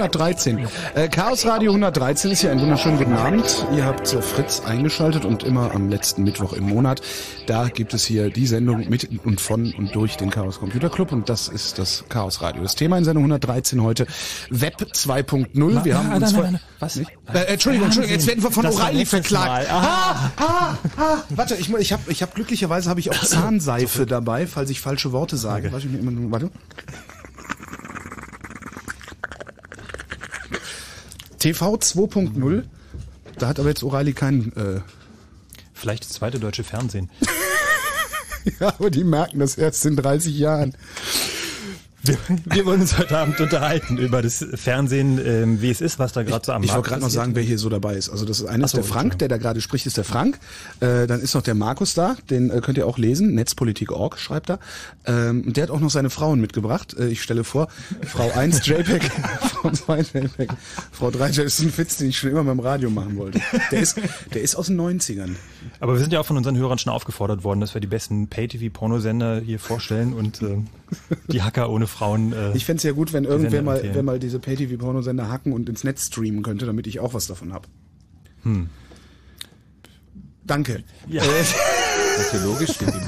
113. Äh, Chaos Radio 113 ist ja ein wunderschönen guten Abend. Ihr habt äh, Fritz eingeschaltet und immer am letzten Mittwoch im Monat. Da gibt es hier die Sendung mit und von und durch den Chaos Computer Club und das ist das Chaos Radio. Das Thema in Sendung 113 heute Web 2.0. Wir haben uns nein, was? Äh, Entschuldigung, Entschuldigung, jetzt werden wir von O'Reilly verklagt. Ah, ah, ah. Warte, ich, ich habe ich hab glücklicherweise habe ich auch Zahnseife dabei, falls ich falsche Worte sage. Warte, ich immer, warte. TV 2.0, da hat aber jetzt O'Reilly keinen. Äh Vielleicht das zweite deutsche Fernsehen. ja, aber die merken das erst in 30 Jahren. Wir, wir wollen uns heute Abend unterhalten über das Fernsehen, ähm, wie es ist, was da gerade so am Ich Markt wollte gerade noch sagen, wer hier so dabei ist. Also das ist einer Ach ist so, der Frank, der da gerade spricht, ist der Frank. Äh, dann ist noch der Markus da, den äh, könnt ihr auch lesen. Netzpolitik.org schreibt er. Ähm, und der hat auch noch seine Frauen mitgebracht. Äh, ich stelle vor, Frau 1 JPEG, Frau 2 JPEG, Frau 3 JPEG. Das ist ein Witz, den ich schon immer beim Radio machen wollte. Der ist, der ist aus den 90ern. Aber wir sind ja auch von unseren Hörern schon aufgefordert worden, dass wir die besten Pay-TV-Pornosender hier vorstellen und äh, die Hacker ohne Frauen. Äh, Ich fänd's ja gut, wenn irgendwer mal, wer mal diese Pay-TV-Pornosender hacken und ins Netz streamen könnte, damit ich auch was davon hab. Hm. Danke. ja. Technologisch steht ihm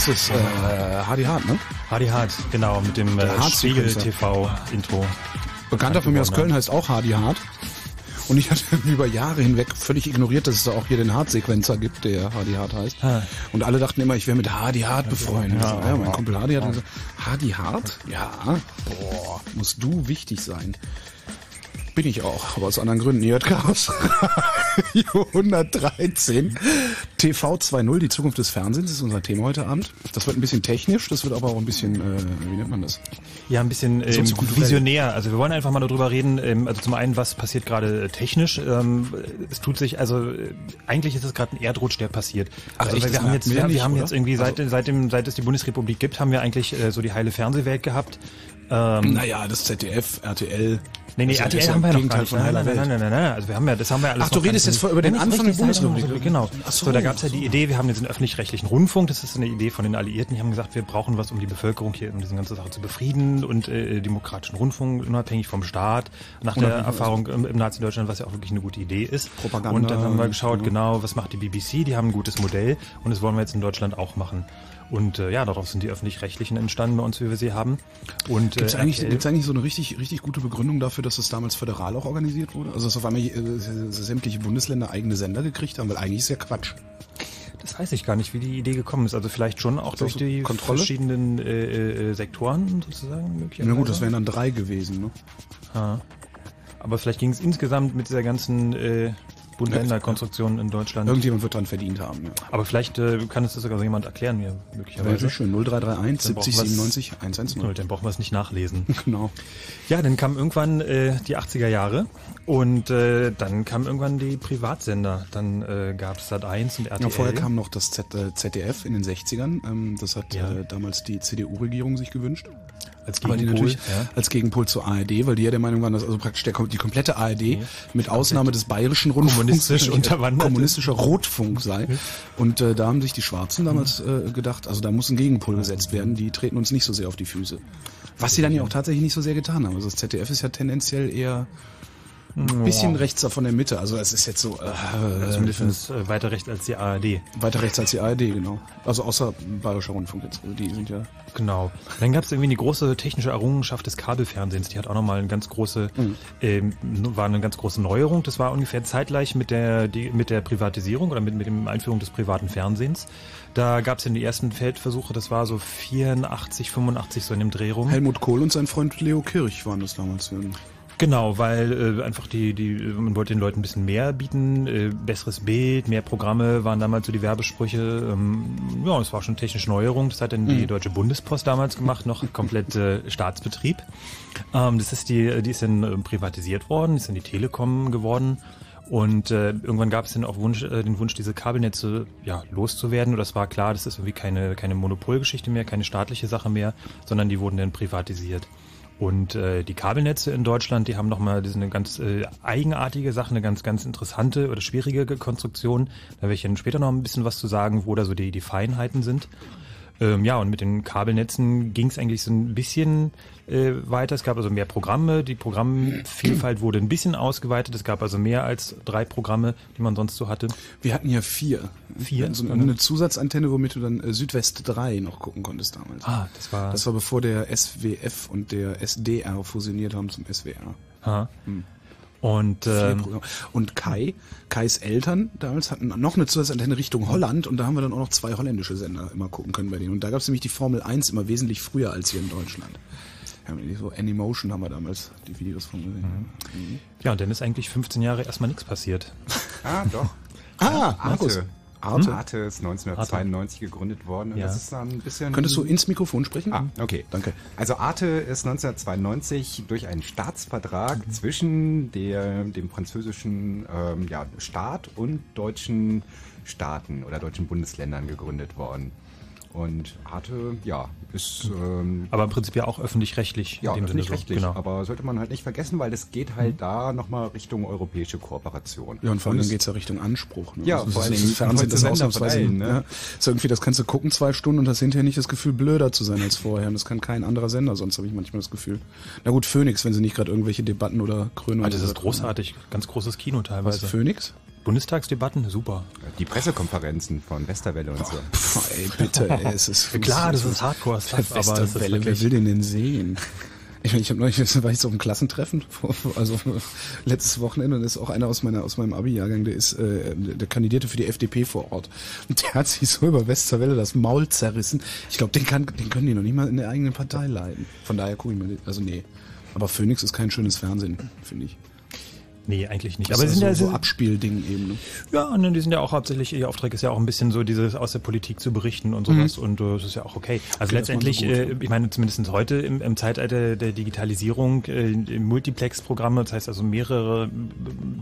Das ist äh, Hardy Hart, ne? Hardy Hart, genau, mit dem äh, Hart Spiegel Sequencer. TV Intro. Bekannter von mir aus Köln heißt auch Hardy Hart. Und ich hatte über Jahre hinweg völlig ignoriert, dass es da auch hier den Hart-Sequencer gibt, der Hardy Hart heißt. Ah. Und alle dachten immer, ich wäre mit Hardy Hart befreundet. Ja, ja, mein Kumpel Hardy hat gesagt, Hardy Hart? Ja, boah, musst du wichtig sein. Bin ich auch, aber aus anderen Gründen. Ihr hört Chaos Radio 113. TV 2.0, die Zukunft des Fernsehens, ist unser Thema heute Abend. Das wird ein bisschen technisch, das wird aber auch ein bisschen, äh, wie nennt man das? Ja, ein bisschen ähm, visionär. Also wir wollen einfach mal darüber reden. Ähm, also zum einen, was passiert gerade äh, technisch? Ähm, es tut sich, also äh, eigentlich ist es gerade ein Erdrutsch, der passiert. Ach, also, echt? wir haben jetzt, wir wir, nicht, wir haben oder? jetzt irgendwie seit, Also- seit dem, seit es die Bundesrepublik gibt, haben wir eigentlich äh, so die heile Fernsehwelt gehabt. Ähm, Naja, das ZDF, RTL. Nee, nee, das RTL ja haben wir das noch gar nicht. von Nein, nein, nein, nein, nein, nein. Also wir haben ja, das haben wir alles Ach, du redest jetzt vor- über den Anfang der Bundesrepublik. Genau. Ach so. so. da gab es ja die Idee, wir haben jetzt einen öffentlich-rechtlichen Rundfunk, das ist eine Idee von den Alliierten, die haben gesagt, wir brauchen was, um die Bevölkerung hier, um diese ganze Sache zu befrieden und äh, demokratischen Rundfunk, unabhängig vom Staat, nach der Erfahrung im, im Nazi-Deutschland, was ja auch wirklich eine gute Idee ist. Propaganda Und dann haben wir geschaut, ja. genau, was macht die BBC, die haben ein gutes Modell und das wollen wir jetzt in Deutschland auch machen. Und äh, ja, daraus sind die öffentlich-rechtlichen entstanden bei uns, wie wir sie haben. Und äh, eigentlich, gibt's eigentlich so eine richtig, richtig gute Begründung dafür, dass es damals föderal auch organisiert wurde? Also dass auf einmal äh, sämtliche Bundesländer eigene Sender gekriegt haben, weil eigentlich ist ja Quatsch. Das weiß ich gar nicht, wie die Idee gekommen ist. Also vielleicht schon auch durch die Kontrolle? verschiedenen äh, äh, Sektoren sozusagen möglicherweise. Na gut, das wären dann drei gewesen. Ne? Ja. Aber vielleicht ging es insgesamt mit dieser ganzen äh, Bund-Länder-Konstruktion in Deutschland. Irgendjemand wird dran verdient haben. Ja. Aber vielleicht äh, kann es das sogar so jemand erklären mir möglicherweise. natürlich schön. 0331 Dann brauchen 70 wir's- 97 110. Dann brauchen wir es nicht nachlesen. Genau. Ja, dann kamen irgendwann äh, die 80er Jahre und äh, dann kamen irgendwann die Privatsender. Dann äh, gab es Sat1 und RTL. Ja, vorher kam noch das Z, äh, ZDF in den 60ern. Ähm, das hat Ja. äh, damals die CDU-Regierung sich gewünscht. Als Gegenpol. ja. als Gegenpol zur ARD, weil die ja der Meinung waren, dass also praktisch der, die komplette ARD mit Ausnahme des bayerischen Rundfunks Kommunistisch kommunistischer Rotfunk sei. Und äh, da haben sich die Schwarzen damals äh, gedacht, also da muss ein Gegenpol gesetzt werden, die treten uns nicht so sehr auf die Füße. Was sie dann ja auch tatsächlich nicht so sehr getan haben. Also das ZDF ist ja tendenziell eher ein bisschen rechts von der Mitte. Also es ist jetzt so äh, Zumindest äh, weiter rechts als die ARD. weiter rechts als die ARD, genau. Also außer bayerischer Rundfunk jetzt. Also die sind ja Genau. Dann gab es irgendwie eine große technische Errungenschaft des Kabelfernsehens. Die hat auch nochmal eine ganz große, ähm, war eine ganz große Neuerung. Das war ungefähr zeitgleich mit der, die, mit der Privatisierung oder mit, mit dem Einführung des privaten Fernsehens. Da gab es ja die ersten Feldversuche, das war so 84, 85 so in dem Dreh rum. Helmut Kohl und sein Freund Leo Kirch waren das damals. ähm, Genau, weil äh, einfach die, die, man wollte den Leuten ein bisschen mehr bieten, äh, besseres Bild, mehr Programme waren damals so die Werbesprüche. Ähm, ja, es war schon technische Neuerung. Das hat dann die Deutsche Bundespost damals gemacht, noch komplett äh, Staatsbetrieb. Ähm, das ist die, die ist dann äh, privatisiert worden, ist dann die Telekom geworden. Und äh, irgendwann gab es dann auch Wunsch, äh, den Wunsch, diese Kabelnetze ja, loszuwerden. Und das war klar, das ist irgendwie keine, keine Monopolgeschichte mehr, keine staatliche Sache mehr, sondern die wurden dann privatisiert. Und äh, die Kabelnetze in Deutschland, die haben nochmal diese eine ganz äh, eigenartige Sache, eine ganz, ganz interessante oder schwierige Konstruktion. Da werde ich dann später noch ein bisschen was zu sagen, wo da so die, die Feinheiten sind. Ähm, ja, und mit den Kabelnetzen ging es eigentlich so ein bisschen äh, weiter. Es gab also mehr Programme. Die Programmvielfalt wurde ein bisschen ausgeweitet. Es gab also mehr als drei Programme, die man sonst so hatte. Wir hatten ja vier. Vier? So eine, eine Zusatzantenne, womit du dann äh, Südwest 3 noch gucken konntest damals. Ah, das war. Das war bevor der SWF und der SDR fusioniert haben zum SWR. Aha. Und ähm. Und Kai, Kais Eltern damals hatten noch eine Zusatzantenne Richtung Holland und da haben wir dann auch noch zwei holländische Sender immer gucken können bei denen. Und da gab es nämlich die Formel 1 immer wesentlich früher als hier in Deutschland. Ja, so Anymotion haben wir damals die Videos von gesehen. Mhm. ja, und dann ist eigentlich 15 Jahre erstmal nichts passiert. Ah, doch. Ah, Markus. Arte. Arte. Arte ist 1992 gegründet worden. Und Ja. das ist ein bisschen. Könntest du ins Mikrofon sprechen? Ah, okay. Danke. Also Arte ist 1992 durch einen Staatsvertrag Mhm. zwischen der, dem französischen ähm, ja, Staat und deutschen Staaten oder deutschen Bundesländern gegründet worden. Und Arte, ja, ist ähm, Aber im Prinzip ja auch öffentlich-rechtlich. ja, in dem Sinne so. öffentlich-rechtlich. Genau. Aber sollte man halt nicht vergessen, weil es geht halt da nochmal Richtung europäische Kooperation. Ja, und vor allem es- geht's ja Richtung Anspruch. Ne? Ja, das vor das Dingen Fernsehen, das ausnahmsweise, verteilen, ne? ja, ist irgendwie, das kannst du gucken zwei Stunden und hast hinterher nicht das Gefühl, blöder zu sein als vorher. Und das kann kein anderer Sender, sonst habe ich manchmal das Gefühl. Na gut, Phoenix, wenn sie nicht gerade irgendwelche Debatten oder Krönungen... Ah, das ist großartig. Ganz großes Kino Was, teilweise. Phoenix? Bundestagsdebatten, super. Die Pressekonferenzen von Westerwelle und so. Pff, ey, bitte, ey, es ist Klar, das ist Hardcore-Stuff, aber es ist wer will den denn sehen? Ich meine, ich habe neulich, war ich so auf einem Klassentreffen, also letztes Wochenende, und ist auch einer aus meiner aus meinem Abi-Jahrgang, der ist, äh, der kandidierte für die FDP vor Ort. Und der hat sich so über Westerwelle das Maul zerrissen. Ich glaube, den kann, den können die noch nicht mal in der eigenen Partei leiten. Von daher gucke ich mir, also nee. Aber Phoenix ist kein schönes Fernsehen, finde ich. Nee, eigentlich nicht. Das aber ist sind so, ja, so sie- Abspielding eben. Ne? Ja, und die sind ja auch hauptsächlich, ihr Auftrag ist ja auch ein bisschen so dieses aus der Politik zu berichten und sowas und äh, das ist ja auch okay. Also Okay, letztendlich, äh, ich meine zumindest heute im, im Zeitalter der Digitalisierung, äh, Multiplex-Programme, das heißt also mehrere,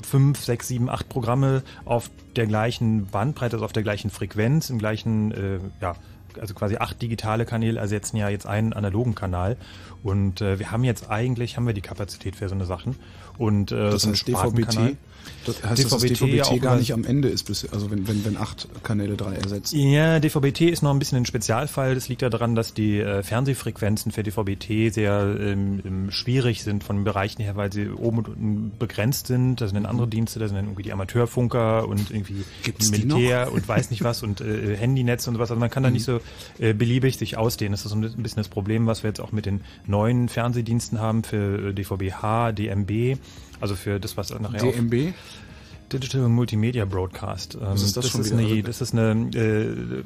fünf, sechs, sieben, acht Programme auf der gleichen Bandbreite, also auf der gleichen Frequenz, im gleichen, äh, ja, also quasi acht digitale Kanäle ersetzen ja jetzt einen analogen Kanal und äh, wir haben jetzt eigentlich, haben wir die Kapazität für so eine Sachen und äh, Das so heißt DVB-T. Das heißt, dass das DVB-T DVB-T ja auch gar nicht am Ende ist, bis, also wenn, wenn, wenn acht Kanäle drei ersetzt. Ja, DVB-T ist noch ein bisschen ein Spezialfall. Das liegt ja daran, dass die äh, Fernsehfrequenzen für DVB-T sehr ähm, ähm, schwierig sind von den Bereichen her, weil sie oben und unten begrenzt sind. Da sind dann andere Dienste, da sind dann irgendwie die Amateurfunker und irgendwie Gibt's Militär und weiß nicht was und äh, Handynetz und sowas. Also man kann da nicht so äh, beliebig sich ausdehnen. Das ist so ein bisschen das Problem, was wir jetzt auch mit den neuen Fernsehdiensten haben für äh, DVB-H, DMB. Also für das, was nachher DMB? Digital Multimedia Broadcast. Ähm, Was ist das schon ist eine, Also- das ist eine, äh,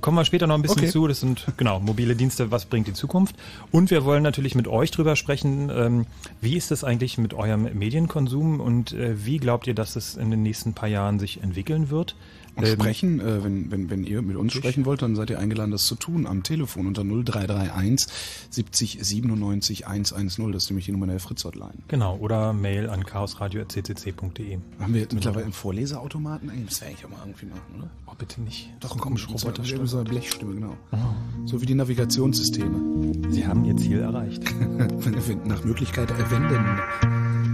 kommen wir später noch ein bisschen Okay. zu. Das sind genau mobile Dienste. Was bringt die Zukunft? Und wir wollen natürlich mit euch drüber sprechen. Ähm, wie ist es eigentlich mit eurem Medienkonsum und äh, wie glaubt ihr, dass es in den nächsten paar Jahren sich entwickeln wird? Und Ähm, sprechen, äh, wenn, wenn, wenn ihr mit uns sprechen wollt, dann seid ihr eingeladen, das zu tun am Telefon unter 0331 70 97 110. Das ist nämlich die Nummer der Fritz-Hotline. Genau, oder Mail an chaosradio.ccc.de. Haben wir jetzt mittlerweile einen Vorleserautomaten? Eigentlich, Das wäre ich auch mal irgendwie machen, oder? Oh, bitte nicht. Doch, So komm, komische mit Roboterstimme. so einer Blechstimme, genau. So wie die Navigationssysteme. Sie haben ihr Ziel erreicht. Nach Möglichkeit äh,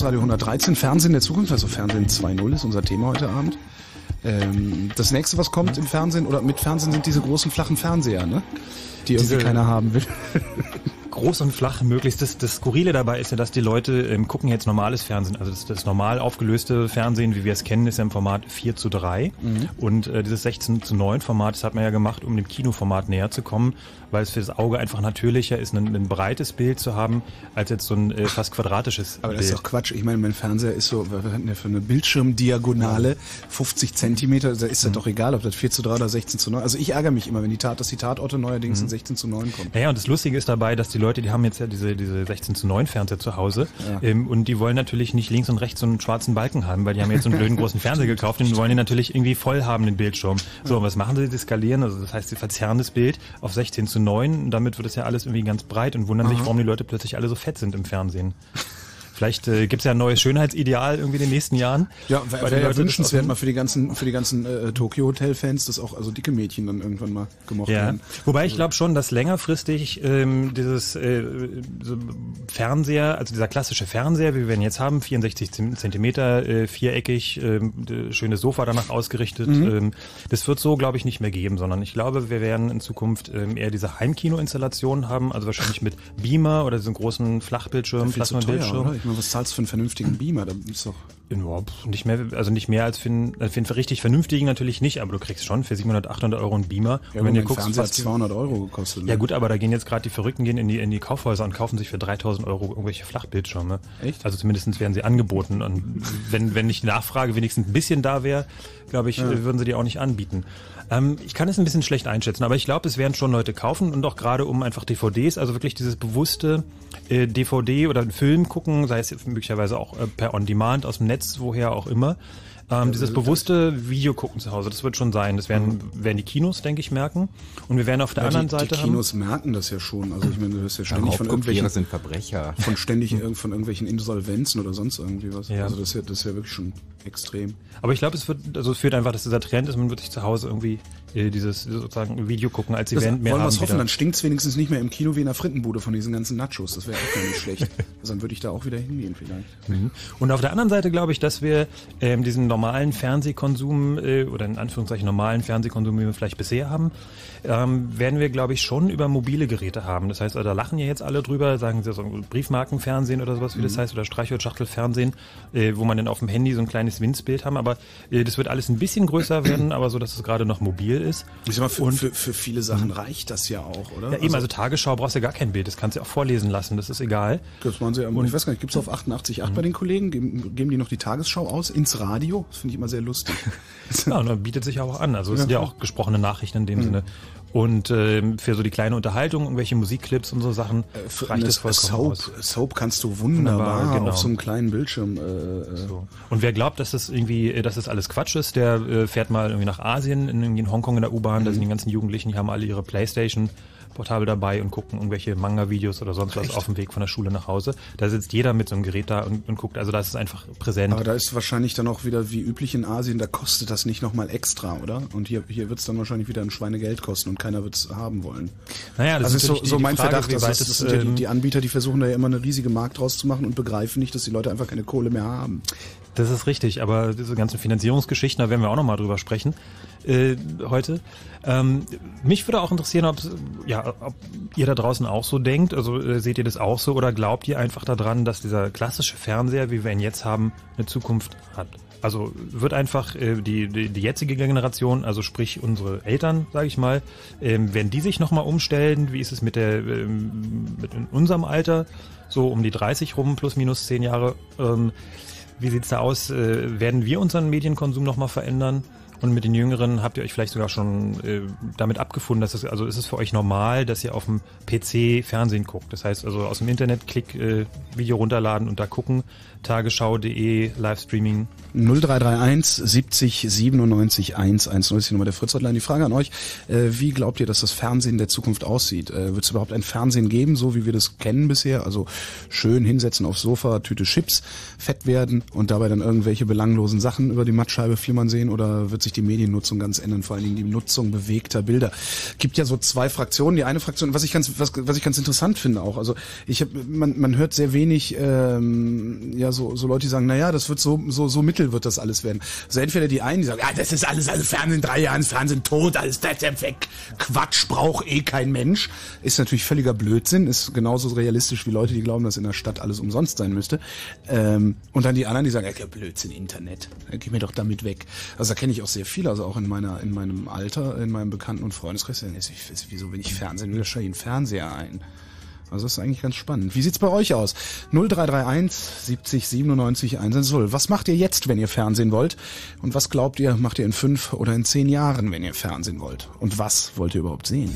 Chaos Radio 113, Fernsehen der Zukunft, also Fernsehen 2.0 ist unser Thema heute Abend. Ähm, das nächste, was kommt im Fernsehen oder mit Fernsehen, sind diese großen flachen Fernseher, ne? Die irgendwie diese, keiner haben will. Groß und flach möglichst. Das, das Skurrile dabei ist ja, dass die Leute ähm, gucken jetzt normales Fernsehen. Also das, das normal aufgelöste Fernsehen, wie wir es kennen, ist ja im Format 4 zu 3. Mhm. Und äh, dieses 16 zu 9 Format, das hat man ja gemacht, um dem Kinoformat näher zu kommen weil es für das Auge einfach natürlicher ist, ein, ein breites Bild zu haben, als jetzt so ein äh, fast quadratisches Aber das ist doch Quatsch. Ich meine, mein Fernseher ist so, was hatten wir für eine Bildschirmdiagonale, 50 Zentimeter, da ist das mhm. doch egal, ob das 4 zu 3 oder 16 zu 9. Also ich ärgere mich immer, wenn die Tat, dass die Tatorte neuerdings mhm. in 16 zu 9 kommen. Naja, und das Lustige ist dabei, dass die Leute, die haben jetzt ja diese, diese 16 zu 9 Fernseher zu Hause ja. ähm, und die wollen natürlich nicht links und rechts so einen schwarzen Balken haben, weil die haben jetzt so einen blöden großen Fernseher gekauft und wollen den natürlich irgendwie voll haben, den Bildschirm. So, und was machen sie? Die skalieren, also das heißt, sie verzerren das Bild auf 16 zu 9 und damit wird es ja alles irgendwie ganz breit und wundern Aha. sich, warum die Leute plötzlich alle so fett sind im Fernsehen. Vielleicht äh, gibt es ja ein neues Schönheitsideal irgendwie in den nächsten Jahren. Ja, wäre wär ja wünschenswert mal für die ganzen, für die ganzen äh, Tokyo-Hotel-Fans, dass auch also dicke Mädchen dann irgendwann mal gemocht ja. werden. Wobei ich also glaube schon, dass längerfristig ähm, dieses äh, so Fernseher, also dieser klassische Fernseher, wie wir ihn jetzt haben, 64 Zentimeter, äh, viereckig, äh, schönes Sofa danach ausgerichtet, mhm. ähm, das wird so, glaube ich, nicht mehr geben, sondern ich glaube, wir werden in Zukunft ähm, eher diese Heimkino-Installationen haben, also wahrscheinlich mit Beamer oder diesen großen Flachbildschirm, Plasma-Bildschirm meine, was zahlst du für einen vernünftigen Beamer? Da ist doch nicht mehr, also nicht mehr als für einen, für einen richtig vernünftigen natürlich nicht, aber du kriegst schon für 700, 800 Euro einen Beamer. Ja, und wenn du guckst, Fernseher hat 200 Euro gekostet. Ne? Ja gut, aber da gehen jetzt gerade die Verrückten gehen in die, in die Kaufhäuser und kaufen sich für 3000 Euro irgendwelche Flachbildschirme. Echt? Also zumindest werden sie angeboten und wenn, wenn nicht die Nachfrage wenigstens ein bisschen da wäre, glaube ich, ja. würden sie die auch nicht anbieten. Ähm, ich kann es ein bisschen schlecht einschätzen, aber ich glaube, es werden schon Leute kaufen und auch gerade um einfach DVDs, also wirklich dieses bewusste äh, DVD oder einen Film gucken, sei es möglicherweise auch äh, per On-Demand aus dem Netz, woher auch immer. Ähm, dieses bewusste Video gucken zu Hause, das wird schon sein. Das werden, mhm. werden die Kinos, denke ich, merken. Und wir werden auf der ja, anderen die, Seite Die Kinos haben, merken das ja schon. Also ich meine, du hörst ja ständig ja, von irgendwelchen sind Verbrecher. Von ständig von irgendwelchen Insolvenzen oder sonst irgendwie was. Ja. Also das ist ja, das ist ja wirklich schon extrem. Aber ich glaube, es wird, also es führt einfach, dass dieser Trend ist, man wird sich zu Hause irgendwie äh, dieses sozusagen Video gucken als das Event mehr wollen wir hoffen, dann stinkt's wenigstens nicht mehr im Kino wie in der Frittenbude von diesen ganzen Nachos. Das wäre auch gar nicht schlecht. Also dann würde ich da auch wieder hingehen vielleicht. Mhm. Und auf der anderen Seite glaube ich, dass wir ähm, diesen normalen Fernsehkonsum äh, oder in Anführungszeichen normalen Fernsehkonsum, wie wir vielleicht bisher haben, ähm, werden wir glaube ich schon über mobile Geräte haben. Das heißt, da lachen ja jetzt alle drüber, sagen sie so Briefmarkenfernsehen oder sowas, wie mhm. das heißt, oder Streichholzschachtelfernsehen, äh, wo man dann auf dem Handy so ein kleines Winzbild haben. Aber äh, das wird alles ein bisschen größer werden, aber so, dass es gerade noch mobil ist. Ich sag mal, für, für, für viele Sachen reicht das ja auch, oder? Ja, eben, also, also Tagesschau brauchst du ja gar kein Bild, das kannst du auch vorlesen lassen, das ist egal. Das machen sie, und, ich weiß gar nicht, gibt es auf 88.8 mhm. bei den Kollegen? Geben, geben die noch die Tagesschau aus ins Radio? Das finde ich immer sehr lustig. ja, und dann bietet sich auch an. Also es ja. sind ja auch gesprochene Nachrichten in dem mhm. Sinne. Und äh, für so die kleine Unterhaltung, irgendwelche Musikclips und so Sachen, äh, reicht es vollkommen Soap, aus. Soap kannst du wunderbar, wunderbar genau. auf so einem kleinen Bildschirm. Äh, äh, so. Und wer glaubt, dass das irgendwie, äh, dass das alles Quatsch ist, der äh, fährt mal irgendwie nach Asien, in, in Hongkong in der U-Bahn, mhm. da sind die ganzen Jugendlichen, die haben alle ihre Playstation portabel dabei und gucken irgendwelche Manga-Videos oder sonst was auf dem Weg von der Schule nach Hause. Da sitzt jeder mit so einem Gerät da und, und guckt. Also da ist es einfach präsent. Aber da ist wahrscheinlich dann auch wieder wie üblich in Asien, da kostet das nicht nochmal extra, oder? Und hier, hier wird es dann wahrscheinlich wieder ein Schweinegeld kosten und keiner wird es haben wollen. Naja, das also ist so, die, so mein Frage, Verdacht. Das, das, das ja die, ähm, die Anbieter, die versuchen da ja immer eine riesige Markt draus zu machen und begreifen nicht, dass die Leute einfach keine Kohle mehr haben. Das ist richtig, aber diese ganzen Finanzierungsgeschichten, da werden wir auch nochmal drüber sprechen äh, heute. Ähm, mich würde auch interessieren, ob, ja, ob ihr da draußen auch so denkt. Also äh, seht ihr das auch so oder glaubt ihr einfach daran, dass dieser klassische Fernseher, wie wir ihn jetzt haben, eine Zukunft hat? Also wird einfach äh, die, die, die jetzige Generation, also sprich unsere Eltern, sage ich mal, ähm, werden die sich nochmal umstellen? Wie ist es mit der ähm, mit in unserem Alter, so um die 30 rum, plus minus 10 Jahre? Ähm, wie sieht's da aus? Äh, werden wir unseren Medienkonsum nochmal verändern? Und mit den Jüngeren habt ihr euch vielleicht sogar schon äh, damit abgefunden, dass es, also ist es für euch normal, dass ihr auf dem PC Fernsehen guckt. Das heißt also aus dem Internet Klick, äh, Video runterladen und da gucken, tagesschau.de, Livestreaming. 0331 70 97 110 ist die Nummer der Fritz Hotline. Die Frage an euch, äh, wie glaubt ihr, dass das Fernsehen der Zukunft aussieht? Äh, Wird es überhaupt ein Fernsehen geben, so wie wir das kennen bisher? Also schön hinsetzen aufs Sofa, Tüte Chips, fett werden und dabei dann irgendwelche belanglosen Sachen über die Mattscheibe flimmern sehen oder wird sich die Mediennutzung ganz ändern, vor allen Dingen die Nutzung bewegter Bilder. Gibt ja so zwei Fraktionen. Die eine Fraktion, was ich ganz, was, was ich ganz interessant finde auch. Also ich habe, man, man hört sehr wenig, ähm, ja so, so Leute, die sagen, na ja, das wird so, so, so mittel wird das alles werden. Also entweder die einen, die sagen, ja, das ist alles, alles Fernsehen drei Jahren, Fernsehen tot, alles das weg, Quatsch braucht eh kein Mensch. Ist natürlich völliger Blödsinn, ist genauso realistisch wie Leute, die glauben, dass in der Stadt alles umsonst sein müsste. Ähm, und dann die anderen, die sagen, ja, Blödsinn, Internet, geh mir doch damit weg. Also da kenne ich auch sehr viele, also auch in meiner, in meinem Alter, in meinem Bekannten- und Freundeskreis, wieso bin ich Fernsehen, will ich einen Fernseher ein. Also das ist eigentlich ganz spannend. Wie sieht's bei euch aus? 0331 70 97 110. Was macht ihr jetzt, wenn ihr Fernsehen wollt? Und was glaubt ihr, macht ihr in fünf oder in zehn Jahren, wenn ihr Fernsehen wollt? Und was wollt ihr überhaupt sehen?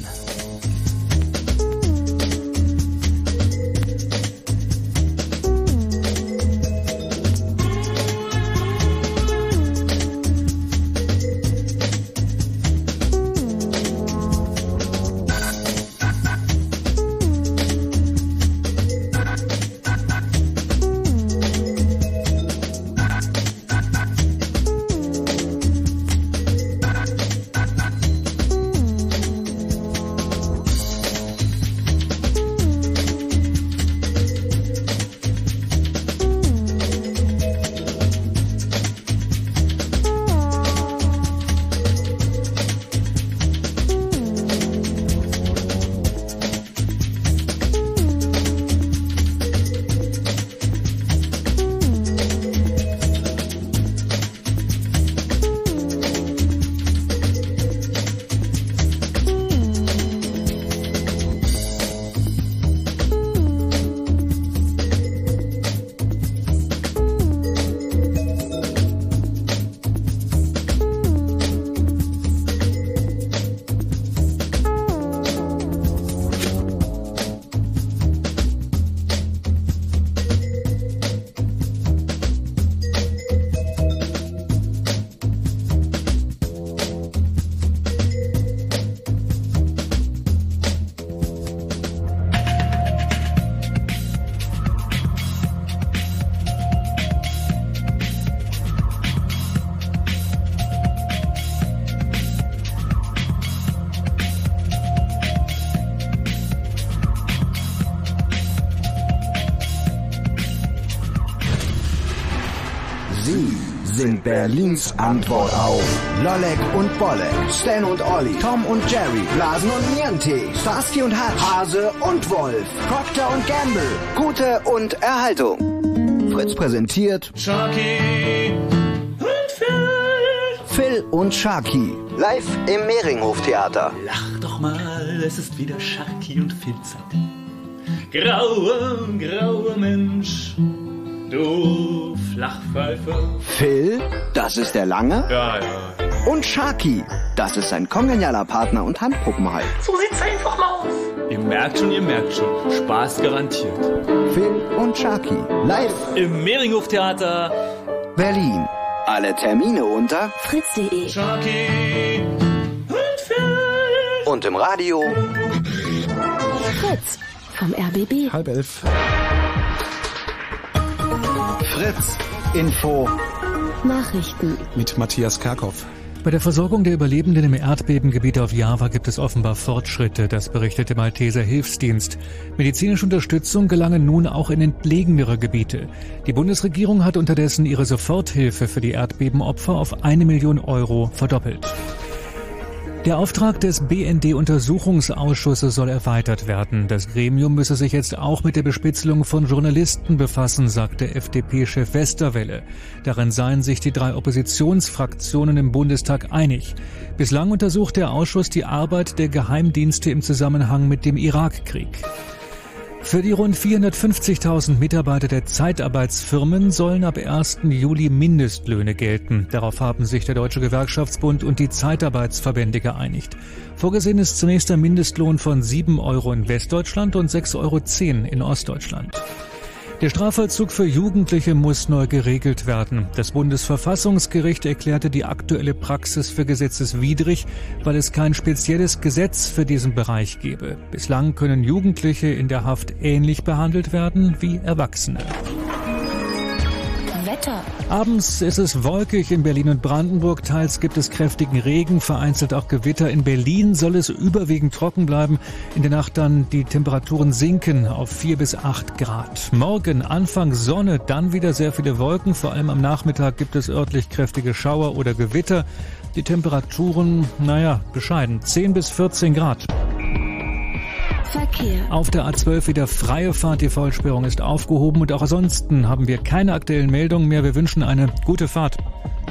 Berlins Antwort auf Lollek und Bollek, Stan und Olli, Tom und Jerry, Blasen und Niente, Starsky und Hutch, Hase und Wolf, Procter und Gamble, Gute und Erhaltung. Fritz präsentiert Sharky und Phil. Phil und Sharky, live im Mehringhof Theater. Lach doch mal, es ist wieder Sharky und Phil Zeit. Grauer, grauer Mensch, du Flachpfeife. Phil, das ist der Lange. Ja, ja. Und Sharky, das ist sein kongenialer Partner und Handpuppenhalt. So sieht's einfach mal aus. Ihr merkt schon, ihr merkt schon. Spaß garantiert. Phil und Sharky, live im Mehringhof Theater Berlin. Alle Termine unter fritz.de. Sharky und Phil. Und im Radio Fritz vom RBB. Halb elf. Fritz Info Nachrichten mit Matthias Kerkhoff. Bei der Versorgung der Überlebenden im Erdbebengebiet auf Java gibt es offenbar Fortschritte, das berichtete Malteser Hilfsdienst. Medizinische Unterstützung gelange nun auch in entlegenere Gebiete. Die Bundesregierung hat unterdessen ihre Soforthilfe für die Erdbebenopfer auf eine Million Euro verdoppelt. Der Auftrag des BND-Untersuchungsausschusses soll erweitert werden. Das Gremium müsse sich jetzt auch mit der Bespitzelung von Journalisten befassen, sagte FDP-Chef Westerwelle. Darin seien sich die drei Oppositionsfraktionen im Bundestag einig. Bislang untersucht der Ausschuss die Arbeit der Geheimdienste im Zusammenhang mit dem Irakkrieg. Für die rund 450.000 Mitarbeiter der Zeitarbeitsfirmen sollen ab 1. Juli Mindestlöhne gelten. Darauf haben sich der Deutsche Gewerkschaftsbund und die Zeitarbeitsverbände geeinigt. Vorgesehen ist zunächst ein Mindestlohn von 7 Euro in Westdeutschland und 6,10 Euro in Ostdeutschland. Der Strafvollzug für Jugendliche muss neu geregelt werden. Das Bundesverfassungsgericht erklärte die aktuelle Praxis für gesetzeswidrig, weil es kein spezielles Gesetz für diesen Bereich gebe. Bislang können Jugendliche in der Haft ähnlich behandelt werden wie Erwachsene. Wetter. Abends ist es wolkig in Berlin und Brandenburg. Teils gibt es kräftigen Regen, vereinzelt auch Gewitter. In Berlin soll es überwiegend trocken bleiben. In der Nacht dann die Temperaturen sinken auf 4 bis 8 Grad. Morgen Anfang Sonne, dann wieder sehr viele Wolken. Vor allem am Nachmittag gibt es örtlich kräftige Schauer oder Gewitter. Die Temperaturen, naja, bescheiden. 10 bis 14 Grad. Verkehr. Auf der A12 wieder freie Fahrt. Die Vollsperrung ist aufgehoben und auch ansonsten haben wir keine aktuellen Meldungen mehr. Wir wünschen eine gute Fahrt.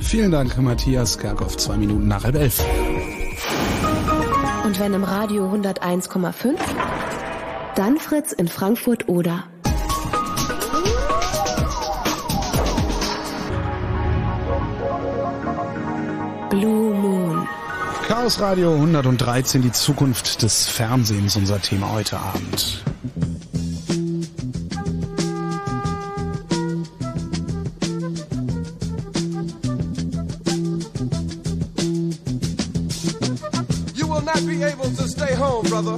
Vielen Dank, Matthias Kerkhoff. Zwei Minuten nach halb elf. Und wenn im Radio 101,5, dann Fritz in Frankfurt oder. Blue Moon. Chaos Radio 113, die Zukunft des Fernsehens, unser Thema heute Abend. You will not be able to stay home, brother.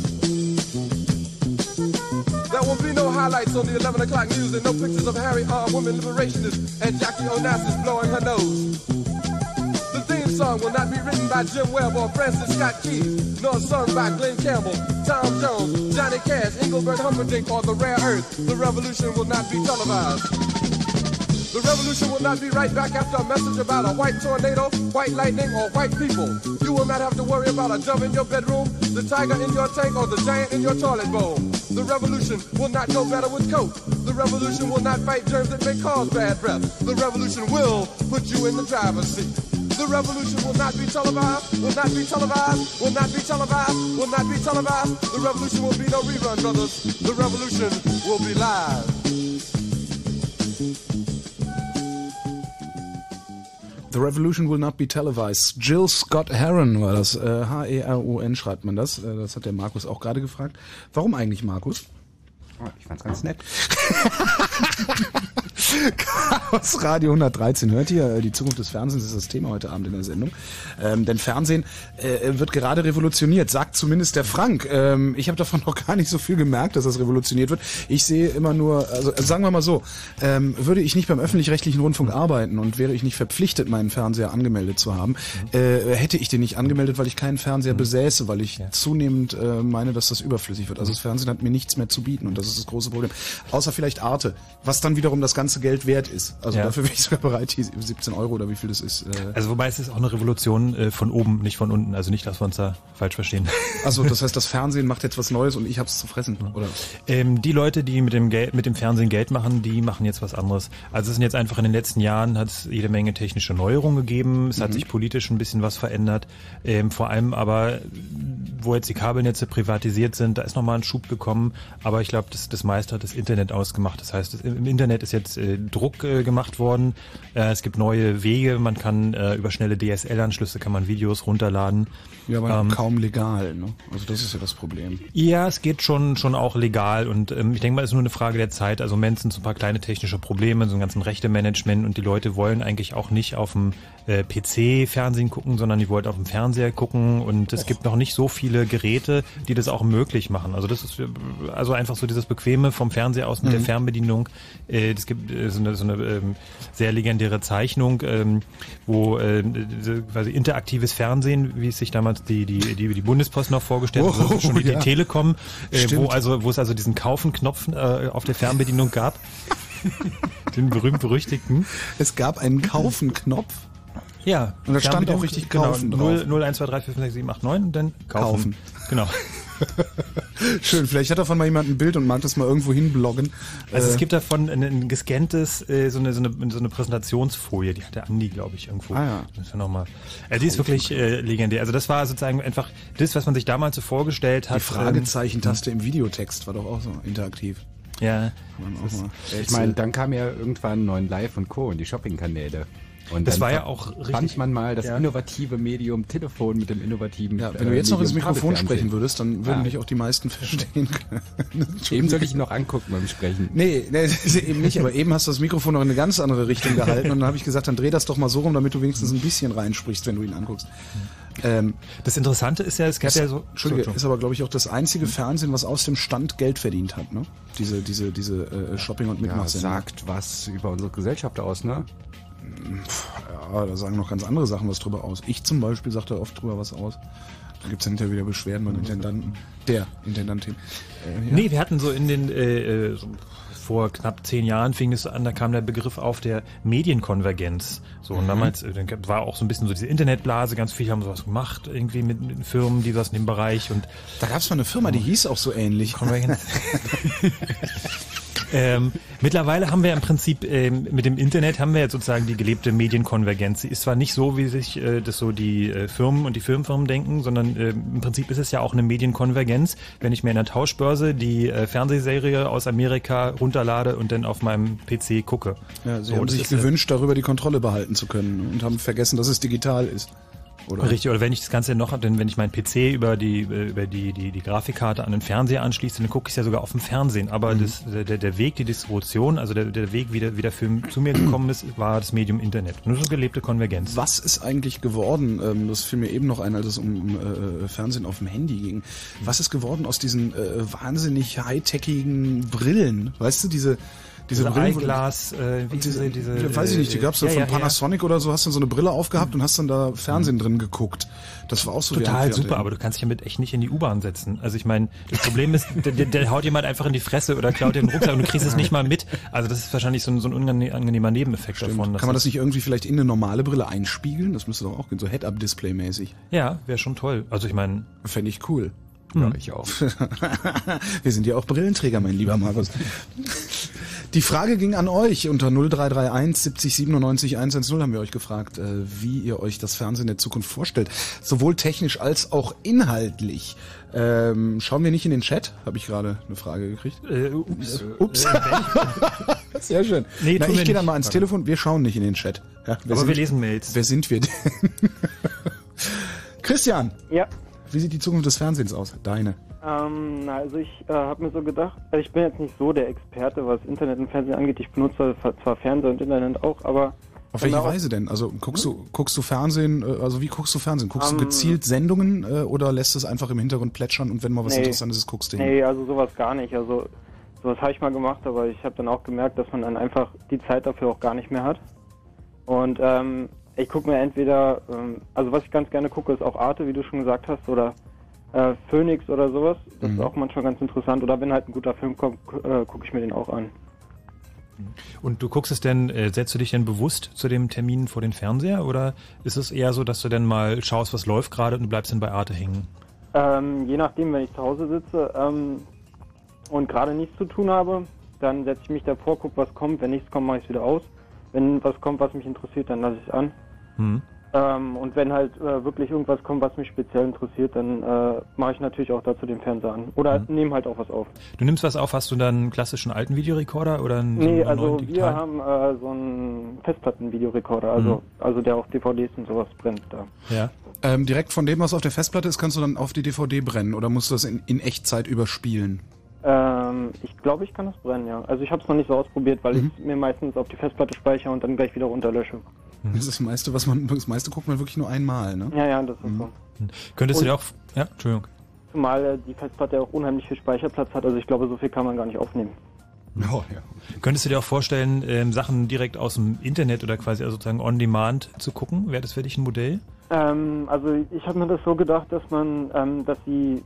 There will be no highlights on the 11 o'clock news and no pictures of Harry armed women liberationists and Jackie Onassis blowing her nose. The theme song will not be written by Jim Webb or Francis Scott Keys, nor sung by Glenn Campbell, Tom Jones, Johnny Cash, Engelbert Humperdinck, or The Rare Earth. The revolution will not be televised. The revolution will not be right back after a message about a white tornado, white lightning, or white people. You will not have to worry about a dove in your bedroom, the tiger in your tank, or the giant in your toilet bowl. The revolution will not go better with coke. The revolution will not fight germs that may cause bad breath. The revolution will put you in the driver's seat. The revolution will not be televised, will not be televised, will not be televised, will not be televised. The revolution will be no rerun, brothers. The revolution will be live. The Revolution will not be televised. Jill Scott Heron war das. Äh, H-E-R-O-N schreibt man das. Äh, das hat der Markus auch gerade gefragt. Warum eigentlich, Markus? Oh, ich fand's ganz nett. Chaos Radio 113 hört ihr. äh, Die Zukunft des Fernsehens ist das Thema heute Abend in der Sendung. Ähm, denn Fernsehen äh, wird gerade revolutioniert, sagt zumindest der Frank. Ähm, ich habe davon noch gar nicht so viel gemerkt, dass das revolutioniert wird. Ich sehe immer nur, also äh, sagen wir mal so, ähm, würde ich nicht beim öffentlich-rechtlichen Rundfunk arbeiten und wäre ich nicht verpflichtet, meinen Fernseher angemeldet zu haben, äh, hätte ich den nicht angemeldet, weil ich keinen Fernseher besäße, weil ich zunehmend äh, meine, dass das überflüssig wird. Also das Fernsehen hat mir nichts mehr zu bieten und das ist das große Problem. Außer vielleicht Arte, was dann wiederum das ganze Geld wert ist. Also Ja. dafür wäre ich sogar bereit, die 17 Euro oder wie viel das ist. Äh, Also wobei es ist auch eine Revolution äh, von oben, nicht von unten. Also nicht, dass wir uns da falsch verstehen. also das heißt, das Fernsehen macht jetzt was Neues und ich hab's zu fressen, oder? Ähm, die Leute, die mit dem Geld, mit dem Fernsehen Geld machen, die machen jetzt was anderes. Also es sind jetzt einfach in den letzten Jahren hat es jede Menge technische Neuerungen gegeben. Es hat sich politisch ein bisschen was verändert. Ähm, vor allem aber wo jetzt die Kabelnetze privatisiert sind, da ist nochmal ein Schub gekommen, aber ich glaube, das, das meiste hat das Internet ausgemacht. Das heißt, im Internet ist jetzt äh, Druck äh, gemacht worden, äh, es gibt neue Wege, man kann äh, über schnelle DSL-Anschlüsse kann man Videos runterladen. Ja, aber ähm, kaum legal, ne? Also das ist ja das Problem. Ja, es geht schon schon auch legal und ähm, ich denke mal, es ist nur eine Frage der Zeit. Also Moment sind so ein paar kleine technische Probleme, so ein ganzen Rechte-Management und die Leute wollen eigentlich auch nicht auf dem äh, PC Fernsehen gucken, sondern die wollen auf dem Fernseher gucken und es Och. gibt noch nicht so viele Geräte, die das auch möglich machen. Also das ist also einfach so dieses bequeme vom Fernseher aus mit mhm. der Fernbedienung. Äh, es gibt äh, so eine, so eine ähm, sehr legendäre Zeichnung, ähm, wo äh, quasi interaktives Fernsehen, wie es sich damals die die die, die Bundespost noch vorgestellt oh, schon die, ja. die Telekom, äh, wo also wo es also diesen Kaufen-Knopf äh, auf der Fernbedienung gab. Den berühmt-berüchtigten. Es gab einen Kaufen-Knopf. Ja. Und da stand auch richtig genau, kaufen genau, 0, 0, 1, 2, 3, 4, 5, 6, 7, 8, 9 und dann kaufen. kaufen. Genau. Schön, vielleicht hat davon mal jemand ein Bild und mag das mal irgendwo hinbloggen. Also äh, es gibt davon ein, ein gescanntes, äh, so, eine, so, eine, so eine Präsentationsfolie, die hat der Andi, glaube ich, irgendwo. Ah ja. Das noch mal. Äh, die ist wirklich äh, legendär. Also das war sozusagen einfach das, was man sich damals so vorgestellt hat. Die Fragezeichen-Taste ähm, im Videotext war doch auch so interaktiv. Ja. Ich meine, dann kam ja irgendwann 9 Live und Co. und die Shopping-Kanäle. Und das war ja auch richtig. Fand man mal das ja. innovative Medium Telefon mit dem innovativen. Ja, wenn du jetzt äh, noch ins Mikrofon sprechen würdest, dann würden ja. dich auch die meisten verstehen können. eben soll ich noch angucken beim Sprechen. Nee, nee, eben nicht, aber eben hast du das Mikrofon noch in eine ganz andere Richtung gehalten und dann habe ich gesagt, dann dreh das doch mal so rum, damit du wenigstens ein bisschen reinsprichst, wenn du ihn anguckst. Ähm, das Interessante ist ja, es gab ja so. Entschuldige, ist aber glaube ich auch das einzige Fernsehen, was aus dem Stand Geld verdient hat, ne? Diese, diese, diese äh, Shopping- und Mitmachsendung. Ja, sagt was über unsere Gesellschaft aus, ne? Ja, da sagen noch ganz andere Sachen was drüber aus. Ich zum Beispiel sage da oft drüber was aus. Da gibt es dann hinterher wieder Beschwerden beim Intendanten. Der Intendantin. Äh, ja. Nee, wir hatten so in den äh, äh so vor knapp zehn Jahren fing es an, da kam der Begriff auf der Medienkonvergenz. So, und mhm. damals äh, war auch so ein bisschen so diese Internetblase, ganz viele haben sowas gemacht, irgendwie mit, mit Firmen, die was in dem Bereich und. Da gab es mal eine Firma, die hieß auch so ähnlich. Konvergenz. Ähm, mittlerweile haben wir im Prinzip ähm, mit dem Internet haben wir jetzt sozusagen die gelebte Medienkonvergenz. Sie ist zwar nicht so, wie sich äh, das so die äh, Firmen und die Firmenfirmen denken, sondern äh, im Prinzip ist es ja auch eine Medienkonvergenz, wenn ich mir in der Tauschbörse die äh, Fernsehserie aus Amerika runterlade und dann auf meinem PC gucke. Ja, sie so, haben sich gewünscht, darüber die Kontrolle behalten zu können und haben vergessen, dass es digital ist. Oder? Richtig, oder wenn ich das Ganze noch, denn wenn ich meinen PC über die über die, die, die Grafikkarte an den Fernseher anschließe, dann gucke ich es ja sogar auf dem Fernsehen. Aber mhm. das, der, der Weg, die Distribution, also der, der Weg, wie der, wie der Film zu mir gekommen ist, war das Medium Internet. Nur so gelebte Konvergenz. Was ist eigentlich geworden, ähm, das fiel mir eben noch ein, als es um äh, Fernsehen auf dem Handy ging, was ist geworden aus diesen äh, wahnsinnig high-techigen Brillen? Weißt du, diese diese, diese Eyeglass, äh, wie diese, diese, diese, weiß ich nicht, die gab's ja, von ja, Panasonic ja. oder so, hast dann so eine Brille aufgehabt und hast dann da Fernsehen drin geguckt. Das war auch so total super, aber du kannst dich damit echt nicht in die U-Bahn setzen. Also ich meine, das Problem ist, der, der, haut jemand einfach in die Fresse oder klaut dir den Rucksack und du kriegst es nicht mal mit. Also das ist wahrscheinlich so ein, so ein unangenehmer Nebeneffekt Stimmt. davon. Kann man das nicht irgendwie vielleicht in eine normale Brille einspiegeln? Das müsste doch auch gehen, so Head-Up-Display-mäßig. Ja, wäre schon toll. Also ich meine, fände ich cool. Ja, ich auch. Wir sind ja auch Brillenträger, mein lieber Markus. Die Frage ging an euch. Unter 0331 70 97 110 haben wir euch gefragt, äh, wie ihr euch das Fernsehen der Zukunft vorstellt. Sowohl technisch als auch inhaltlich. Ähm, schauen wir nicht in den Chat? Habe ich gerade eine Frage gekriegt. Äh, ups. Äh, ups. Sehr schön. Nee, Na, ich gehe dann mal ans Telefon. Wir schauen nicht in den Chat. Ja, Aber sind, wir lesen Mails. Wer sind wir denn? Christian. Ja. Wie sieht die Zukunft des Fernsehens aus? Deine. Ähm, na, also ich äh, habe mir so gedacht, also ich bin jetzt nicht so der Experte, was Internet und Fernsehen angeht. Ich benutze zwar Fernseher und Internet auch, aber auf welche Weise denn? Also guckst hm? du guckst du Fernsehen? Äh, also wie guckst du Fernsehen? Guckst um, du ähm, gezielt Sendungen äh, oder lässt es einfach im Hintergrund plätschern und wenn mal was nee, Interessantes ist, guckst du hin? Nee, also sowas gar nicht. Also sowas habe ich mal gemacht, aber ich habe dann auch gemerkt, dass man dann einfach die Zeit dafür auch gar nicht mehr hat. Und ähm, ich gucke mir entweder, ähm, also was ich ganz gerne gucke, ist auch Arte, wie du schon gesagt hast, oder äh, Phoenix oder sowas. Das mhm. ist auch manchmal ganz interessant. Oder wenn halt ein guter Film kommt, äh, gucke ich mir den auch an. Und du guckst es denn, äh, setzt du dich denn bewusst zu dem Termin vor den Fernseher oder ist es eher so, dass du dann mal schaust, was läuft gerade und du bleibst dann bei Arte hängen? Ähm, je nachdem, wenn ich zu Hause sitze ähm, und gerade nichts zu tun habe, dann setze ich mich davor, gucke, was kommt. Wenn nichts kommt, mache ich es wieder aus. Wenn was kommt, was mich interessiert, dann lasse ich es an. Mhm. Ähm, und wenn halt äh, wirklich irgendwas kommt, was mich speziell interessiert, dann äh, mache ich natürlich auch dazu den Fernseher an. Oder Mhm. nehme halt auch was auf. Du nimmst was auf, hast du dann einen klassischen alten Videorekorder oder einen, Nee, einen also neuen wir haben äh, so einen Festplattenvideorekorder, also, Mhm. also der auch DVDs und sowas brennt da. Ja. Ähm, direkt von dem, was auf der Festplatte ist, kannst du dann auf die DVD brennen oder musst du das in, in Echtzeit überspielen? Ähm, ich glaube, ich kann das brennen, ja. Also ich habe es noch nicht so ausprobiert, weil Mhm. ich mir meistens auf die Festplatte speichere und dann gleich wieder runterlösche. Mhm. Das ist das meiste, was man, das meiste guckt man wirklich nur einmal, ne? Ja, ja, das ist so. Könntest du Und- dir auch, ja, Entschuldigung. Zumal äh, die Festplatte auch unheimlich viel Speicherplatz hat, also ich glaube, so viel kann man gar nicht aufnehmen. Oh, ja. Könntest du dir auch vorstellen, ähm, Sachen direkt aus dem Internet oder quasi also sozusagen on demand zu gucken? Wäre das für dich ein Modell? Ähm, also ich habe mir das so gedacht, dass man, ähm, dass die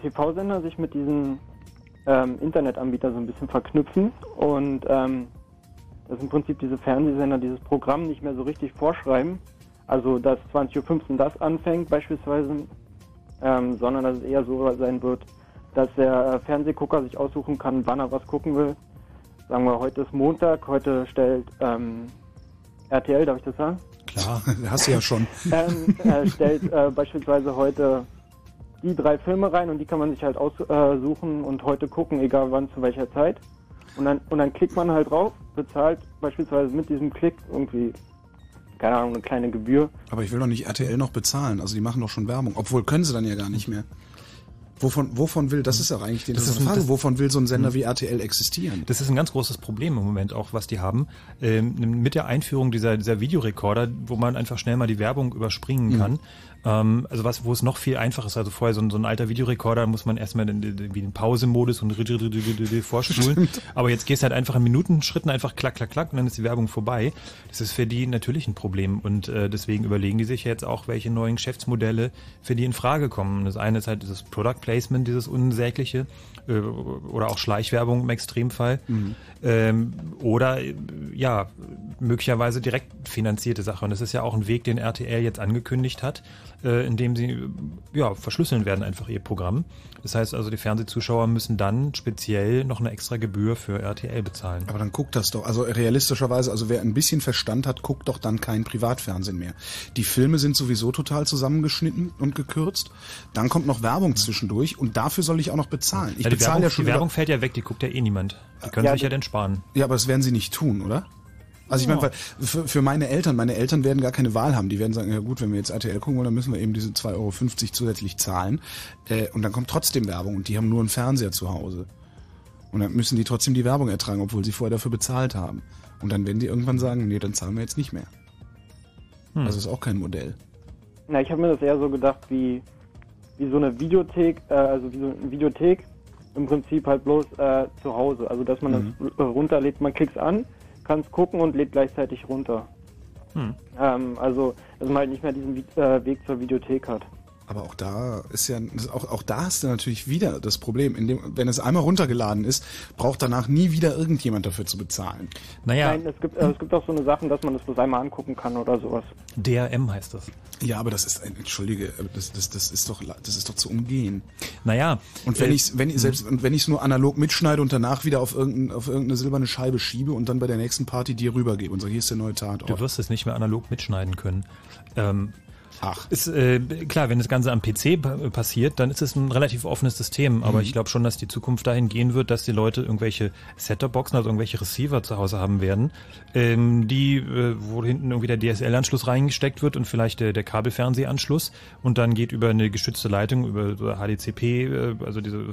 TV-Sender sich mit diesen ähm, Internetanbietern so ein bisschen verknüpfen und ähm, dass im Prinzip diese Fernsehsender dieses Programm nicht mehr so richtig vorschreiben. Also dass 20.15 Uhr das anfängt beispielsweise, ähm, sondern dass es eher so sein wird, dass der äh, Fernsehgucker sich aussuchen kann, wann er was gucken will. Sagen wir, heute ist Montag, heute stellt ähm, RTL, darf ich das sagen? Klar, hast du ja schon. ähm, äh, stellt äh, beispielsweise heute die drei Filme rein und die kann man sich halt aussuchen und heute gucken, egal wann, zu welcher Zeit. Und dann, und dann klickt man halt drauf, bezahlt beispielsweise mit diesem Klick irgendwie, keine Ahnung, eine kleine Gebühr. Aber ich will doch nicht RTL noch bezahlen. Also die machen doch schon Werbung. Obwohl können sie dann ja gar nicht mehr. Wovon, wovon will, das ist ja eigentlich die Frage, das- wovon will so ein Sender wie RTL existieren? Das ist ein ganz großes Problem im Moment auch, was die haben. Ähm, mit der Einführung dieser, dieser Videorekorder, wo man einfach schnell mal die Werbung überspringen Mhm. kann. Also was, wo es noch viel einfacher ist. Also vorher so ein, so ein alter Videorekorder muss man erstmal den, den, wie den Pausemodus und vorspulen. Aber jetzt gehst du halt einfach in Minutenschritten einfach klack, klack, klack und dann ist die Werbung vorbei. Das ist für die natürlich ein Problem und äh, deswegen überlegen die sich jetzt auch, welche neuen Geschäftsmodelle für die in Frage kommen. Das eine ist halt dieses Product Placement, dieses unsägliche äh, oder auch Schleichwerbung im Extremfall. Ähm, oder ja, möglicherweise direkt finanzierte Sache. Und das ist ja auch ein Weg, den RTL jetzt angekündigt hat, äh, indem sie ja, verschlüsseln werden einfach ihr Programm. Das heißt also, die Fernsehzuschauer müssen dann speziell noch eine extra Gebühr für RTL bezahlen. Aber dann guckt das doch. Also realistischerweise, also wer ein bisschen Verstand hat, guckt doch dann kein Privatfernsehen mehr. Die Filme sind sowieso total zusammengeschnitten und gekürzt. Dann kommt noch Werbung zwischendurch und dafür soll ich auch noch bezahlen. Ich ja, die bezahle Werbung, ja schon die Werbung fällt ja weg, die guckt ja eh niemand. Die können Ja, sich ja dann sparen. Ja, aber das werden sie nicht tun, oder? Also ich meine, für, für meine Eltern, meine Eltern werden gar keine Wahl haben. Die werden sagen, ja gut, wenn wir jetzt RTL gucken wollen, dann müssen wir eben diese 2,50 Euro zusätzlich zahlen. Äh, und dann kommt trotzdem Werbung und die haben nur einen Fernseher zu Hause. Und dann müssen die trotzdem die Werbung ertragen, obwohl sie vorher dafür bezahlt haben. Und dann werden die irgendwann sagen, nee, dann zahlen wir jetzt nicht mehr. Hm. Also ist auch kein Modell. Na, ich habe mir das eher so gedacht wie, wie so eine Videothek, äh, also wie so eine Videothek im Prinzip halt bloß äh, zu Hause. Also dass man Mhm. das runterlädt, man klickt's an, kann es gucken und lädt gleichzeitig runter. Hm. Ähm, also dass man halt nicht mehr diesen äh, Weg zur Videothek hat. Aber auch da ist ja, auch, auch da hast du natürlich wieder das Problem. In dem, wenn es einmal runtergeladen ist, braucht danach nie wieder irgendjemand dafür zu bezahlen. Naja, Nein, es gibt, äh, es gibt auch so eine Sachen, dass man das bloß einmal angucken kann oder sowas. DRM heißt das. Ja, aber das ist ein, entschuldige, das, das, das ist doch, das ist doch zu umgehen. Naja. Und wenn äh, ich wenn ich selbst und wenn ich es nur analog mitschneide und danach wieder auf irgendein, auf irgendeine silberne Scheibe schiebe und dann bei der nächsten Party dir rübergebe und sage, hier ist der neue Tatort. Du wirst es nicht mehr analog mitschneiden können. Ähm, Ach. Ist, äh, klar, wenn das Ganze am PC pa- passiert, dann ist es ein relativ offenes System. Aber Mhm. ich glaube schon, dass die Zukunft dahin gehen wird, dass die Leute irgendwelche Set-Top-Boxen, also irgendwelche Receiver zu Hause haben werden, ähm, die, äh, wo hinten irgendwie der DSL-Anschluss reingesteckt wird und vielleicht der, der Kabelfernsehanschluss und dann geht über eine gestützte Leitung, über so HDCP, äh, also diese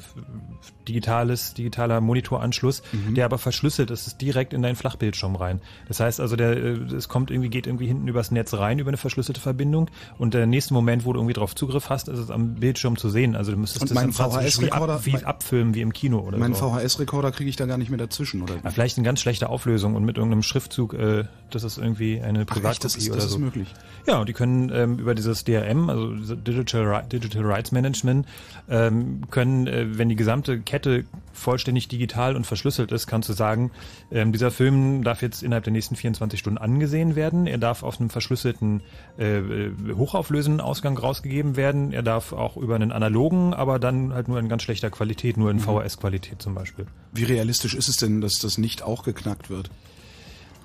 digitales, digitaler Monitoranschluss, Mhm. der aber verschlüsselt ist, ist direkt in deinen Flachbildschirm rein. Das heißt also, der, äh, es kommt irgendwie, geht irgendwie hinten übers Netz rein, über eine verschlüsselte Verbindung und der nächste Moment, wo du irgendwie drauf Zugriff hast, ist es am Bildschirm zu sehen. Also du müsstest Und das mein im Prinzip wie, ab, wie mein- abfilmen wie im Kino oder Meinen so. VHS-Rekorder kriege ich da gar nicht mehr dazwischen, oder? Ja, vielleicht in ganz schlechter Auflösung und mit irgendeinem Schriftzug, äh, das ist irgendwie eine Privatkopie das ist, oder das so. ist möglich. Ja, und die können ähm, über dieses DRM, also Digital, Digital Rights Management, ähm, können, äh, wenn die gesamte Kette vollständig digital und verschlüsselt ist, kannst du sagen, ähm, dieser Film darf jetzt innerhalb der nächsten 24 Stunden angesehen werden. Er darf auf einem verschlüsselten, äh, äh, hochauflösenden Ausgang rausgegeben werden. Er darf auch über einen analogen, aber dann halt nur in ganz schlechter Qualität, nur in Mhm. VHS-Qualität zum Beispiel. Wie realistisch ist es denn, dass das nicht auch geknackt wird?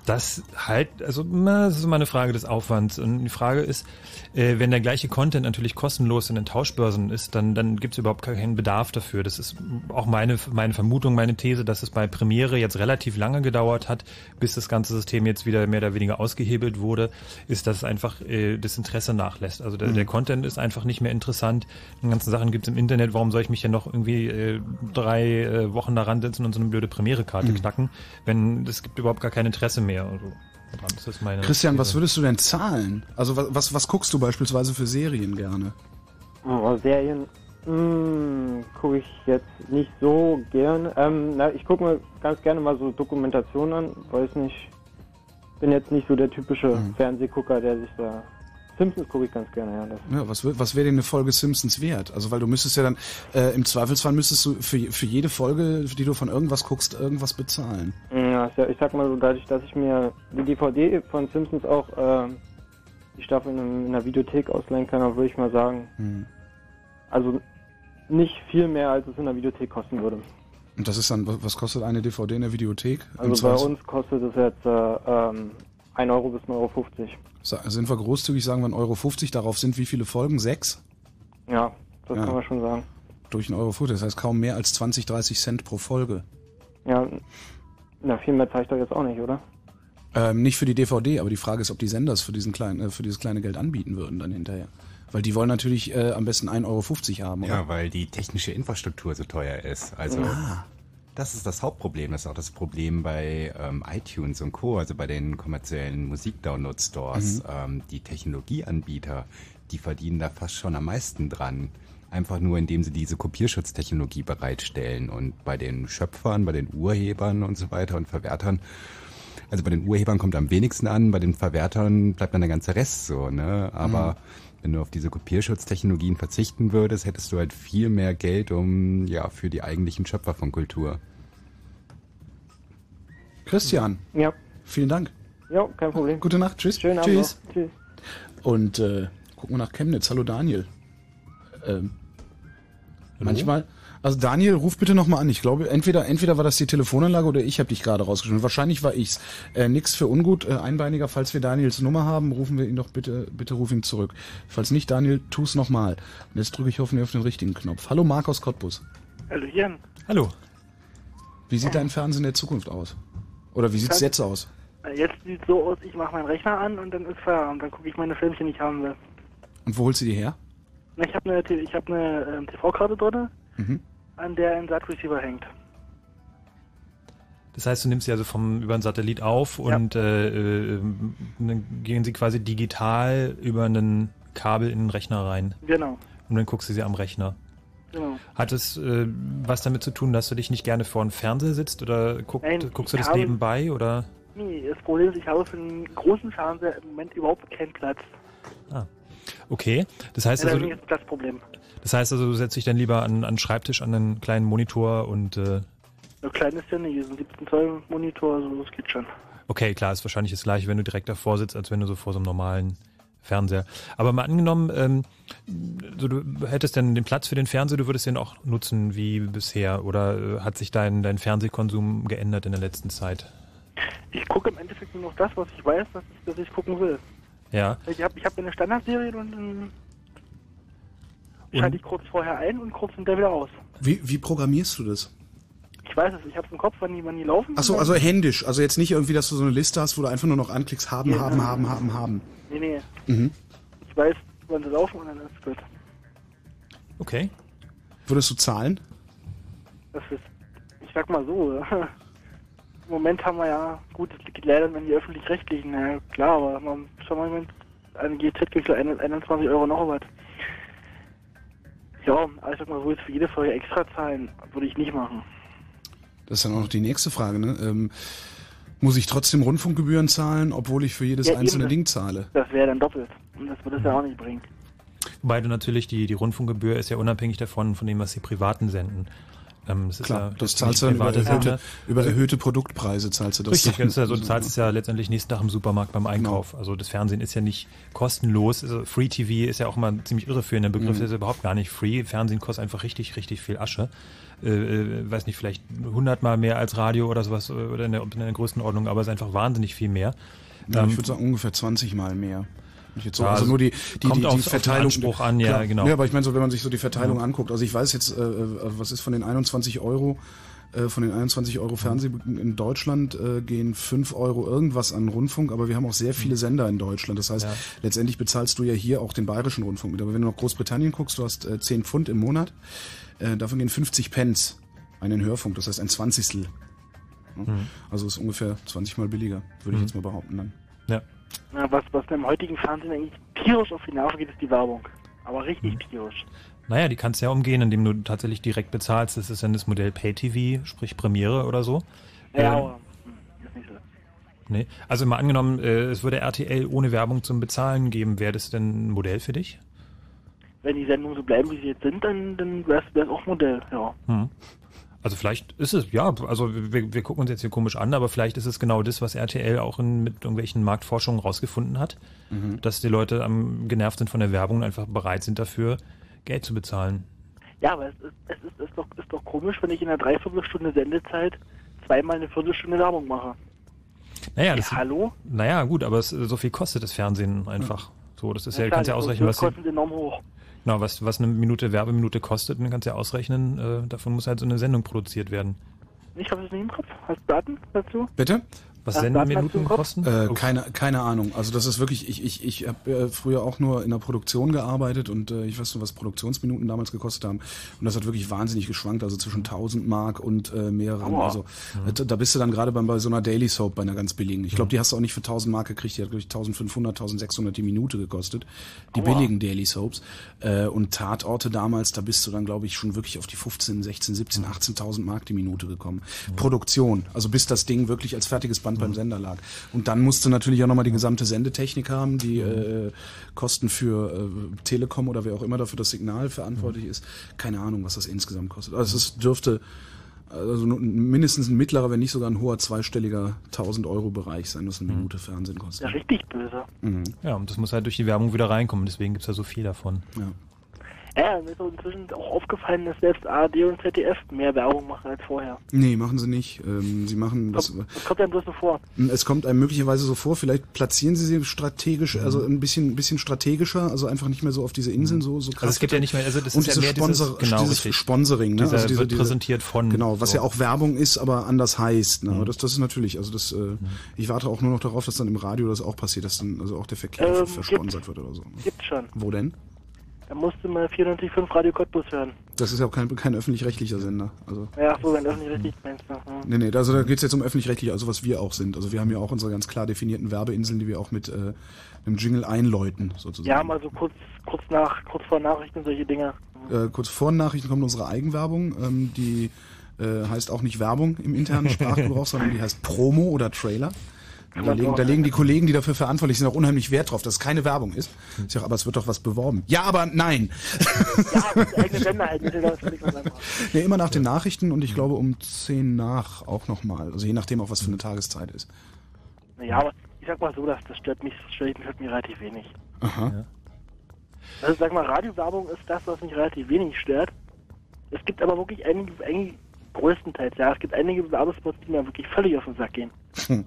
Das halt, also na, das ist immer eine Frage des Aufwands. Und die Frage ist, äh, wenn der gleiche Content natürlich kostenlos in den Tauschbörsen ist, dann, dann gibt es überhaupt keinen Bedarf dafür. Das ist auch meine, meine Vermutung, meine These, dass es bei Premiere jetzt relativ lange gedauert hat, bis das ganze System jetzt wieder mehr oder weniger ausgehebelt wurde, ist, dass einfach äh, das Interesse nachlässt. Also der, Mhm. der Content ist einfach nicht mehr interessant. Die ganzen Sachen gibt es im Internet. Warum soll ich mich ja noch irgendwie äh, drei äh, Wochen daran sitzen und so eine blöde Premiere-Karte Mhm. knacken, wenn es gibt überhaupt gar kein Interesse mehr. Also, daran. das ist meine Christian, was These. würdest du denn zahlen? Also was, was, was guckst du beispielsweise für Serien gerne? Oh, Serien mm, gucke ich jetzt nicht so gern. Ähm, na, ich gucke mir ganz gerne mal so Dokumentationen an. Weiß nicht, bin jetzt nicht so der typische Mhm. Fernsehgucker, der sich da. Simpsons gucke ich ganz gerne, ja. Ja, was, was wäre denn eine Folge Simpsons wert? Also weil du müsstest ja dann, äh, im Zweifelsfall müsstest du für, für jede Folge, die du von irgendwas guckst, irgendwas bezahlen. ja, ich sag mal so, dadurch, dass ich mir die DVD von Simpsons auch ähm, die Staffel in, einer Videothek ausleihen kann, dann würde ich mal sagen, Hm. also nicht viel mehr, als es in der Videothek kosten würde. Und das ist dann, was kostet eine DVD in der Videothek? Also bei uns kostet es jetzt äh, ähm, 1 Euro bis 1,50 Euro. Sind wir großzügig, sagen wir 1,50 Euro. 50, Darauf sind wie viele Folgen? Sechs? Ja, das Ja. kann man schon sagen. Durch 1,50 Euro. 50, Das heißt kaum mehr als 20, 30 Cent pro Folge. Ja, na, viel mehr zeigt doch jetzt auch nicht, oder? Ähm, nicht für die DVD, aber die Frage ist, ob die Sender es für, diesen kleinen, äh, für dieses kleine Geld anbieten würden dann hinterher. Weil die wollen natürlich äh, am besten 1,50 Euro haben, oder? Ja, weil die technische Infrastruktur so teuer ist. Also Ah. Das ist das Hauptproblem. Das ist auch das Problem bei ähm, iTunes und Co., also bei den kommerziellen Musikdownload-Stores. Mhm. Ähm, die Technologieanbieter, die verdienen da fast schon am meisten dran. Einfach nur, indem sie diese Kopierschutztechnologie bereitstellen. Und bei den Schöpfern, bei den Urhebern und so weiter und Verwertern, also bei den Urhebern kommt am wenigsten an, bei den Verwertern bleibt dann der ganze Rest so, ne? Aber Mhm. Wenn du auf diese Kopierschutztechnologien verzichten würdest, hättest du halt viel mehr Geld um ja für die eigentlichen Schöpfer von Kultur. Christian, Ja. vielen Dank. Ja, kein Problem. Gute Nacht, tschüss. Schönen Abend tschüss. noch. Tschüss. Und äh, gucken wir nach Chemnitz. Hallo Daniel. Ähm, manchmal. Also Daniel, ruf bitte nochmal an. Ich glaube, entweder entweder war das die Telefonanlage oder ich habe dich gerade rausgeschmissen. Wahrscheinlich war ich's. Äh, nix für ungut. Äh, Einbeiniger, falls wir Daniels Nummer haben, rufen wir ihn doch bitte, bitte ruf ihn zurück. Falls nicht, Daniel, tu's nochmal. Und jetzt drücke ich hoffentlich auf den richtigen Knopf. Hallo Markus Cottbus. Hallo Jan. Hallo. Wie sieht dein Fernsehen in der Zukunft aus? Oder wie sieht's jetzt aus? Jetzt sieht so aus, ich mache meinen Rechner an und dann ist Feierabend. Dann gucke ich meine Filmchen, die ich haben will. Und wo holst du die her? Na, Ich habe eine, T- ich hab eine ähm, TV-Karte drin, Mhm. an der ein SAT-Receiver hängt. Das heißt, du nimmst sie also vom über einen Satellit auf und äh, äh, dann gehen sie quasi digital über einen Kabel in den Rechner rein. Genau. Und dann guckst du sie am Rechner. Genau. Hat es äh, was damit zu tun, dass du dich nicht gerne vor dem Fernseher sitzt oder guckt, Nein, guckst du das habe- nebenbei oder? Nee, das Problem ist, ich habe für einen großen Fernseher im Moment überhaupt keinen Platz. Okay. Das heißt ja, also, das Platzproblem. Das heißt also, du setzt dich dann lieber an, an den Schreibtisch, an einen kleinen Monitor und äh, So klein ist der nicht, ist ein 17 Zoll Monitor, also das geht schon. Okay, klar, ist wahrscheinlich das gleiche, wenn du direkt davor sitzt, als wenn du so vor so einem normalen Fernseher. Aber mal angenommen, ähm, so, du hättest denn den Platz für den Fernseher, du würdest den auch nutzen wie bisher oder äh, hat sich dein, dein Fernsehkonsum geändert in der letzten Zeit? Ich gucke im Endeffekt nur noch das, was ich weiß, dass ich, dass ich gucken will. Ja. Ich habe ich hab eine Standardserie und dann schalte ich kurz vorher ein und kurz hinterher wieder aus. Wie, wie programmierst du das? Ich weiß es, ich habe es im Kopf, wann die, wann die laufen. Achso, also händisch. Also jetzt nicht irgendwie, dass du so eine Liste hast, wo du einfach nur noch anklickst, haben, Ja. haben, haben, haben, haben. Nee, nee. Mhm. Ich weiß, wann sie laufen und dann ist es gut. Okay. Würdest du zahlen? Das ist, ich sag mal so, im Moment haben wir ja, gut, es geht leider an die öffentlich-rechtlichen, na klar, aber man, schau mal, im Moment, eine GZ kriegst du 21 Euro noch was. Ja, ich sag mal für jede Folge extra zahlen, würde ich nicht machen. Das ist dann auch noch die nächste Frage, ne? Ähm, muss ich trotzdem Rundfunkgebühren zahlen, obwohl ich für jedes Ja, eben, einzelne das- Ding zahle? Das wäre dann doppelt. Und das würde es ja auch nicht bringen. Wobei du natürlich, die, die Rundfunkgebühr ist ja unabhängig davon, von dem, was die Privaten senden. Ähm, Klar, ja das zahlst du dann über erhöhte, über erhöhte Produktpreise zahlst du das. Richtig, das ist ja so, du zahlst es ja letztendlich nächsten Tag im Supermarkt beim Einkauf. Also das Fernsehen ist ja nicht kostenlos. Also Free TV ist ja auch immer ein ziemlich irreführender Begriff, Mhm. ist überhaupt gar nicht free. Fernsehen kostet einfach richtig, richtig viel Asche. Äh, äh, weiß nicht, vielleicht hundertmal mehr als Radio oder sowas äh, oder in der, in der Größenordnung, aber es ist einfach wahnsinnig viel mehr. Ja, Ähm, ich würde sagen ungefähr 20 Mal mehr. Wenn ich Jetzt so, Ja, also also nur die, die, kommt die, die Verteilung. Anspruch an, ja, Klar. genau. Ja, aber ich meine so, wenn man sich so die Verteilung Ja. anguckt, also ich weiß jetzt, äh, äh, was ist von den 21 Euro, äh, von den 21 Euro Fernseh in Deutschland äh, gehen 5 Euro irgendwas an Rundfunk, aber wir haben auch sehr viele Sender in Deutschland. Das heißt, Ja. letztendlich bezahlst du ja hier auch den bayerischen Rundfunk mit. Aber wenn du nach Großbritannien guckst, du hast äh, 10 Pfund im Monat, äh, davon gehen 50 Pence an den Hörfunk, das heißt ein Zwanzigstel. Ja? Mhm. Also ist ungefähr 20 mal billiger, würde ich jetzt mal behaupten dann. Ja. Na, was, was mir im heutigen Fernsehen eigentlich tierisch auf die Nerven geht, ist die Werbung. Aber richtig Mhm. tierisch. Naja, die kannst du ja umgehen, indem du tatsächlich direkt bezahlst. Das ist dann das Modell Pay-TV, sprich Premiere oder so. Ja, Ähm, aber hm, ist nicht so. Nee. Also mal angenommen, äh, es würde RTL ohne Werbung zum Bezahlen geben, wäre das denn ein Modell für dich? Wenn die Sendungen so bleiben, wie sie jetzt sind, dann, dann wäre es auch Modell, ja. Hm. Also vielleicht ist es, ja, also wir, wir gucken uns jetzt hier komisch an, aber vielleicht ist es genau das, was RTL auch in, mit irgendwelchen Marktforschungen rausgefunden hat, Mhm. dass die Leute am genervt sind von der Werbung und einfach bereit sind dafür, Geld zu bezahlen. Ja, aber es ist, es ist, ist, doch, ist doch komisch, wenn ich in einer Dreiviertelstunde Sendezeit zweimal eine Viertelstunde Werbung mache. Naja, das, Ja, hallo? naja gut, aber es, so viel kostet das Fernsehen einfach. So, das ist ja, Ja, kannst ja ausrechnen, was, Produktionskosten sind enorm hoch. Genau, was, was eine Minute Werbeminute kostet, dann kannst du ja ausrechnen, äh, davon muss halt so eine Sendung produziert werden. Ich habe es nicht im Kopf. Hast du Daten dazu? Bitte? Was dazu Sendeminuten kosten? Äh, Oh. keine, keine Ahnung. Also das ist wirklich, ich, ich, ich habe äh, früher auch nur in der Produktion gearbeitet und äh, ich weiß nur, was Produktionsminuten damals gekostet haben. Und das hat wirklich wahnsinnig geschwankt, also zwischen 1000 Mark und äh, mehreren. Aua. Also äh, da bist du dann gerade bei, bei so einer Daily Soap, bei einer ganz billigen. Ich glaube, die hast du auch nicht für 1000 Mark gekriegt, die hat glaube ich 1500, 1600 die Minute gekostet. Die Aua. billigen Daily Soaps. Äh, und Tatorte damals, da bist du dann glaube ich schon wirklich auf die 15, 16, 17, 18.000 Mark die Minute gekommen. Produktion, also bis das Ding wirklich als fertiges Band beim Sender lag. Und dann musst du natürlich auch nochmal die gesamte Sendetechnik haben, die äh, Kosten für äh, Telekom oder wer auch immer dafür das Signal verantwortlich ist. Keine Ahnung, was das insgesamt kostet. Also es dürfte also mindestens ein mittlerer, wenn nicht sogar ein hoher zweistelliger 1000 Euro Bereich sein, was eine Minute Fernsehen kostet. Ja, richtig böse. Mhm. Ja, und das muss halt durch die Werbung wieder reinkommen, deswegen gibt's ja so viel davon. Ja. Ja, mir ist auch inzwischen auch aufgefallen, dass selbst ARD und ZDF mehr Werbung machen als vorher. Nee, machen sie nicht. Ähm, sie machen das. Das kommt einem bloß so vor. Es kommt einem möglicherweise so vor, vielleicht platzieren sie sie strategisch, also ein bisschen, ein bisschen strategischer, also einfach nicht mehr so auf diese Inseln so, so krass. Also es gibt ja nicht mehr, also das und ist ja mehr dieses, Sponsor, genau, dieses richtig. Sponsoring, ne? Dieser also diese, wird diese, präsentiert von. Genau, was so. ja auch Werbung ist, aber anders heißt. Ne? Mhm. Das, das ist natürlich, also das, äh, ich warte auch nur noch darauf, dass dann im Radio das auch passiert, dass dann also auch der Verkehr Ähm, versponsert gibt- wird oder so. Gibt's schon. Wo denn? Da musste mal 94.5 Radio Cottbus hören. Das ist ja auch kein, kein öffentlich-rechtlicher Sender. Also Ja, so, nicht richtig meinst. Hm. Nee, nee, also da geht's jetzt um öffentlich-rechtlich, also was wir auch sind. Also wir haben ja auch unsere ganz klar definierten Werbeinseln, die wir auch mit äh, einem Jingle einläuten, sozusagen. Ja, mal so kurz, kurz nach, kurz vor Nachrichten solche Dinge. Äh, kurz vor Nachrichten kommt unsere Eigenwerbung, ähm, die äh, heißt auch nicht Werbung im internen Sprachgebrauch, sondern die heißt Promo oder Trailer. Da legen, da legen die Kollegen, die dafür verantwortlich sind, auch unheimlich Wert drauf, dass es keine Werbung ist. Ich sag, aber es wird doch was beworben. Ja, aber nein. Ja, das eigene Sender halt. Das. Nee, immer nach den Nachrichten und ich glaube um 10 nach auch nochmal. Also je nachdem auch, was für eine Tageszeit ist. Naja, aber ich sag mal so, dass das stört mich, das stört mich, mir relativ wenig. Aha. Also sag mal, Radiowerbung ist das, was mich relativ wenig stört. Es gibt aber wirklich einige, einige größtenteils, ja, es gibt einige Werbespots, die mir wirklich völlig auf den Sack gehen. Hm.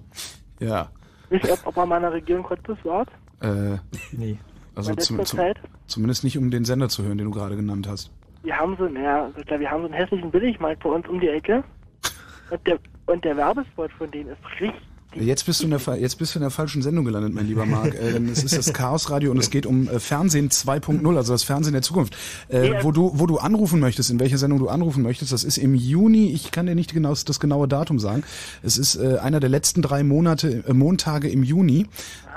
Ja. Wisst ihr, ob, man mal in der Region Cottbus wart? Äh, nee. Also zum, zum, zumindest nicht, um den Sender zu hören, den du gerade genannt hast. Wir haben so, naja, also klar, wir haben so einen hässlichen Billigmarkt bei uns um die Ecke. Und der, und der Werbespot von denen ist richtig. Jetzt bist du in der, jetzt bist du in der falschen Sendung gelandet, mein lieber Marc. Äh, es ist das Chaos Radio und es geht um äh, Fernsehen 2.0, also das Fernsehen der Zukunft. Äh, Ja. wo du, wo du anrufen möchtest, in welcher Sendung du anrufen möchtest, das ist im Juni. Ich kann dir nicht genau das genaue Datum sagen. Es ist äh, einer der letzten drei Monate, äh, Montage im Juni.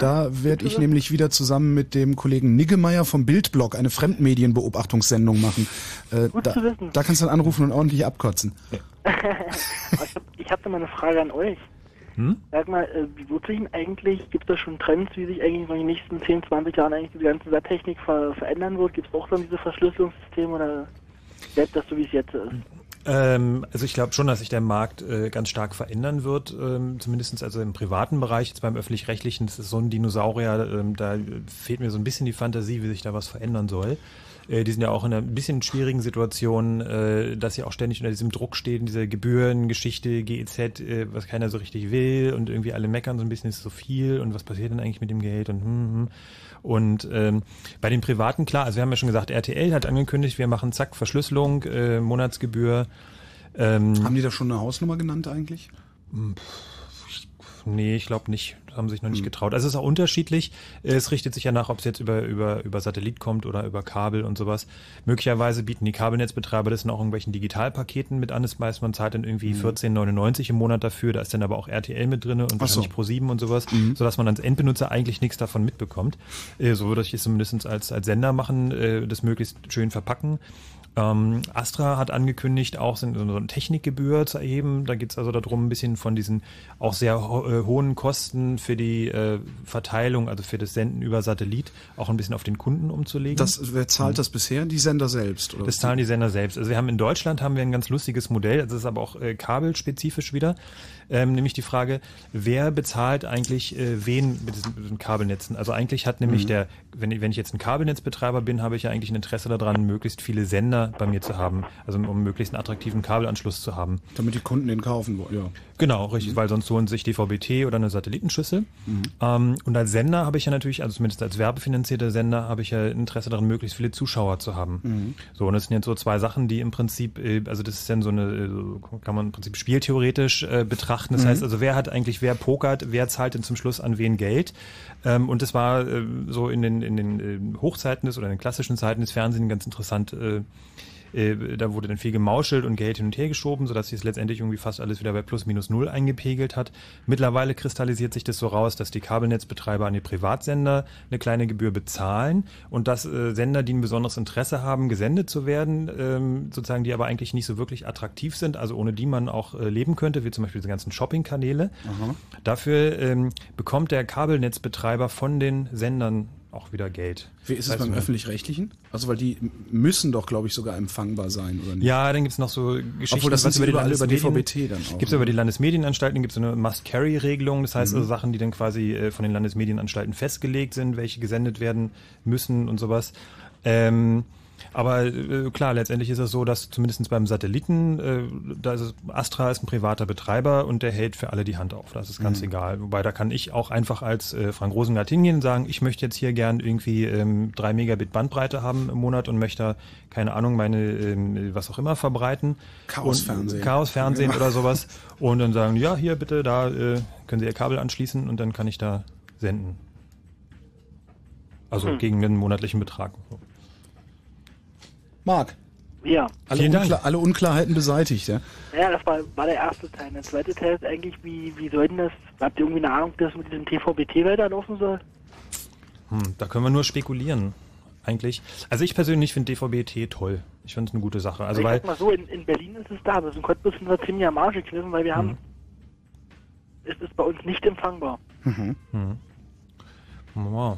Da werde ich nämlich wieder zusammen mit dem Kollegen Niggemeier vom Bildblog eine Fremdmedienbeobachtungssendung machen. Äh, Gut da, zu wissen. da kannst du dann anrufen und ordentlich abkotzen. Ich habe ich hab da mal eine Frage an euch. Hm? Sag mal, äh, wie wird sich denn eigentlich, gibt es da schon Trends, wie sich eigentlich in den nächsten 10, 20 Jahren eigentlich die ganze Technik ver verändern wird? Gibt es auch dann diese Verschlüsselungssysteme oder bleibt das so, wie es jetzt ist? Ähm, also ich glaube schon, dass sich der Markt äh, ganz stark verändern wird, ähm, zumindest also im privaten Bereich. Jetzt beim öffentlich-rechtlichen das ist so ein Dinosaurier, ähm, da fehlt mir so ein bisschen die Fantasie, wie sich da was verändern soll. Äh, die sind ja auch in einer ein bisschen schwierigen Situation, äh, dass sie auch ständig unter diesem Druck stehen, diese Gebührengeschichte, GEZ, äh, was keiner so richtig will und irgendwie alle meckern so ein bisschen, ist so viel und was passiert denn eigentlich mit dem Geld und hm, hm. Und ähm, bei den Privaten, klar, also wir haben ja schon gesagt, RTL hat angekündigt, wir machen zack, Verschlüsselung, äh, Monatsgebühr. Ähm, Haben die da schon eine Hausnummer genannt eigentlich? Nee, ich glaube nicht. Haben sich noch Hm. nicht getraut. Also es ist auch unterschiedlich. Es richtet sich ja nach, ob es jetzt über, über, über Satellit kommt oder über Kabel und sowas. Möglicherweise bieten die Kabelnetzbetreiber das in auch irgendwelchen Digitalpaketen mit an. Das weiß man zahlt dann irgendwie 14,99 im Monat dafür. Da ist dann aber auch RTL mit drin und Hm. Ach so. wahrscheinlich Pro7 und sowas, sodass man als Endbenutzer eigentlich nichts davon mitbekommt. Äh, so würde ich es zumindest als, als Sender machen, äh, das möglichst schön verpacken. Ähm, Astra hat angekündigt, auch so eine Technikgebühr zu erheben. Da geht es also darum, ein bisschen von diesen auch sehr ho äh, hohen Kosten für die äh, Verteilung, also für das Senden über Satellit, auch ein bisschen auf den Kunden umzulegen. Das, wer zahlt das bisher? Die Sender selbst? Oder Das zahlen die Sender selbst. Also wir haben in Deutschland haben wir ein ganz lustiges Modell, das ist aber auch äh, kabelspezifisch wieder, ähm, nämlich die Frage, wer bezahlt eigentlich äh, wen mit diesen, mit diesen Kabelnetzen? Also eigentlich hat nämlich Mhm. der, wenn, ich- wenn ich jetzt ein Kabelnetzbetreiber bin, habe ich ja eigentlich ein Interesse daran, möglichst viele Sender bei mir zu haben, also um möglichst einen attraktiven Kabelanschluss zu haben. Damit die Kunden den kaufen wollen, ja. Genau, richtig, weil sonst holen sich DVB-T oder eine Satellitenschüssel. Ähm, und als Sender habe ich ja natürlich, also zumindest als werbefinanzierter Sender, habe ich ja Interesse daran, möglichst viele Zuschauer zu haben. So, und das sind jetzt so zwei Sachen, die im Prinzip, äh, also das ist dann so eine, äh, kann man im Prinzip spieltheoretisch äh, betrachten. Das Mhm. heißt also, wer hat eigentlich, wer pokert, wer zahlt denn zum Schluss an wen Geld? Ähm, und das war äh, so in den, in den äh, Hochzeiten des oder in den klassischen Zeiten des Fernsehens ganz interessant. Äh, äh, da wurde dann viel gemauschelt und Geld hin und her geschoben, sodass sich es letztendlich irgendwie fast alles wieder bei plus minus null eingepegelt hat. Mittlerweile kristallisiert sich das so raus, dass die Kabelnetzbetreiber an die Privatsender eine kleine Gebühr bezahlen und dass äh, Sender, die ein besonderes Interesse haben, gesendet zu werden, ähm, sozusagen, die aber eigentlich nicht so wirklich attraktiv sind, also ohne die man auch äh, leben könnte, wie zum Beispiel diese ganzen Shopping-Kanäle. Dafür ähm, bekommt der Kabelnetzbetreiber von den Sendern auch wieder Geld. Wie ist es beim ne? Öffentlich-Rechtlichen? Also, weil die müssen doch, glaube ich, sogar empfangbar sein, oder nicht? Ja, dann gibt's noch so Geschichten, Obwohl, das was sind sie überall über DVB-T dann auch, Gibt's ne? über die Landesmedienanstalten, gibt's so eine Must-Carry-Regelung, das heißt Mhm. also Sachen, die dann quasi äh, von den Landesmedienanstalten festgelegt sind, welche gesendet werden müssen und sowas. Ähm, aber äh, klar, letztendlich ist es so, dass zumindest beim Satelliten, äh, da ist es, Astra ist ein privater Betreiber und der hält für alle die Hand auf. Das ist ganz Mhm. egal. Wobei da kann ich auch einfach als äh, Frank Rosengart hingehen und sagen, ich möchte jetzt hier gern irgendwie ähm, drei Megabit Bandbreite haben im Monat und möchte, keine Ahnung, meine ähm, was auch immer verbreiten. Chaosfernsehen. Chaosfernsehen Ja. oder sowas. Und dann sagen, ja, hier bitte, da äh, können Sie Ihr Kabel anschließen und dann kann ich da senden. Also Hm. gegen einen monatlichen Betrag. Marc, Ja. alle, Vielen Dank. Unklar, alle Unklarheiten beseitigt, ja? Ja, das war, war der erste Teil. Der zweite Teil ist eigentlich, wie, wie soll denn das, habt ihr irgendwie eine Ahnung, dass mit diesem TVBT weiterlaufen soll? Hm, da können wir nur spekulieren. Eigentlich. Also ich persönlich finde DVB-T toll. Ich finde es eine gute Sache. Also ich weil sag mal so, in, in Berlin ist es da, aber sind wir ziemlich am Arsch gekniffen, weil wir Mhm. haben, es ist bei uns nicht empfangbar. Mhm. Ja.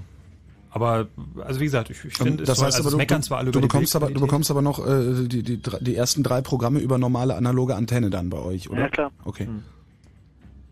Aber, also wie gesagt, ich, ich finde, es das heißt also aber, du, meckern zwar alle du, über die bekommst aber, du bekommst aber noch äh, die, die, die ersten drei Programme über normale analoge Antenne dann bei euch, oder? Ja, klar. Okay. Hm.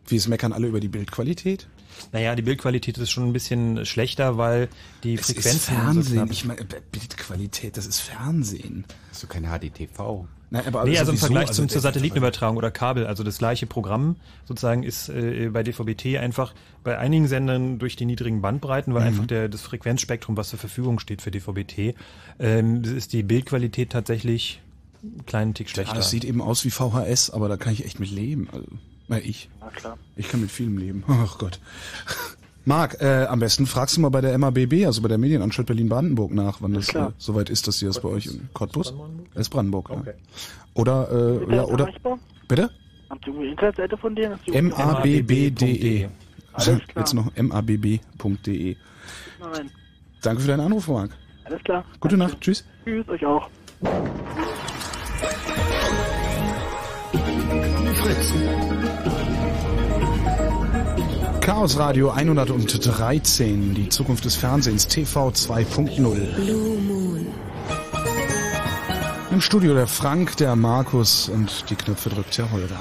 Wie es meckern alle über die Bildqualität? Naja, die Bildqualität ist schon ein bisschen schlechter, weil die Es ist Frequenzen so Fernsehen. knapp- ich meine, Bildqualität, das ist Fernsehen. Das ist so kein HDTV. Nein, aber Nee, also im Vergleich also zum, zur Satellitenübertragung oder Kabel, also das gleiche Programm sozusagen ist äh, bei DVB-T einfach bei einigen Sendern durch die niedrigen Bandbreiten, weil Mhm. einfach der, das Frequenzspektrum, was zur Verfügung steht für DVB-T, ähm, ist die Bildqualität tatsächlich einen kleinen Tick Ja, schlechter. das sieht eben aus wie VHS, aber da kann ich echt mit leben. Also, na, ich. Na klar. Ich kann mit vielem leben. Ach Gott. Marc, äh, am besten fragst du mal bei der MABB, also bei der Medienanstalt Berlin-Brandenburg nach, wann das äh, soweit ist, dass sie das bei euch in Cottbus? Das ist Brandenburg, ja. Okay. Oder, äh, Ist ja, oder, erreichbar? bitte? Habt ihr eine Internetseite von denen? Mabb.de. Alles klar. Jetzt noch mabb.de. Danke für deinen Anruf, Marc. Alles klar. Gute Nacht. Tschüss. Tschüss, euch auch. Fritz. Chaos Radio 113, die Zukunft des Fernsehens, TV 2.0. Blue Moon. Im Studio der Frank, der Markus und die Knöpfe drückt Herr Holder.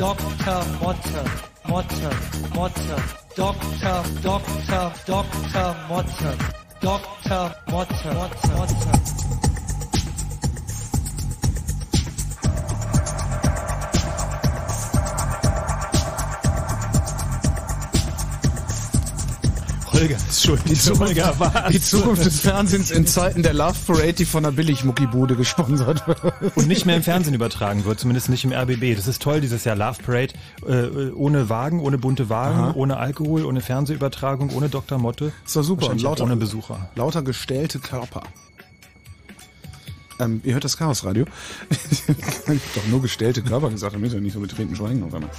Doktor, Doktor, Motte, Motte, Motte, Doktor, Doktor, Doktor, Motte. Dr. Motte. Motte. Schuld. Die Zukunft, die Zukunft des Fernsehens in Zeiten der Love Parade, die von einer Billigmuckibude gesponsert wird. Und nicht mehr im Fernsehen übertragen wird, zumindest nicht im RBB. Das ist toll, dieses Jahr Love Parade. Äh, ohne Wagen, ohne bunte Wagen, Aha. ohne Alkohol, ohne Fernsehübertragung, ohne Dr. Motte. Ist doch super. Und lauter, ohne Besucher. Lauter gestellte Körper. Ähm, ihr hört das Chaosradio. doch nur gestellte Körper gesagt, damit ihr nicht so betreten schweigen auf einmal.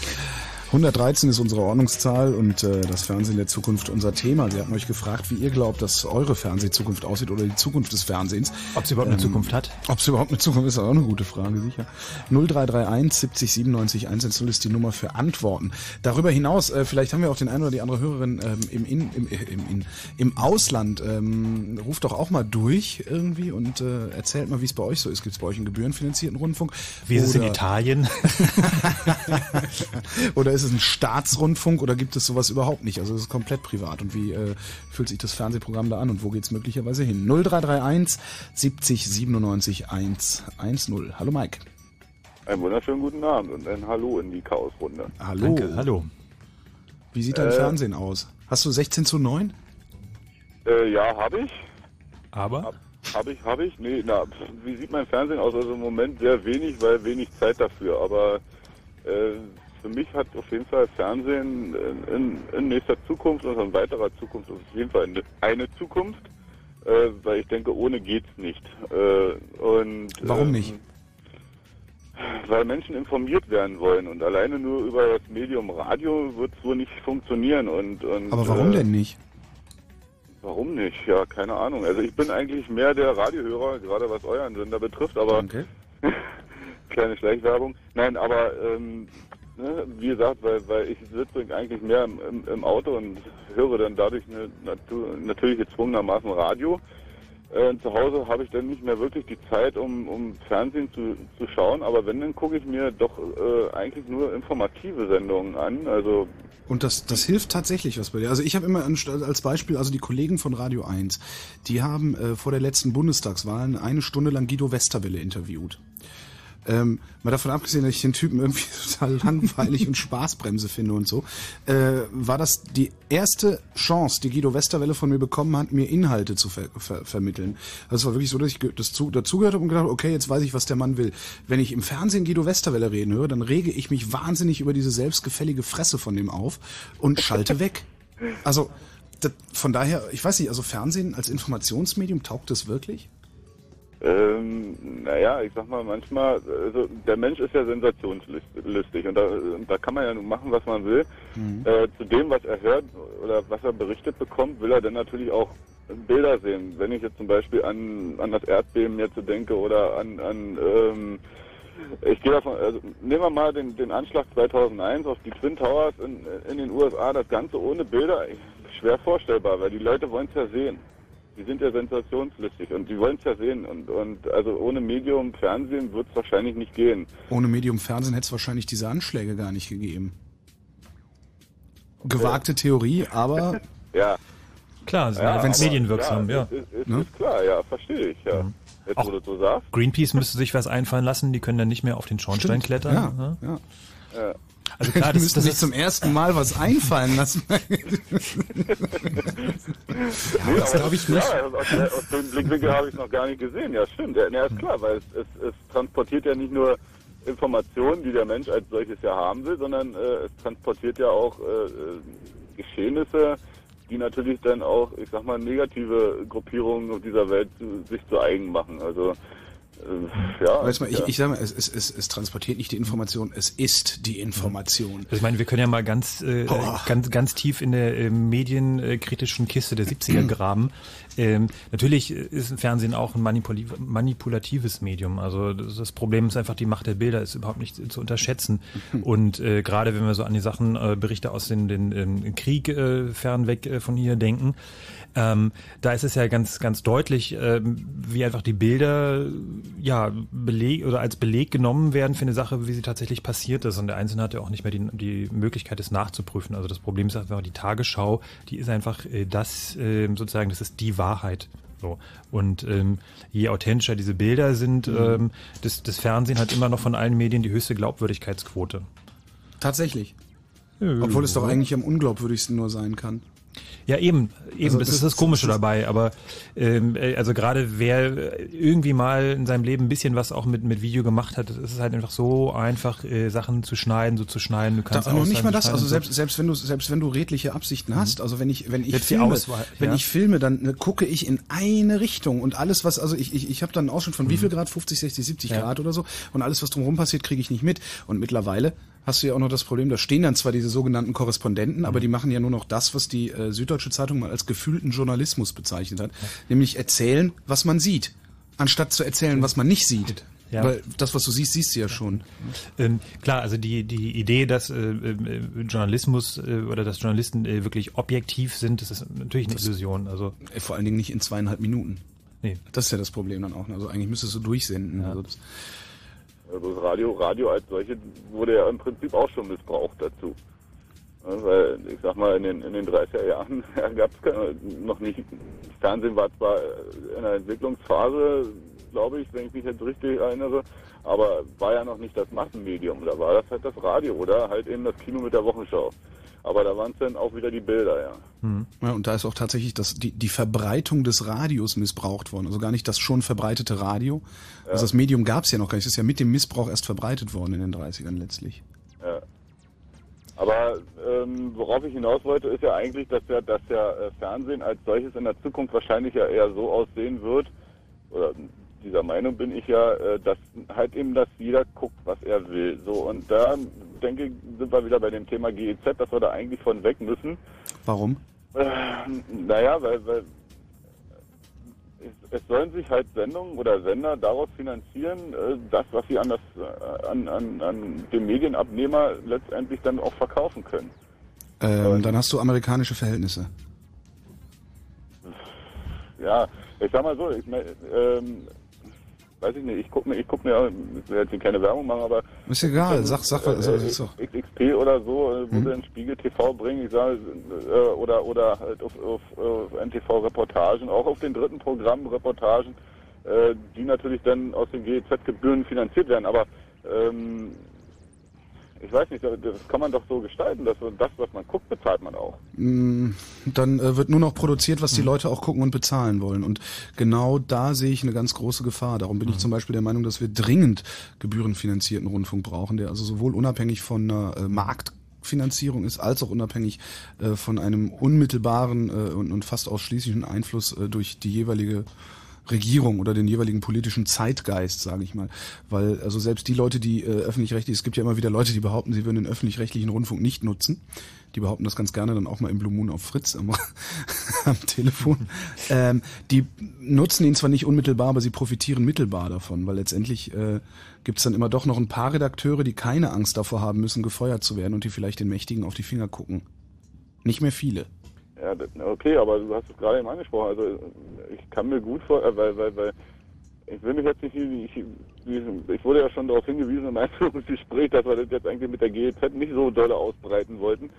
113 ist unsere Ordnungszahl und äh, das Fernsehen der Zukunft unser Thema. Wir hatten euch gefragt, wie ihr glaubt, dass eure Fernsehzukunft aussieht oder die Zukunft des Fernsehens. Ob sie überhaupt eine Zukunft hat? Ob es überhaupt eine Zukunft ist, ist auch eine gute Frage, sicher. 0331 70 97 110 ist die Nummer für Antworten. Darüber hinaus, äh, vielleicht haben wir auch den einen oder die andere Hörerin ähm, im, in, im, äh, im, in, im Ausland. Ähm, ruft doch auch mal durch irgendwie und äh, erzählt mal, wie es bei euch so ist. Gibt es bei euch einen gebührenfinanzierten Rundfunk? Wie ist es in Oder- Italien? oder ist es ein Staatsrundfunk oder gibt es sowas überhaupt nicht? Also es ist komplett privat. Und wie äh, fühlt sich das Fernsehprogramm da an und wo geht es möglicherweise hin? 0331 70 97 110. Hallo Mike. Einen wunderschönen guten Abend und ein Hallo in die Chaosrunde. Hallo. Danke, hallo. Wie sieht dein Äh, Fernsehen aus? Hast du 16 zu 9? Äh, ja, habe ich. Aber? Habe ich, habe ich. Nee, na, wie sieht mein Fernsehen aus? Also im Moment sehr wenig, weil wenig Zeit dafür. Aber äh, für mich hat auf jeden Fall Fernsehen in, in, in nächster Zukunft und in weiterer Zukunft auf jeden Fall eine, eine Zukunft. Äh, weil ich denke, ohne geht's nicht. Äh, und, Warum ähm, nicht? Weil Menschen informiert werden wollen und alleine nur über das Medium Radio wird es wohl nicht funktionieren. Und, und, Aber warum äh, denn nicht? Warum nicht? Ja, keine Ahnung. Also ich bin eigentlich mehr der Radiohörer, gerade was euren Sender betrifft, aber Danke. kleine Schleichwerbung. Nein, aber ähm, ne, wie gesagt, weil, weil ich sitze eigentlich mehr im, im, im Auto und höre dann dadurch eine, natu natürlich gezwungenermaßen Radio. Äh, zu Hause habe ich dann nicht mehr wirklich die Zeit, um, um Fernsehen zu, zu schauen, aber wenn, dann gucke ich mir doch äh, eigentlich nur informative Sendungen an. Also Und das, das hilft tatsächlich was bei dir. Also ich habe immer als Beispiel, also die Kollegen von Radio 1, die haben äh, vor der letzten Bundestagswahl eine Stunde lang Guido Westerwelle interviewt. Ähm, mal davon abgesehen, dass ich den Typen irgendwie total langweilig und Spaßbremse finde und so, äh, war das die erste Chance, die Guido Westerwelle von mir bekommen hat, mir Inhalte zu ver ver vermitteln. Also es war wirklich so, dass ich das zu dazugehört habe und gedacht, okay, jetzt weiß ich, was der Mann will. Wenn ich im Fernsehen Guido Westerwelle reden höre, dann rege ich mich wahnsinnig über diese selbstgefällige Fresse von dem auf und schalte weg. Also das, von daher, ich weiß nicht, also Fernsehen als Informationsmedium taugt das wirklich? Ähm, naja, ich sag mal, manchmal, also der Mensch ist ja sensationslustig und da, da kann man ja nun machen, was man will. Äh, zu dem, was er hört oder was er berichtet bekommt, will er dann natürlich auch Bilder sehen. Wenn ich jetzt zum Beispiel an, an das Erdbeben jetzt denke oder an, an ähm, ich gehe davon, also nehmen wir mal den, den Anschlag 2001 auf die Twin Towers in, in den USA, das Ganze ohne Bilder, schwer vorstellbar, weil die Leute wollen es ja sehen. Die sind ja sensationslustig und die wollen es ja sehen. Und, und also ohne Medium Fernsehen wird es wahrscheinlich nicht gehen. Ohne Medium Fernsehen hätte es wahrscheinlich diese Anschläge gar nicht gegeben. Gewagte Theorie, aber Ja. Klar, ja, wenn's aber- medienwirksam, ja. Ist, ist, ist, Ne? ist klar, ja, verstehe ich, ja. Jetzt, wo du so sagst. Greenpeace müsste sich was einfallen lassen, die können dann nicht mehr auf den Schornstein Stimmt, klettern. ja, ne? ja. Ja. Also klar, die das, das sich ist zum ersten Mal was einfallen lassen. Nee, das aber glaub ich nicht. Klar, aus, der- aus dem Blickwinkel habe ich noch gar nicht gesehen. Ja, stimmt. Ja, ja, ist klar, weil es, es, es transportiert ja nicht nur Informationen, die der Mensch als solches ja haben will, sondern äh, es transportiert ja auch äh, äh, Geschehnisse, die natürlich dann auch, ich sag mal, negative Gruppierungen auf dieser Welt zu, sich zu eigen machen. Also ja. Aber jetzt mal, ich, ja. ich sag mal, es, es, es, es transportiert nicht die Information, es ist die Information. Also ich meine, wir können ja mal ganz, äh, Boah. ganz, ganz tief in der äh, medienkritischen Kiste der 70er graben. Ähm, natürlich ist ein Fernsehen auch ein manipuli manipulatives Medium. Also das, das Problem ist einfach, die Macht der Bilder ist überhaupt nicht zu unterschätzen. Und äh, gerade wenn wir so an die Sachen, äh, Berichte aus den, den ähm, Krieg äh, fernweg äh, von hier denken, ähm, da ist es ja ganz, ganz deutlich, ähm, wie einfach die Bilder ja, Beleg oder als Beleg genommen werden für eine Sache, wie sie tatsächlich passiert ist. Und der Einzelne hat ja auch nicht mehr die, die Möglichkeit, es nachzuprüfen. Also das Problem ist einfach, die Tagesschau, die ist einfach äh, das, äh, sozusagen, das ist die Wahrheit. So. Und ähm, je authentischer diese Bilder sind, Mhm. ähm, das, das Fernsehen hat immer noch von allen Medien die höchste Glaubwürdigkeitsquote. Tatsächlich. Obwohl es doch eigentlich am unglaubwürdigsten nur sein kann. Ja, eben, eben, Also das, das- ist das Komische das- dabei. Aber ähm, äh, also gerade wer irgendwie mal in seinem Leben ein bisschen was auch mit, mit Video gemacht hat, es ist halt einfach so einfach, äh, Sachen zu schneiden, so zu schneiden. Du kannst Da, noch nicht mal das, also selbst, selbst wenn du selbst wenn du redliche Absichten hast, also wenn ich wenn ich Selbst filme, Auswahl, wenn ja. ich filme, dann äh, gucke ich in eine Richtung und alles was also ich ich, ich habe dann einen Ausschnitt von wie viel Grad 50, 60, 70 Ja. Grad oder so und alles was drumherum passiert, kriege ich nicht mit und mittlerweile hast du ja auch noch das Problem, da stehen dann zwar diese sogenannten Korrespondenten, aber die machen ja nur noch das, was die äh, Süddeutsche Zeitung mal als gefühlten Journalismus bezeichnet hat, nämlich erzählen, was man sieht, anstatt zu erzählen, was man nicht sieht. Ja. Weil das, was du siehst, siehst du ja schon. Ähm, klar, also die, die Idee, dass äh, äh, Journalismus äh, oder dass Journalisten äh, wirklich objektiv sind, das ist natürlich eine Illusion. Also Äh, Vor allen Dingen nicht in zweieinhalb Minuten. Nee. Das ist ja das Problem dann auch. Also eigentlich müsstest du durchsenden. Also das, Also das Radio, Radio als solche wurde ja im Prinzip auch schon missbraucht dazu. Weil ich sag mal, in den, in den 30er Jahren gab es noch nicht. Fernsehen war zwar in der Entwicklungsphase, glaube ich, wenn ich mich jetzt richtig erinnere, aber war ja noch nicht das Massenmedium. Da war das halt das Radio oder halt eben das Kino mit der Wochenschau. Aber da waren es dann auch wieder die Bilder, ja. ja, und da ist auch tatsächlich das, die, die Verbreitung des Radios missbraucht worden. Also gar nicht das schon verbreitete Radio. Also das Medium gab es ja noch gar nicht. Das ist ja mit dem Missbrauch erst verbreitet worden in den 30ern letztlich. Ja. Aber ähm, worauf ich hinaus wollte, ist ja eigentlich, dass ja, dass ja äh, Fernsehen als solches in der Zukunft wahrscheinlich ja eher so aussehen wird, oder dieser Meinung bin ich ja, äh, dass halt eben, dass jeder guckt, was er will. So und da denke sind wir wieder bei dem Thema GEZ, dass wir da eigentlich von weg müssen. Warum? Äh, naja, weil, weil es, es sollen sich halt Sendungen oder Sender daraus finanzieren, äh, das, was sie an, das, äh, an, an, an den Medienabnehmer letztendlich dann auch verkaufen können. Ähm, dann hast du amerikanische Verhältnisse. Ja, ich sag mal so, ich ähm, weiß ich nicht, ich guck mir, ich guck mir, ich will jetzt hier keine Werbung machen, aber Ist egal, sag, sag, sag, sag, sag. äh, XXP oder so, äh, wo Mhm. einen Spiegel TV bringen, ich sage, äh, oder oder halt auf, auf, auf NTV Reportagen, auch auf den dritten Programm Reportagen, äh, die natürlich dann aus den GEZ-Gebühren finanziert werden, aber ähm, ich weiß nicht, das kann man doch so gestalten, dass das, was man guckt, bezahlt man auch. Mm, Dann äh, wird nur noch produziert, was die Leute auch gucken und bezahlen wollen. Und genau da sehe ich eine ganz große Gefahr. Darum bin ich zum Beispiel der Meinung, dass wir dringend gebührenfinanzierten Rundfunk brauchen, der also sowohl unabhängig von einer äh, Marktfinanzierung ist, als auch unabhängig äh, von einem unmittelbaren äh, und, und fast ausschließlichen Einfluss äh, durch die jeweilige Regierung oder den jeweiligen politischen Zeitgeist, sage ich mal. Weil also selbst die Leute, die äh, öffentlich-rechtlich, es gibt ja immer wieder Leute, die behaupten, sie würden den öffentlich-rechtlichen Rundfunk nicht nutzen. Die behaupten das ganz gerne dann auch mal im Blue Moon auf Fritz am, am Telefon. Ähm, die nutzen ihn zwar nicht unmittelbar, aber sie profitieren mittelbar davon, weil letztendlich äh, gibt's dann immer doch noch ein paar Redakteure, die keine Angst davor haben müssen, gefeuert zu werden und die vielleicht den Mächtigen auf die Finger gucken. Nicht mehr viele. Ja, okay, aber du hast es gerade eben angesprochen. Also ich kann mir gut vor, äh, weil, weil, weil ich will mich jetzt nicht, ich, ich wurde ja schon darauf hingewiesen im Einführungsgespräch, dass wir das jetzt eigentlich mit der GEZ nicht so dolle ausbreiten wollten.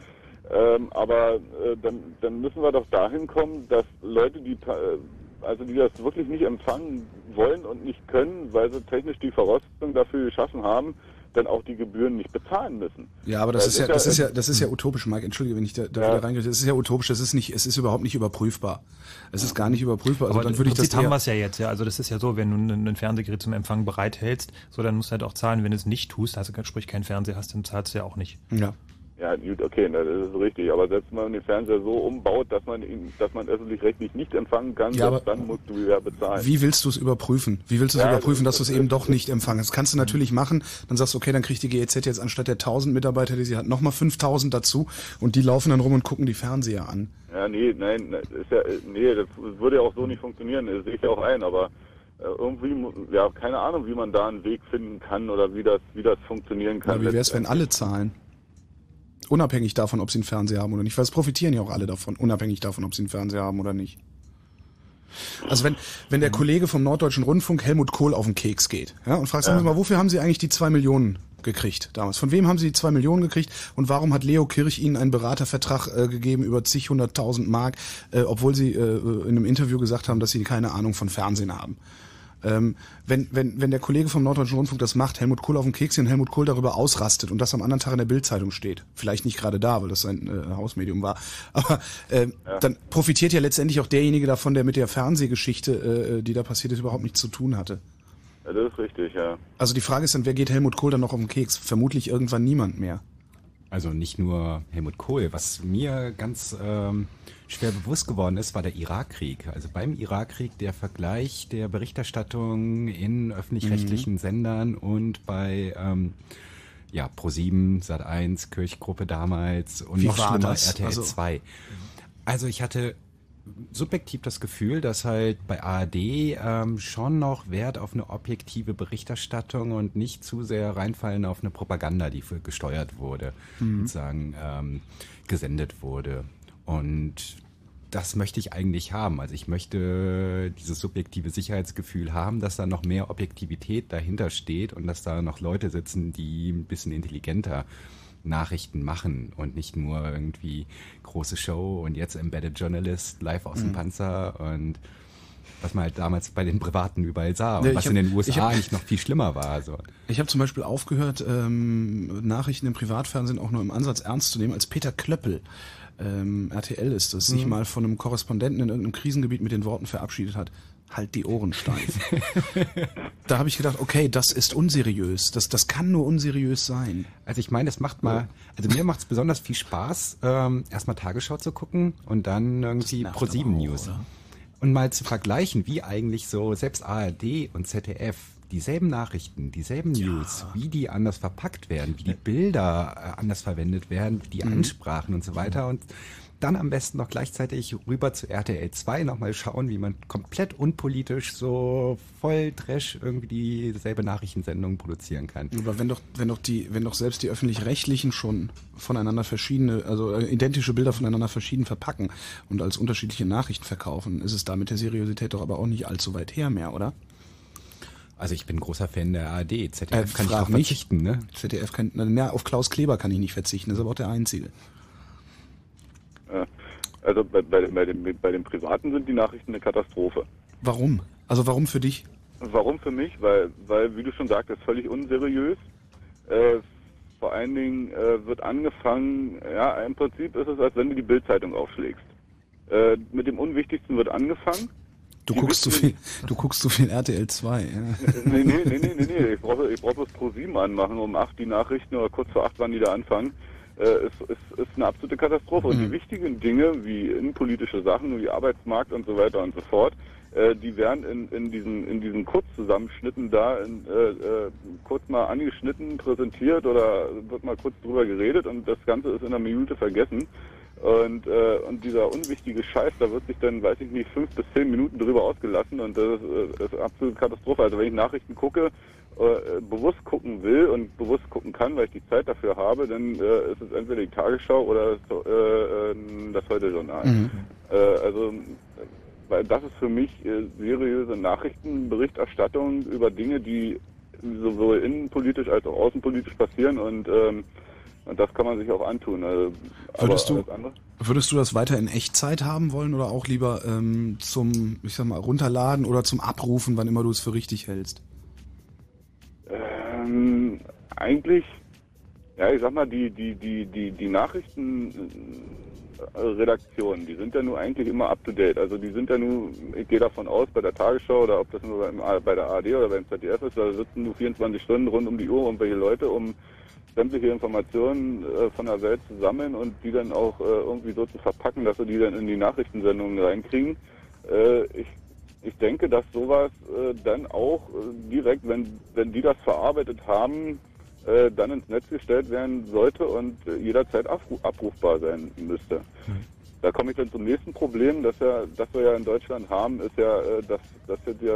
Ähm, aber äh, dann, dann müssen wir doch dahin kommen, dass Leute, die äh, also die das wirklich nicht empfangen wollen und nicht können, weil sie technisch die Voraussetzungen dafür geschaffen haben, dann auch die Gebühren nicht bezahlen müssen. Ja, aber das Weil ist ja, das ist ja, das ist ja utopisch, Mike. Entschuldige, wenn ich da, da Ja. wieder reingehe. Das ist ja utopisch. Das ist nicht, es ist überhaupt nicht überprüfbar. Es ist gar nicht überprüfbar. Also Aber dann würde ich das haben wir es ja jetzt, ja. Also das ist ja so, wenn du ein, ein Fernsehgerät zum Empfang bereithältst, so dann musst du halt auch zahlen. Wenn du es nicht tust, also sprich keinen Fernseher hast, dann zahlst du ja auch nicht. Ja. Ja, gut, okay, das ist richtig. Aber selbst wenn man den Fernseher so umbaut, dass man ihn, dass man öffentlich-rechtlich nicht empfangen kann, Ja, dann musst du ja bezahlen. Wie willst du es überprüfen? Wie willst du es Ja, überprüfen, dass du das- es eben doch nicht empfangst? Das kannst du natürlich machen. Dann sagst du, okay, dann kriegt die GEZ jetzt anstatt der 1000 Mitarbeiter, die sie hat, nochmal 5000 dazu und die laufen dann rum und gucken die Fernseher an. Ja, nee, nein, nein, ist ja, nee, das würde ja auch so nicht funktionieren, das sehe ich ja auch ein, aber äh, irgendwie, ja, keine Ahnung, wie man da einen Weg finden kann oder wie das, wie das funktionieren kann. Aber wie wäre es, wenn alle zahlen? Unabhängig davon, ob sie einen Fernseher haben oder nicht. Weil es profitieren ja auch alle davon, unabhängig davon, ob sie einen Fernseher haben oder nicht. Also wenn, wenn der Kollege vom Norddeutschen Rundfunk Helmut Kohl auf den Keks geht ja, und fragt, sagen Sie mal, wofür haben Sie eigentlich die zwei Millionen gekriegt damals? Von wem haben Sie die zwei Millionen gekriegt und warum hat Leo Kirch Ihnen einen Beratervertrag äh, gegeben über zig hunderttausend Mark, äh, obwohl Sie äh, in einem Interview gesagt haben, dass Sie keine Ahnung von Fernsehen haben? Ähm, wenn, wenn, wenn der Kollege vom Norddeutschen Rundfunk das macht, Helmut Kohl auf den Keks und Helmut Kohl darüber ausrastet und das am anderen Tag in der Bildzeitung steht, vielleicht nicht gerade da, weil das sein äh, Hausmedium war, aber äh, dann profitiert ja letztendlich auch derjenige davon, der mit der Fernsehgeschichte, äh, die da passiert ist, überhaupt nichts zu tun hatte. Ja, das ist richtig, ja. Also die Frage ist dann, wer geht Helmut Kohl dann noch auf den Keks? Vermutlich irgendwann niemand mehr. Also nicht nur Helmut Kohl. Was mir ganz ähm, schwer bewusst geworden ist, war der Irakkrieg. Also beim Irakkrieg der Vergleich der Berichterstattung in öffentlich-rechtlichen Mhm. Sendern und bei ähm, ja, Pro7, Sat1, Kirchgruppe damals und noch schlimmer? RTL Also- 2. Also ich hatte subjektiv das Gefühl, dass halt bei ARD ähm, schon noch Wert auf eine objektive Berichterstattung und nicht zu sehr reinfallen auf eine Propaganda, die für gesteuert wurde, Mhm. sozusagen ähm, gesendet wurde. Und das möchte ich eigentlich haben. Also ich möchte dieses subjektive Sicherheitsgefühl haben, dass da noch mehr Objektivität dahinter steht und dass da noch Leute sitzen, die ein bisschen intelligenter Nachrichten machen und nicht nur irgendwie große Show und jetzt Embedded Journalist live aus dem Mhm. Panzer und was man halt damals bei den Privaten überall sah und Ja, was hab- in den USA hab- eigentlich noch viel schlimmer war. So. Ich habe zum Beispiel aufgehört, ähm, Nachrichten im Privatfernsehen auch nur im Ansatz ernst zu nehmen, als Peter Klöppel, ähm, RTL ist das, sich Mhm. mal von einem Korrespondenten in irgendeinem Krisengebiet mit den Worten verabschiedet hat, halt die Ohren steif. da habe ich gedacht, okay, das ist unseriös, das, das kann nur unseriös sein. Also ich meine, es macht mal, also mir macht es besonders viel Spaß, ähm, erstmal Tagesschau zu gucken und dann irgendwie Pro7 News. Und mal zu vergleichen, wie eigentlich so selbst ARD und ZDF dieselben Nachrichten, dieselben News, wie die anders verpackt werden, wie die Bilder äh, anders verwendet werden, die Mhm. Ansprachen und so weiter und dann am besten noch gleichzeitig rüber zu RTL 2 nochmal schauen, wie man komplett unpolitisch so voll Trash irgendwie dieselbe Nachrichtensendung produzieren kann. Aber wenn doch, wenn doch die, wenn doch selbst die öffentlich-rechtlichen schon voneinander verschiedene, also äh, identische Bilder voneinander verschieden verpacken und als unterschiedliche Nachrichten verkaufen, ist es da mit der Seriosität doch aber auch nicht allzu weit her mehr, oder? Also ich bin großer Fan der ARD. ZDF Äh, kann ich auch mich. verzichten, ne? ZDF kann, na, auf Klaus Kleber kann ich nicht verzichten, das ist aber auch der einzige. Ja. Also bei, bei, bei, den, bei den Privaten sind die Nachrichten eine Katastrophe. Warum? Also warum für dich? Warum für mich? Weil, weil wie du schon sagtest, völlig unseriös. Äh, vor allen Dingen äh, wird angefangen, ja, im Prinzip ist es, als wenn du die Bildzeitung aufschlägst. Äh, mit dem Unwichtigsten wird angefangen. Du guckst zu wissen- viel, du guckst zu viel RTL 2. Ja. nee, nee, nee, nee, nee, nee. Ich brauche, ich brauche bloß Pro 7 anmachen, um 8 die Nachrichten oder kurz vor 8, wann die da anfangen. Äh, es ist, ist eine absolute Katastrophe. Und die wichtigen Dinge, wie innenpolitische Sachen, wie Arbeitsmarkt und so weiter und so fort, äh, die werden in, in diesen, in diesen Kurzzusammenschnitten da in, äh, äh, kurz mal angeschnitten, präsentiert oder wird mal kurz drüber geredet und das Ganze ist in einer Minute vergessen. Und, äh, und dieser unwichtige Scheiß, da wird sich dann, weiß ich nicht, fünf bis zehn Minuten drüber ausgelassen und das ist, äh, das ist absolute Katastrophe. Also wenn ich Nachrichten gucke, äh, bewusst gucken will und bewusst gucken kann, weil ich die Zeit dafür habe, dann äh, ist es entweder die Tagesschau oder das, äh, äh, das Heute-Journal. Mhm. Äh, also, weil das ist für mich äh, seriöse Nachrichtenberichterstattung über Dinge, die sowohl innenpolitisch als auch außenpolitisch passieren und, ähm, und das kann man sich auch antun. Also, Würdest du, würdest du das weiter in Echtzeit haben wollen oder auch lieber ähm, zum, ich sag mal, runterladen oder zum Abrufen, wann immer du es für richtig hältst? Ähm, eigentlich, ja, ich sag mal, die, die, die, die, die Nachrichtenredaktionen, die sind ja nur eigentlich immer up to date. Also die sind ja nur, ich gehe davon aus, bei der Tagesschau oder ob das nur beim, A- bei der ARD oder beim ZDF ist, da sitzen nur 24 Stunden rund um die Uhr irgendwelche Leute, um sämtliche Informationen äh, von der Welt zu sammeln und die dann auch äh, irgendwie so zu verpacken, dass sie die dann in die Nachrichtensendungen reinkriegen. Äh, ich ich denke, dass sowas äh, dann auch äh, direkt, wenn, wenn die das verarbeitet haben, äh, dann ins Netz gestellt werden sollte und jederzeit afru abrufbar sein müsste. Da komme ich dann zum nächsten Problem, das, ja, das wir ja in Deutschland haben, ist ja, dass, dass jetzt ja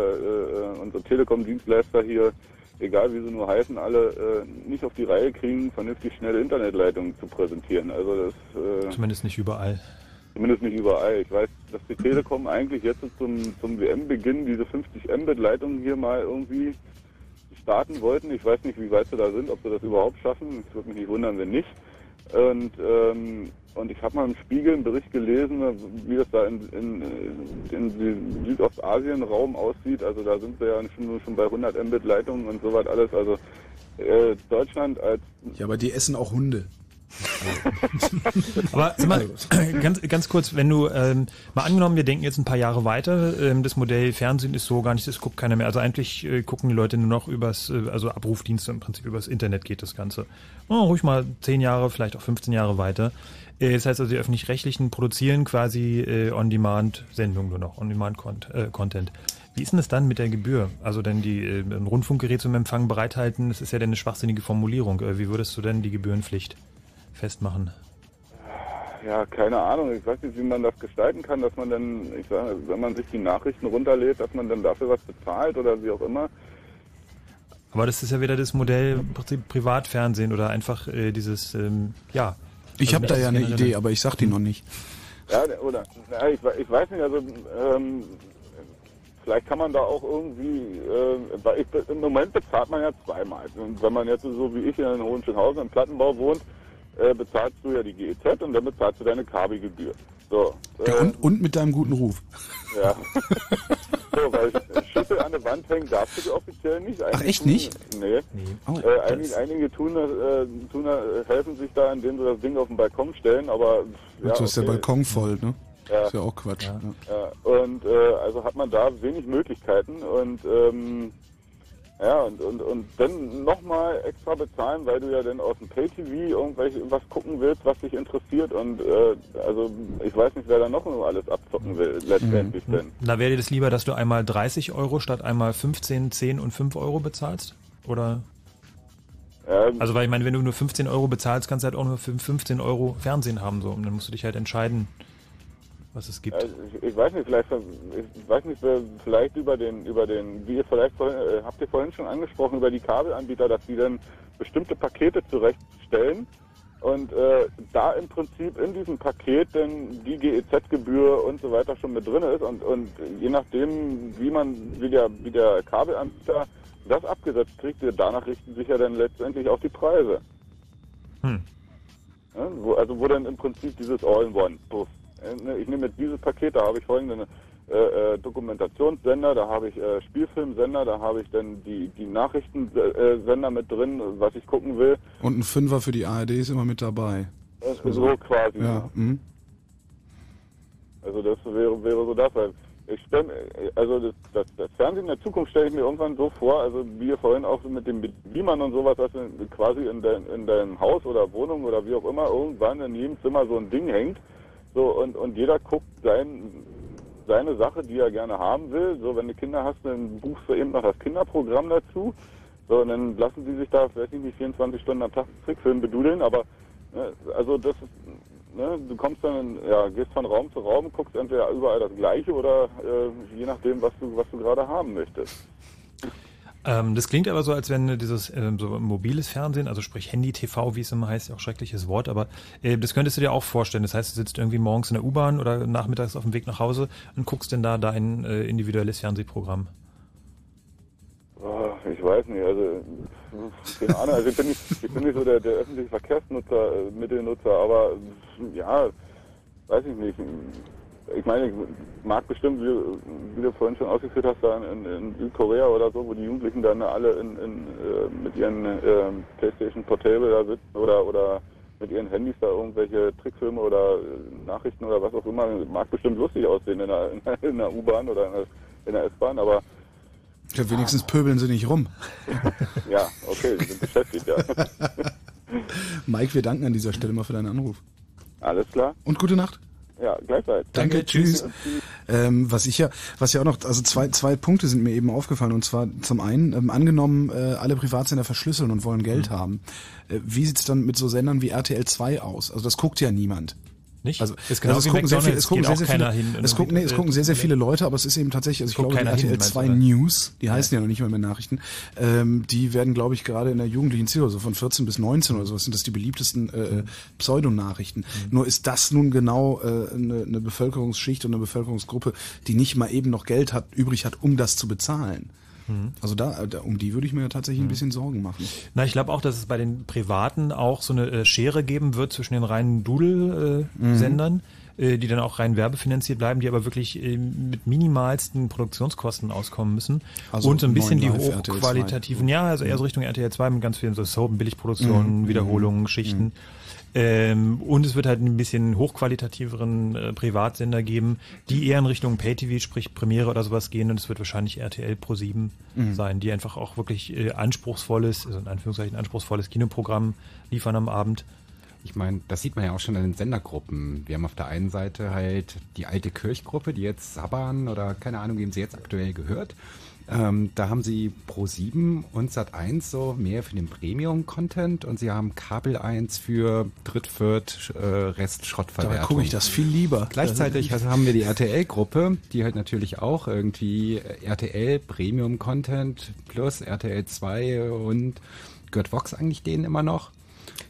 unsere Telekom-Dienstleister hier, egal wie sie nur heißen, alle äh, nicht auf die Reihe kriegen, vernünftig schnelle Internetleitungen zu präsentieren. Also das, äh, Zumindest nicht überall. Zumindest nicht überall. Ich weiß, dass die Telekom eigentlich jetzt zum, zum WM-Beginn diese 50 Mbit-Leitung hier mal irgendwie starten wollten. Ich weiß nicht, wie weit sie da sind, ob sie das überhaupt schaffen. Ich würde mich nicht wundern, wenn nicht. Und, ähm, und ich habe mal im Spiegel einen Bericht gelesen, wie das da in, in, in Südostasien-Raum aussieht. Also da sind wir ja schon, schon bei 100 Mbit Leitungen und so was alles. Also äh, Deutschland als... Ja, aber die essen auch Hunde. Aber sag mal, ganz, ganz kurz, wenn du ähm, mal angenommen, wir denken jetzt ein paar Jahre weiter, ähm, das Modell Fernsehen ist so gar nicht, das guckt keiner mehr. Also eigentlich äh, gucken die Leute nur noch übers, äh, also Abrufdienste im Prinzip übers Internet geht das Ganze. Oh, ruhig mal zehn Jahre, vielleicht auch 15 Jahre weiter. Äh, das heißt also, die öffentlich-rechtlichen produzieren quasi äh, On-Demand-Sendungen nur noch, On-Demand-Content. Wie ist denn das dann mit der Gebühr? Also denn die äh, ein Rundfunkgerät zum Empfang bereithalten, das ist ja dann eine schwachsinnige Formulierung. Äh, wie würdest du denn die Gebührenpflicht festmachen? Ja, keine Ahnung. Ich weiß nicht, wie man das gestalten kann, dass man dann, ich sage, wenn man sich die Nachrichten runterlädt, dass man dann dafür was bezahlt oder wie auch immer. Aber das ist ja wieder das Modell im Prinzip Privatfernsehen oder einfach äh, dieses, ähm, ja. Ich habe da ja eine Idee, aber ich sag die noch nicht. Ja, oder, ja, ich, ich weiß nicht, also ähm, vielleicht kann man da auch irgendwie, äh, weil ich, im Moment bezahlt man ja zweimal. Und wenn man jetzt so wie ich in Hohenschönhausen im Plattenbau wohnt, äh, bezahlst du ja die GEZ und dann bezahlst du deine Kabelgebühr. So, äh, ja, und, und mit deinem guten Ruf. Ja. so, weil Schüssel an der Wand hängen darfst du die offiziell nicht. Einige Ach, echt tun, nicht? Nee. nee. Oh, äh, einige, einige tun, äh, tun äh, helfen sich da, indem sie das Ding auf den Balkon stellen, aber. Ja, so ist okay. der Balkon voll, ne? Ja. Ist ja auch Quatsch. Ja. ja. Und äh, also hat man da wenig Möglichkeiten und ähm, ja, und, und, und dann nochmal extra bezahlen, weil du ja dann aus dem Pay-TV irgendwelche was gucken willst, was dich interessiert. Und äh, also ich weiß nicht, wer da noch nur alles abzocken will, letztendlich Mhm. denn. Da wäre dir das lieber, dass du einmal 30 Euro statt einmal 15, 10 und 5 Euro bezahlst? Oder? Ähm, Also weil ich meine, wenn du nur 15 Euro bezahlst, kannst du halt auch nur für 15 Euro Fernsehen haben. So. Und dann musst du dich halt entscheiden, was es gibt. Also ich, ich weiß nicht, vielleicht, ich weiß nicht, vielleicht über den, über den, wie ihr vielleicht vorhin, äh, habt ihr vorhin schon angesprochen, über die Kabelanbieter, dass die dann bestimmte Pakete zurechtstellen und äh, da im Prinzip in diesem Paket dann die GEZ-Gebühr und so weiter schon mit drin ist und, und je nachdem, wie man, wie der, wie der Kabelanbieter das abgesetzt kriegt, danach richten sich ja dann letztendlich auch die Preise. Hm. Ja, wo, also wo dann im Prinzip dieses All-in-One, ich nehme jetzt dieses Paket, da habe ich folgende äh, äh, Dokumentationssender, da habe ich äh, Spielfilmsender, da habe ich dann die, die Nachrichtensender mit drin, was ich gucken will. Und ein Fünfer für die ARD ist immer mit dabei. Äh, so quasi. Ja, mhm. Also das wäre, wäre so das, weil ich stell, also das, das, das Fernsehen in der Zukunft stelle ich mir irgendwann so vor, also wie vorhin auch mit dem Beamern und sowas, dass quasi in, dein, in deinem Haus oder Wohnung oder wie auch immer irgendwann in jedem Zimmer so ein Ding hängt. So und, und jeder guckt sein, seine Sache, die er gerne haben will. So, wenn du Kinder hast, dann buchst du eben noch das Kinderprogramm dazu. So, und dann lassen sie sich da, weiß ich nicht, 24 Stunden am Tag Trickfilm bedudeln, aber ne, also das ist, ne, du kommst dann, ja, gehst von Raum zu Raum, guckst entweder überall das Gleiche oder äh, je nachdem, was du, was du gerade haben möchtest. Ähm, das klingt aber so, als wenn äh, dieses ähm, so mobiles Fernsehen, also sprich Handy-TV, wie es immer heißt, auch schreckliches Wort, aber äh, das könntest du dir auch vorstellen. Das heißt, du sitzt irgendwie morgens in der U-Bahn oder nachmittags auf dem Weg nach Hause und guckst denn da dein äh, individuelles Fernsehprogramm. Oh, ich weiß nicht, also keine Ahnung, also ich bin nicht, ich bin nicht so der, der öffentliche Verkehrsnutzer, äh, Mittelnutzer, aber ja, weiß ich nicht. Ich meine, ich mag bestimmt, wie, wie du vorhin schon ausgeführt hast, da in, in Südkorea oder so, wo die Jugendlichen dann alle in, in, äh, mit ihren äh, PlayStation Portable da sitzen oder oder mit ihren Handys da irgendwelche Trickfilme oder äh, Nachrichten oder was auch immer, mag bestimmt lustig aussehen in der, in der, in der U-Bahn oder in der, in der S-Bahn, aber Ja, wenigstens pöbeln sie nicht rum. ja, okay, sie sind beschäftigt, ja. Mike, wir danken an dieser Stelle mal für deinen Anruf. Alles klar. Und gute Nacht. Ja, gleichfalls. Danke, tschüss. Ähm, was ich ja, was ja auch noch, also zwei, zwei Punkte sind mir eben aufgefallen. Und zwar zum einen, ähm, angenommen, äh, alle Privatsender verschlüsseln und wollen Geld haben. Äh, wie sieht's dann mit so Sendern wie RTL 2 aus? Also das guckt ja niemand. Nicht? Also, Ist genau also es gucken sehr viele, es gucken sehr, sehr viele, hin. es gucken, nee, es gucken sehr, sehr viele Leute, aber es ist eben tatsächlich, also ich glaube, die hin, RTL meinst 2 du, oder? News, die heißen ja noch nicht mal mehr Nachrichten, ähm, die werden, glaube ich, gerade in der jugendlichen Zielgruppe, so von 14 bis 19 oder so, sind das die beliebtesten äh, Pseudonachrichten. Mhm. Nur ist das nun genau äh, eine, eine Bevölkerungsschicht und eine Bevölkerungsgruppe, die nicht mal eben noch Geld hat, übrig hat, um das zu bezahlen. Mhm. Also da, da, um die würde ich mir tatsächlich ein bisschen Sorgen machen. Na, ich glaube auch, dass es bei den Privaten auch so eine äh, Schere geben wird zwischen den reinen Doodle-Sendern, äh, die dann auch rein werbefinanziert bleiben, die aber wirklich äh, mit minimalsten Produktionskosten auskommen müssen. Also und so ein bisschen die 9 Live, RTL 2. hochqualitativen, ja, also eher so Richtung RTL 2 mit ganz vielen so Soap, Billigproduktionen, Mhm. Wiederholungen, Schichten. Ähm, und es wird halt ein bisschen hochqualitativeren äh, Privatsender geben, die eher in Richtung Pay-TV, sprich Premiere oder sowas gehen. Und es wird wahrscheinlich RTL Pro 7 Mhm. sein, die einfach auch wirklich äh, anspruchsvolles, also in Anführungszeichen anspruchsvolles Kinoprogramm liefern am Abend. Ich meine, das sieht man ja auch schon an den Sendergruppen. Wir haben auf der einen Seite halt die alte Kirchgruppe, die jetzt Saban oder keine Ahnung, wem sie jetzt aktuell gehört. Ähm, da haben sie Pro 7 und Sat 1 so mehr für den Premium-Content und sie haben Kabel 1 für Dritt, Viert, äh, Rest, Schrottverwertung. Da gucke ich das viel lieber. Gleichzeitig also haben wir die RTL-Gruppe, die halt natürlich auch irgendwie RTL Premium-Content plus RTL 2 und gehört Vox eigentlich denen immer noch?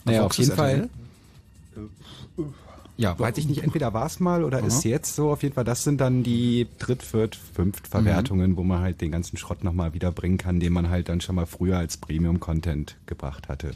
Naja, Vox auf jeden ist Fall. Ja, weiß ich nicht, entweder war es mal oder Aha. ist jetzt so. Auf jeden Fall, das sind dann die Dritt-, Viert-, Fünft-Verwertungen, wo man halt den ganzen Schrott nochmal wiederbringen kann, den man halt dann schon mal früher als Premium-Content gebracht hatte.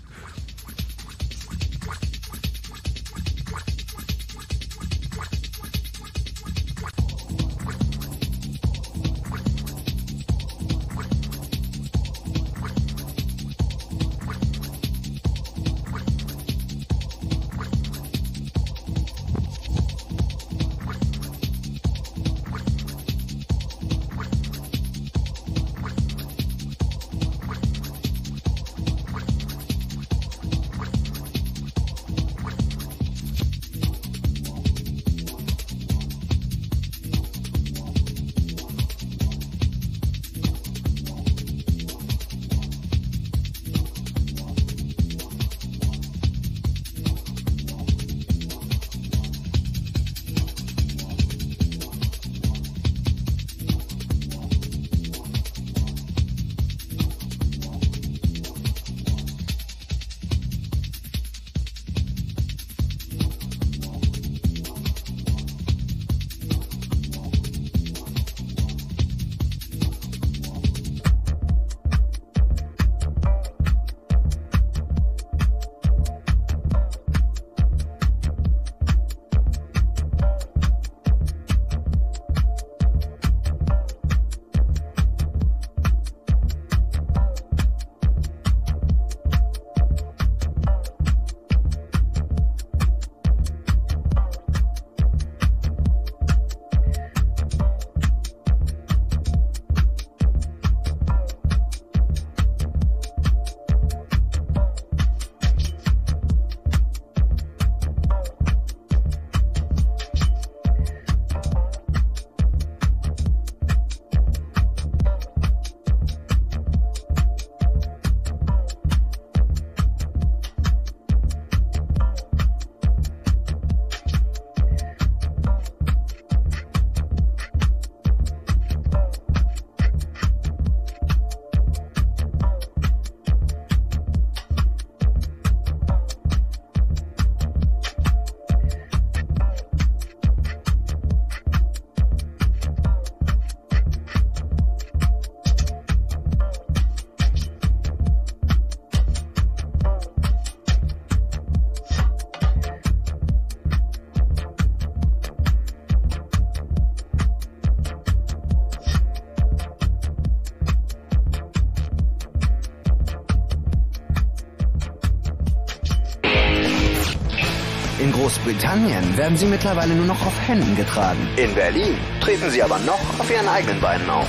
Werden sie mittlerweile nur noch auf Händen getragen. In Berlin treten sie aber noch auf ihren eigenen Beinen auf.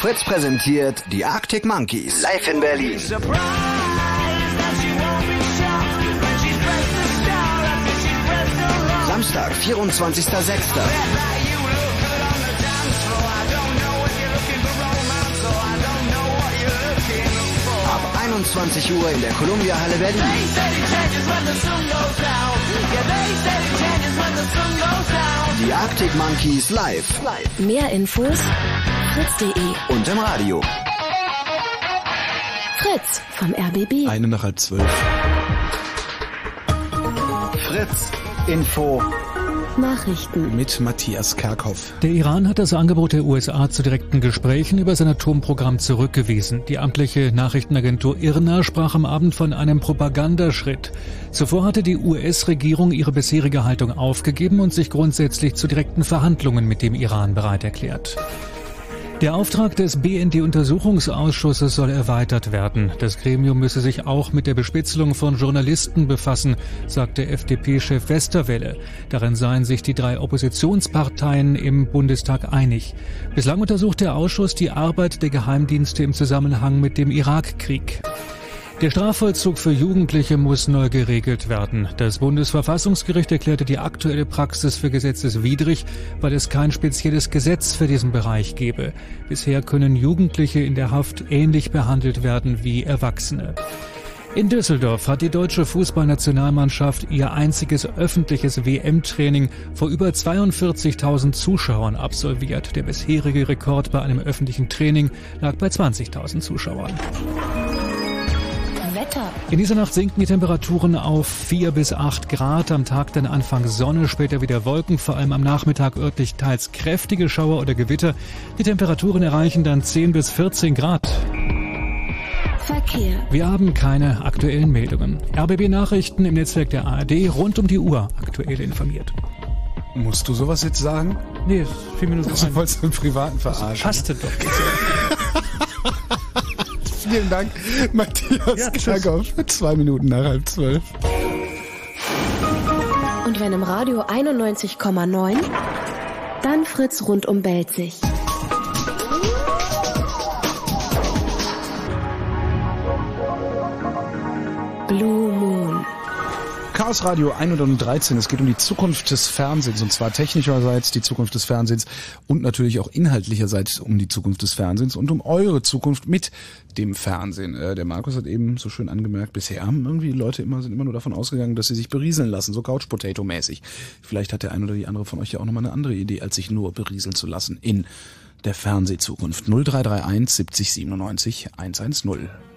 Fritz präsentiert die Arctic Monkeys live in Berlin. Samstag, 24.06. 21 Uhr in der Columbia Halle Berlin. Die Arctic Monkeys live. Mehr Infos fritz.de Und im Radio. Fritz vom RBB. Eine nach halb zwölf. Fritz Info. Nachrichten. Mit Matthias Kerkhoff. Der Iran hat das Angebot der USA zu direkten Gesprächen über sein Atomprogramm zurückgewiesen. Die amtliche Nachrichtenagentur IRNA sprach am Abend von einem Propagandaschritt. Zuvor hatte die US-Regierung ihre bisherige Haltung aufgegeben und sich grundsätzlich zu direkten Verhandlungen mit dem Iran bereit erklärt. Der Auftrag des BND-Untersuchungsausschusses soll erweitert werden. Das Gremium müsse sich auch mit der Bespitzelung von Journalisten befassen, sagte FDP-Chef Westerwelle. Darin seien sich die drei Oppositionsparteien im Bundestag einig. Bislang untersucht der Ausschuss die Arbeit der Geheimdienste im Zusammenhang mit dem Irakkrieg. Der Strafvollzug für Jugendliche muss neu geregelt werden. Das Bundesverfassungsgericht erklärte die aktuelle Praxis für gesetzeswidrig, weil es kein spezielles Gesetz für diesen Bereich gebe. Bisher können Jugendliche in der Haft ähnlich behandelt werden wie Erwachsene. In Düsseldorf hat die deutsche Fußballnationalmannschaft ihr einziges öffentliches WM-Training vor über 42.000 Zuschauern absolviert. Der bisherige Rekord bei einem öffentlichen Training lag bei 20.000 Zuschauern. Wetter. In dieser Nacht sinken die Temperaturen auf 4 bis 8 Grad. Am Tag dann Anfang Sonne, später wieder Wolken, vor allem am Nachmittag örtlich teils kräftige Schauer oder Gewitter. Die Temperaturen erreichen dann 10 bis 14 Grad. Verkehr. Wir haben keine aktuellen Meldungen. RBB Nachrichten im Netzwerk der ARD rund um die Uhr aktuell informiert. Musst du sowas jetzt sagen? Nee, vier Minuten. Du wolltest einen privaten verarschen. Passte doch. Vielen Dank, Matthias Ja. Kerkhoff. Zwei Minuten nach halb zwölf. Und wenn im Radio 91,9, dann Fritz rund um Belzig. Blue Moon. Chaos Radio 113. Es geht um die Zukunft des Fernsehens und zwar technischerseits die Zukunft des Fernsehens und natürlich auch inhaltlicherseits um die Zukunft des Fernsehens und um eure Zukunft mit dem Fernsehen. Äh, der Markus hat eben so schön angemerkt, bisher haben irgendwie Leute immer sind immer nur davon ausgegangen, dass sie sich berieseln lassen, so Couch Potato mäßig. Vielleicht hat der ein oder die andere von euch ja auch nochmal eine andere Idee, als sich nur berieseln zu lassen in der Fernsehzukunft. 0331 70 97 110.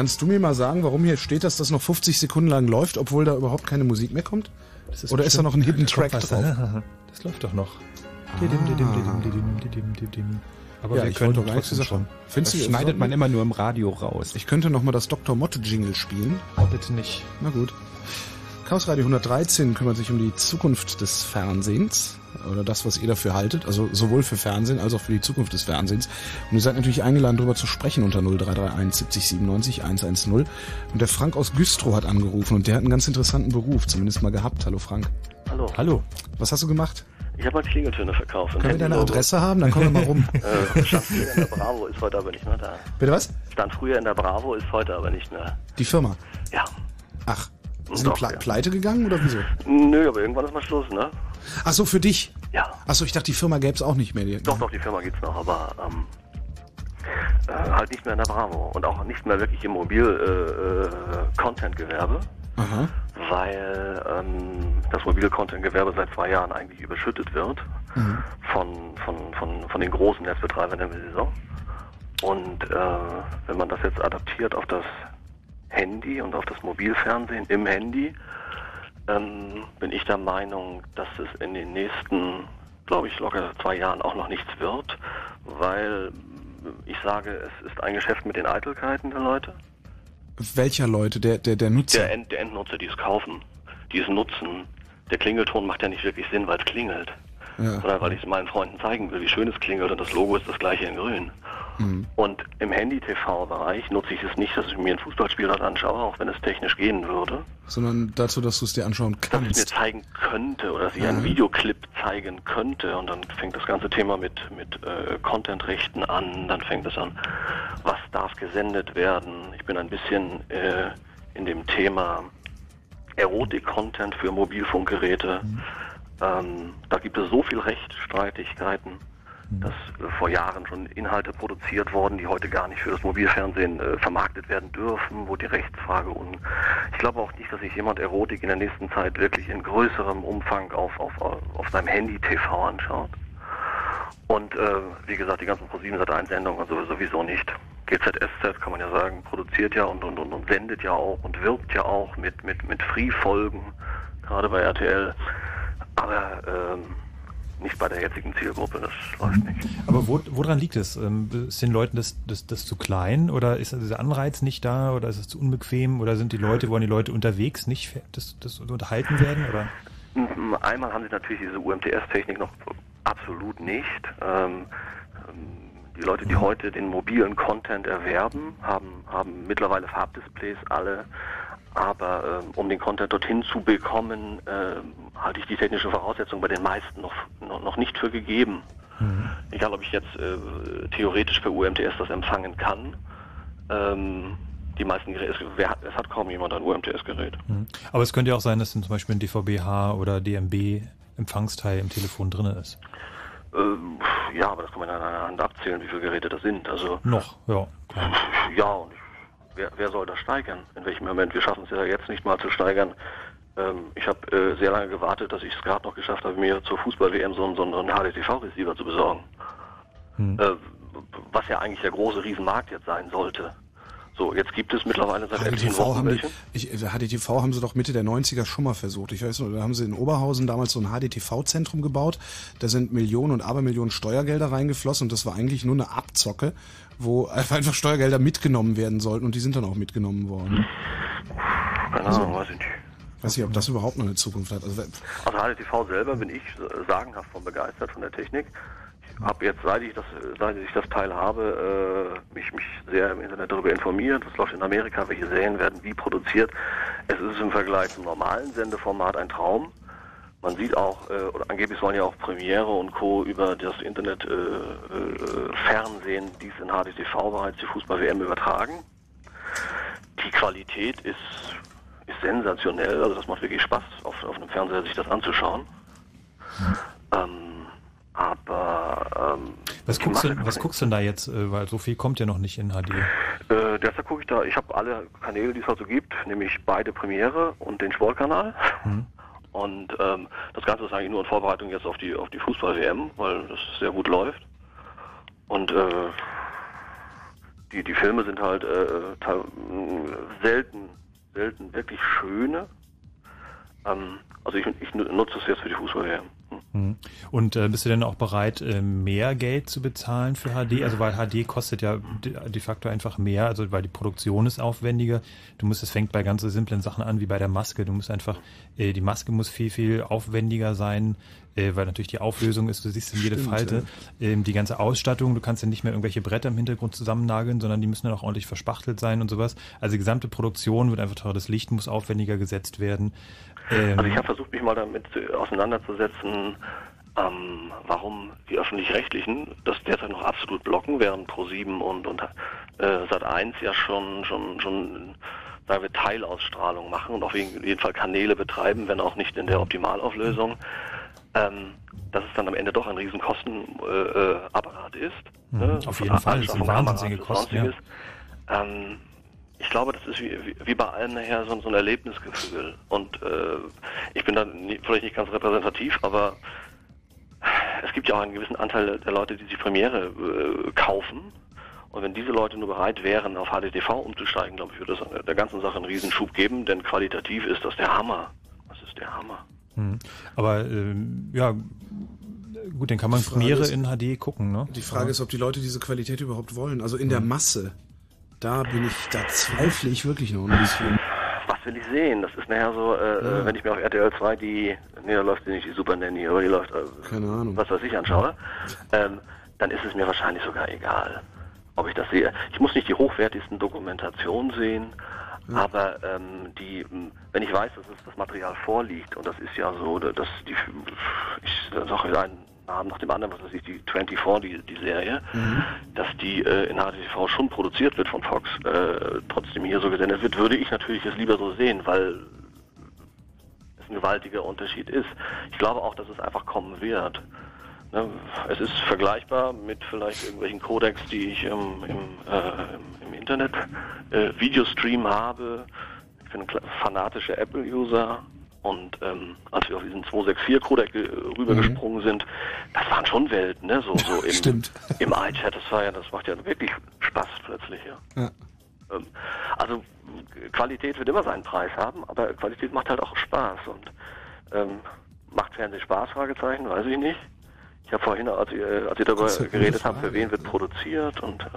Kannst du mir mal sagen, warum hier steht, dass das noch 50 Sekunden lang läuft, obwohl da überhaupt keine Musik mehr kommt? Oder ist da noch ein Hidden Track drauf? Das läuft doch noch. Didim. Aber Ja, wir ich können doch trotzdem schon. Findest Das du, schneidet man immer nur im Radio raus. Ich könnte noch mal das Dr. Motte-Jingle spielen. Bitte nicht. Na gut. Chaos Radio 113 kümmert sich um die Zukunft des Fernsehens oder das, was ihr dafür haltet, also sowohl für Fernsehen als auch für die Zukunft des Fernsehens. Und ihr seid natürlich eingeladen, darüber zu sprechen unter 0331 70 97 110. Und der Frank aus Güstrow hat angerufen und der hat einen ganz interessanten Beruf, zumindest mal gehabt. Hallo Frank. Hallo. Hallo. Was hast du gemacht? Ich habe mal Klingeltöne verkauft. Können wir deine. Adresse haben? Dann kommen wir mal rum. Äh, stand früher in der Bravo, ist heute aber nicht mehr da. Bitte was? Stand früher in der Bravo, ist heute aber nicht mehr. Die Firma. Ja. Ach. Sind Doch, ple ja. pleite gegangen oder wieso? Nö, aber irgendwann ist mal Schluss, ne? Ach so, für dich? Ja. Ach so, ich dachte, die Firma gäbe es auch nicht mehr. Die- Doch, doch, die Firma gibt's noch, aber ähm, äh, halt nicht mehr in der Bravo und auch nicht mehr wirklich im Mobil-Content-Gewerbe, Aha. weil ähm, das Mobil-Content-Gewerbe seit zwei Jahren eigentlich überschüttet wird Mhm. von, von, von, von den großen Netzbetreibern der Saison. Und äh, wenn man das jetzt adaptiert auf das Handy und auf das Mobilfernsehen im Handy, ähm, bin ich der Meinung, dass es in den nächsten, glaube ich, locker zwei Jahren auch noch nichts wird, weil ich sage, es ist ein Geschäft mit den Eitelkeiten der Leute. Welcher Leute? Der, der, der Nutzer? Der, End, der Endnutzer, die es kaufen, die es nutzen. Der Klingelton macht ja nicht wirklich Sinn, weil es klingelt. Ja. Sondern weil ich es meinen Freunden zeigen will, wie schön es klingelt und das Logo ist das gleiche in grün. Mhm. Und im Handy-TV-Bereich nutze ich es nicht, dass ich mir ein Fußballspiel dort anschaue, auch wenn es technisch gehen würde. Sondern dazu, dass du es dir anschauen Dass ich mir kannst. zeigen könnte oder sie Ja. einen Videoclip zeigen könnte und dann fängt das ganze Thema mit, mit äh, Content-Rechten an, dann fängt es an, was darf gesendet werden. Ich bin ein bisschen äh, in dem Thema Erotik-Content für Mobilfunkgeräte. Ähm, da gibt es so viel Rechtsstreitigkeiten, dass äh, vor Jahren schon Inhalte produziert wurden, die heute gar nicht für das Mobilfernsehen äh, vermarktet werden dürfen, wo die Rechtsfrage un ich glaube auch nicht, dass sich jemand Erotik in der nächsten Zeit wirklich in größerem Umfang auf, auf, auf seinem Handy-TV anschaut. Und äh, wie gesagt, die ganzen ProSieben Sat 1 Sendungen also sowieso nicht. GZSZ kann man ja sagen, produziert ja und, und, und, und sendet ja auch und wirbt ja auch mit, mit, mit Free-Folgen, gerade bei RTL. Aber ähm, nicht bei der jetzigen Zielgruppe, das läuft nicht. Aber wo, woran liegt es? Ähm, Ist den Leuten das, das, das zu klein oder ist dieser Anreiz nicht da oder ist es zu unbequem oder sind die Leute, wollen die Leute unterwegs nicht das, das unterhalten werden oder? Mhm, Einmal haben sie natürlich diese UMTS-Technik noch absolut nicht. Ähm, ähm, die Leute, die heute den mobilen Content erwerben, haben, haben mittlerweile Farbdisplays alle. Aber ähm, um den Content dorthin zu bekommen, ähm, halte ich die technische Voraussetzung bei den meisten noch, noch, noch nicht für gegeben. Egal, ob ich jetzt äh, theoretisch per UMTS das empfangen kann. Ähm, die meisten Geräte, es, wer hat, es hat kaum jemand ein UMTS-Gerät. Mhm. Aber es könnte ja auch sein, dass zum Beispiel ein DVB-H oder DMB Empfangsteil im Telefon drin ist. Ähm, ja, aber das kann man an einer Hand abzählen, wie viele Geräte das sind. Also Noch, ja. ja, und ich, wer, wer soll das steigern? In welchem Moment? Wir schaffen es ja jetzt nicht mal zu steigern. Ähm, ich habe äh, sehr lange gewartet, dass ich es gerade noch geschafft habe, mir zur Fußball-WM so, einen- so einen HDTV-Receiver zu besorgen. Äh, was ja eigentlich der große Riesenmarkt jetzt sein sollte. So, jetzt gibt es mittlerweile seit HDTV Wochen haben, die, welche. ich, äh, HDTV haben sie doch Mitte der 90er schon mal versucht. Ich weiß noch, da haben sie in Oberhausen damals so ein HDTV-Zentrum gebaut. Da sind Millionen und Abermillionen Steuergelder reingeflossen und das war eigentlich nur eine Abzocke, wo einfach Steuergelder mitgenommen werden sollten und die sind dann auch mitgenommen worden. Keine Also- Ahnung, weiß ich nicht. Weiß nicht, ob das überhaupt noch eine Zukunft hat. Also, Also HDTV selber bin ich äh, sagenhaft von begeistert von der Technik. Ich habe jetzt, seit ich das, seit ich das Teil habe, äh, mich, mich sehr im Internet darüber informiert. Was läuft in Amerika, welche Serien werden wie produziert. Es ist im Vergleich zum normalen Sendeformat ein Traum. Man sieht auch, äh, oder angeblich sollen ja auch Premiere und Co. über das Internet äh, äh, Fernsehen dies in HDTV bereits die Fußball-WM übertragen. Die Qualität ist, ist sensationell, also das macht wirklich Spaß, auf, auf einem Fernseher sich das anzuschauen. Ähm, aber ähm, Was guckst, du, was guckst du denn da jetzt? äh, Weil so viel kommt ja noch nicht in HD. Äh, derzeit gucke ich da, ich habe alle Kanäle, die es halt so gibt, nämlich beide Premiere und den Sportkanal. Und ähm, das Ganze ist eigentlich nur in Vorbereitung jetzt auf die auf die Fußball-WM, weil das sehr gut läuft. Und äh, die, die Filme sind halt äh, mh, selten, selten wirklich schöne. Ähm, also ich, ich nutze es jetzt für die Fußball-WM. Mhm. Und äh, bist du denn auch bereit, äh, mehr Geld zu bezahlen für HD? Also weil HD kostet ja de, facto einfach mehr, also weil die Produktion ist aufwendiger. Du musst, es fängt bei ganz so simplen Sachen an wie bei der Maske. Du musst einfach, äh, die Maske muss viel, viel aufwendiger sein, äh, weil natürlich die Auflösung ist, du siehst in jede Stimmt, Falte. Ähm, die ganze Ausstattung, du kannst ja nicht mehr irgendwelche Bretter im Hintergrund zusammennageln, sondern die müssen dann auch ordentlich verspachtelt sein und sowas. Also die gesamte Produktion wird einfach teurer, das Licht muss aufwendiger gesetzt werden. Ähm, Also ich habe versucht, mich mal damit auseinanderzusetzen, ähm, warum die öffentlich-rechtlichen das derzeit noch absolut blocken, während Pro7 und, und äh, Sat1 ja schon schon schon sagen wir Teilausstrahlung machen und auf jeden Fall Kanäle betreiben, wenn auch nicht in der Optimalauflösung. Ähm, dass es dann am Ende doch ein riesen Kostenapparat äh, äh, ist. Mhm, ne? auf jeden Fall, das sind wahnsinnige Kosten, ja. Ähm, ich glaube, das ist wie, wie, wie bei allem nachher so, so ein Erlebnisgefühl. Und äh, ich bin da nie, vielleicht nicht ganz repräsentativ, aber es gibt ja auch einen gewissen Anteil der Leute, die sich Premiere äh, kaufen. Und wenn diese Leute nur bereit wären, auf HDTV umzusteigen, glaube ich, würde das der ganzen Sache einen Riesenschub geben, denn qualitativ ist das der Hammer. Das ist der Hammer. Mhm. Aber ähm, ja, gut, dann kann man Premiere ist- in HD gucken, ne? Die Frage ist, ob die Leute diese Qualität überhaupt wollen. Also in der Masse, da bin ich, da zweifle ich wirklich noch ein bisschen. Was will ich sehen? Das ist nachher so, äh, Ja. wenn ich mir auf RTL 2 die, nee, da läuft die nicht die Super Nanny, aber die läuft, äh, Keine Ahnung. was weiß ich, anschaue, ähm, dann ist es mir wahrscheinlich sogar egal, ob ich das sehe. Ich muss nicht die hochwertigsten Dokumentationen sehen, aber ähm, die, wenn ich weiß, dass es das Material vorliegt, und das ist ja so, dass die, ich sage einen Namen nach dem anderen, was weiß ich, die 24, die, die Serie, dass die äh, in HTTV schon produziert wird von Fox, äh, trotzdem hier so gesendet wird, würde ich natürlich es lieber so sehen, weil es ein gewaltiger Unterschied ist. Ich glaube auch, dass es einfach kommen wird. Ne, Es ist vergleichbar mit vielleicht irgendwelchen Codecs, die ich im, im, äh, im, im Internet äh, Videostream habe. Ich bin ein fanatischer Apple-User und ähm, als wir auf diesen 264-Codec äh, rübergesprungen sind, das waren schon Welten, ne? So, so im, Stimmt. im iChat, das war ja, das macht ja wirklich Spaß plötzlich, ja. Ja. Ähm, Also Qualität wird immer seinen Preis haben, aber Qualität macht halt auch Spaß und ähm, macht Fernsehen Spaß? Fragezeichen, weiß ich nicht. Ich habe vorhin, als ihr, als ihr darüber geredet habt, für wen wird produziert und äh,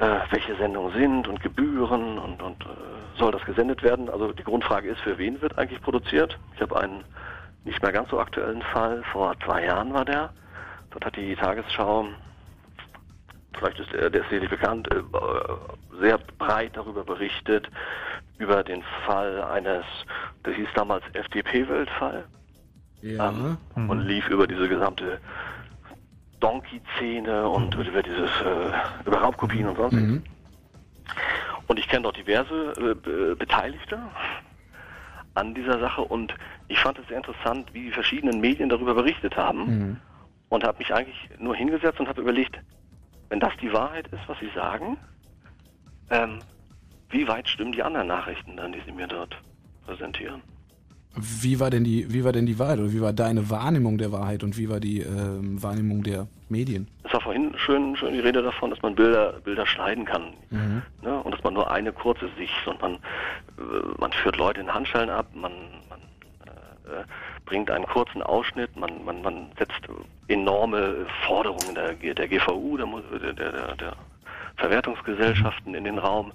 äh, welche Sendungen sind und Gebühren und, und äh, soll das gesendet werden? Also die Grundfrage ist, für wen wird eigentlich produziert? Ich habe einen nicht mehr ganz so aktuellen Fall, vor zwei Jahren war der. Dort hat die Tagesschau vielleicht ist der, der ist dir nicht bekannt, äh, sehr breit darüber berichtet, über den Fall eines, das hieß damals FDP-Weltfall Ja. ähm, und lief über diese gesamte Donkey-Szene und über dieses, äh, über Raubkopien und sonst. Mhm. Und ich kenne dort diverse äh, Be- Beteiligte an dieser Sache und ich fand es sehr interessant, wie die verschiedenen Medien darüber berichtet haben Mhm. und habe mich eigentlich nur hingesetzt und habe überlegt, wenn das die Wahrheit ist, was sie sagen, ähm, wie weit stimmen die anderen Nachrichten dann, die sie mir dort präsentieren? Wie war denn die, wie war denn die Wahrheit oder wie war deine Wahrnehmung der Wahrheit und wie war die ähm, Wahrnehmung der Medien? Es war vorhin schön, schön die Rede davon, dass man Bilder, Bilder schneiden kann. Mhm. Ne? Und dass man nur eine kurze Sicht, sondern man, äh, man führt Leute in Handschellen ab, man, man äh, äh, bringt einen kurzen Ausschnitt, man, man, man setzt enorme Forderungen der, der GVU, der, der, der, der Verwertungsgesellschaften in den Raum.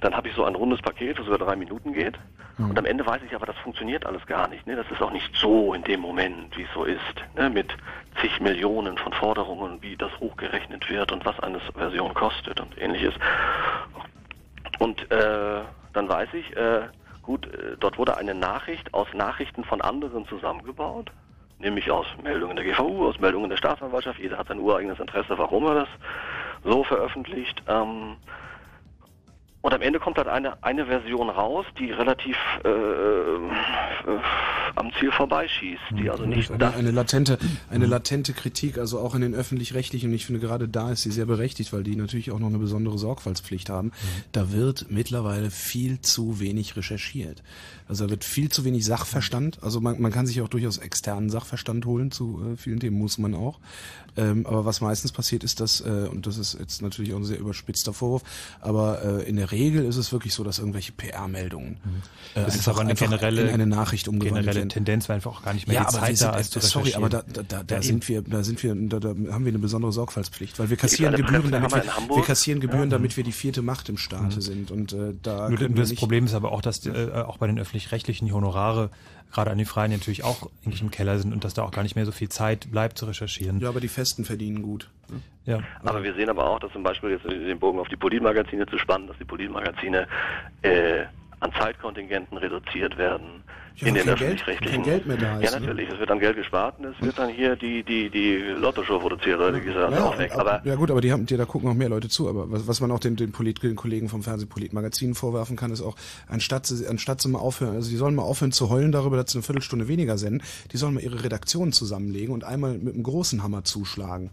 Dann habe ich so ein rundes Paket, das über drei Minuten geht. Und am Ende weiß ich aber, das funktioniert alles gar nicht. Ne? Das ist auch nicht so in dem Moment, wie es so ist. Ne? Mit zig Millionen von Forderungen, wie das hochgerechnet wird und was eine Version kostet und ähnliches. Und äh, dann weiß ich, äh, gut, äh, dort wurde eine Nachricht aus Nachrichten von anderen zusammengebaut, nämlich aus Meldungen der GVU, aus Meldungen der Staatsanwaltschaft. Jeder hat sein ureigenes Interesse, warum er das so veröffentlicht. Ähm, Und am Ende kommt halt eine, eine Version raus, die relativ äh, äh, am Ziel vorbeischießt, die also nicht eine, eine latente, eine latente Kritik, also auch in den öffentlich-rechtlichen, und ich finde gerade da ist sie sehr berechtigt, weil die natürlich auch noch eine besondere Sorgfaltspflicht haben. Da wird mittlerweile viel zu wenig recherchiert. Also da wird viel zu wenig Sachverstand. Also man, man kann sich auch durchaus externen Sachverstand holen, zu äh, vielen Themen muss man auch. Ähm, aber was meistens passiert ist, dass, äh, und das ist jetzt natürlich auch ein sehr überspitzter Vorwurf, aber äh, in der Regel ist es wirklich so, dass irgendwelche PR-Meldungen äh, Das ist einfach- aber eine generelle, in eine Nachricht umgewandelt generelle werden. Tendenz, weil einfach auch gar nicht mehr Ja, die aber Zeit sind, da ist zu äh, sorry, aber da, da, da, da Ja, sind wir, da sind wir, da, da haben wir eine besondere Sorgfaltspflicht, weil wir kassieren Gebühren, damit wir, wir kassieren Gebühren, Ja. damit wir die vierte Macht im Staate Mhm. sind und äh, da Nur das Problem ist aber auch, dass äh, auch bei den öffentlich-rechtlichen die Honorare gerade an die Freien natürlich auch eigentlich im Keller sind und dass da auch gar nicht mehr so viel Zeit bleibt zu recherchieren. Ja, aber die Festen verdienen gut. ne? Ja. Aber wir sehen aber auch, dass zum Beispiel jetzt den Bogen auf die Politmagazine zu spannen, dass die Politmagazine äh, an Zeitkontingenten reduziert werden Ja, in den kein Geld- öffentlich-rechtlichen. Geld mehr da ist, Ja, ne? natürlich. Es wird dann Geld gespart und es wird dann hier die die die Lotto-Show produziert oder wie gesagt Ja, auch weg. aber, ja gut, aber die haben, die, da gucken auch mehr Leute zu. Aber was, was man auch den, den, Polit, den Kollegen vom Fernsehpolitmagazin vorwerfen kann, ist auch, anstatt sie, anstatt sie mal aufhören, also die sollen mal aufhören zu heulen darüber, dass sie eine Viertelstunde weniger senden, die sollen mal ihre Redaktion zusammenlegen und einmal mit einem großen Hammer zuschlagen.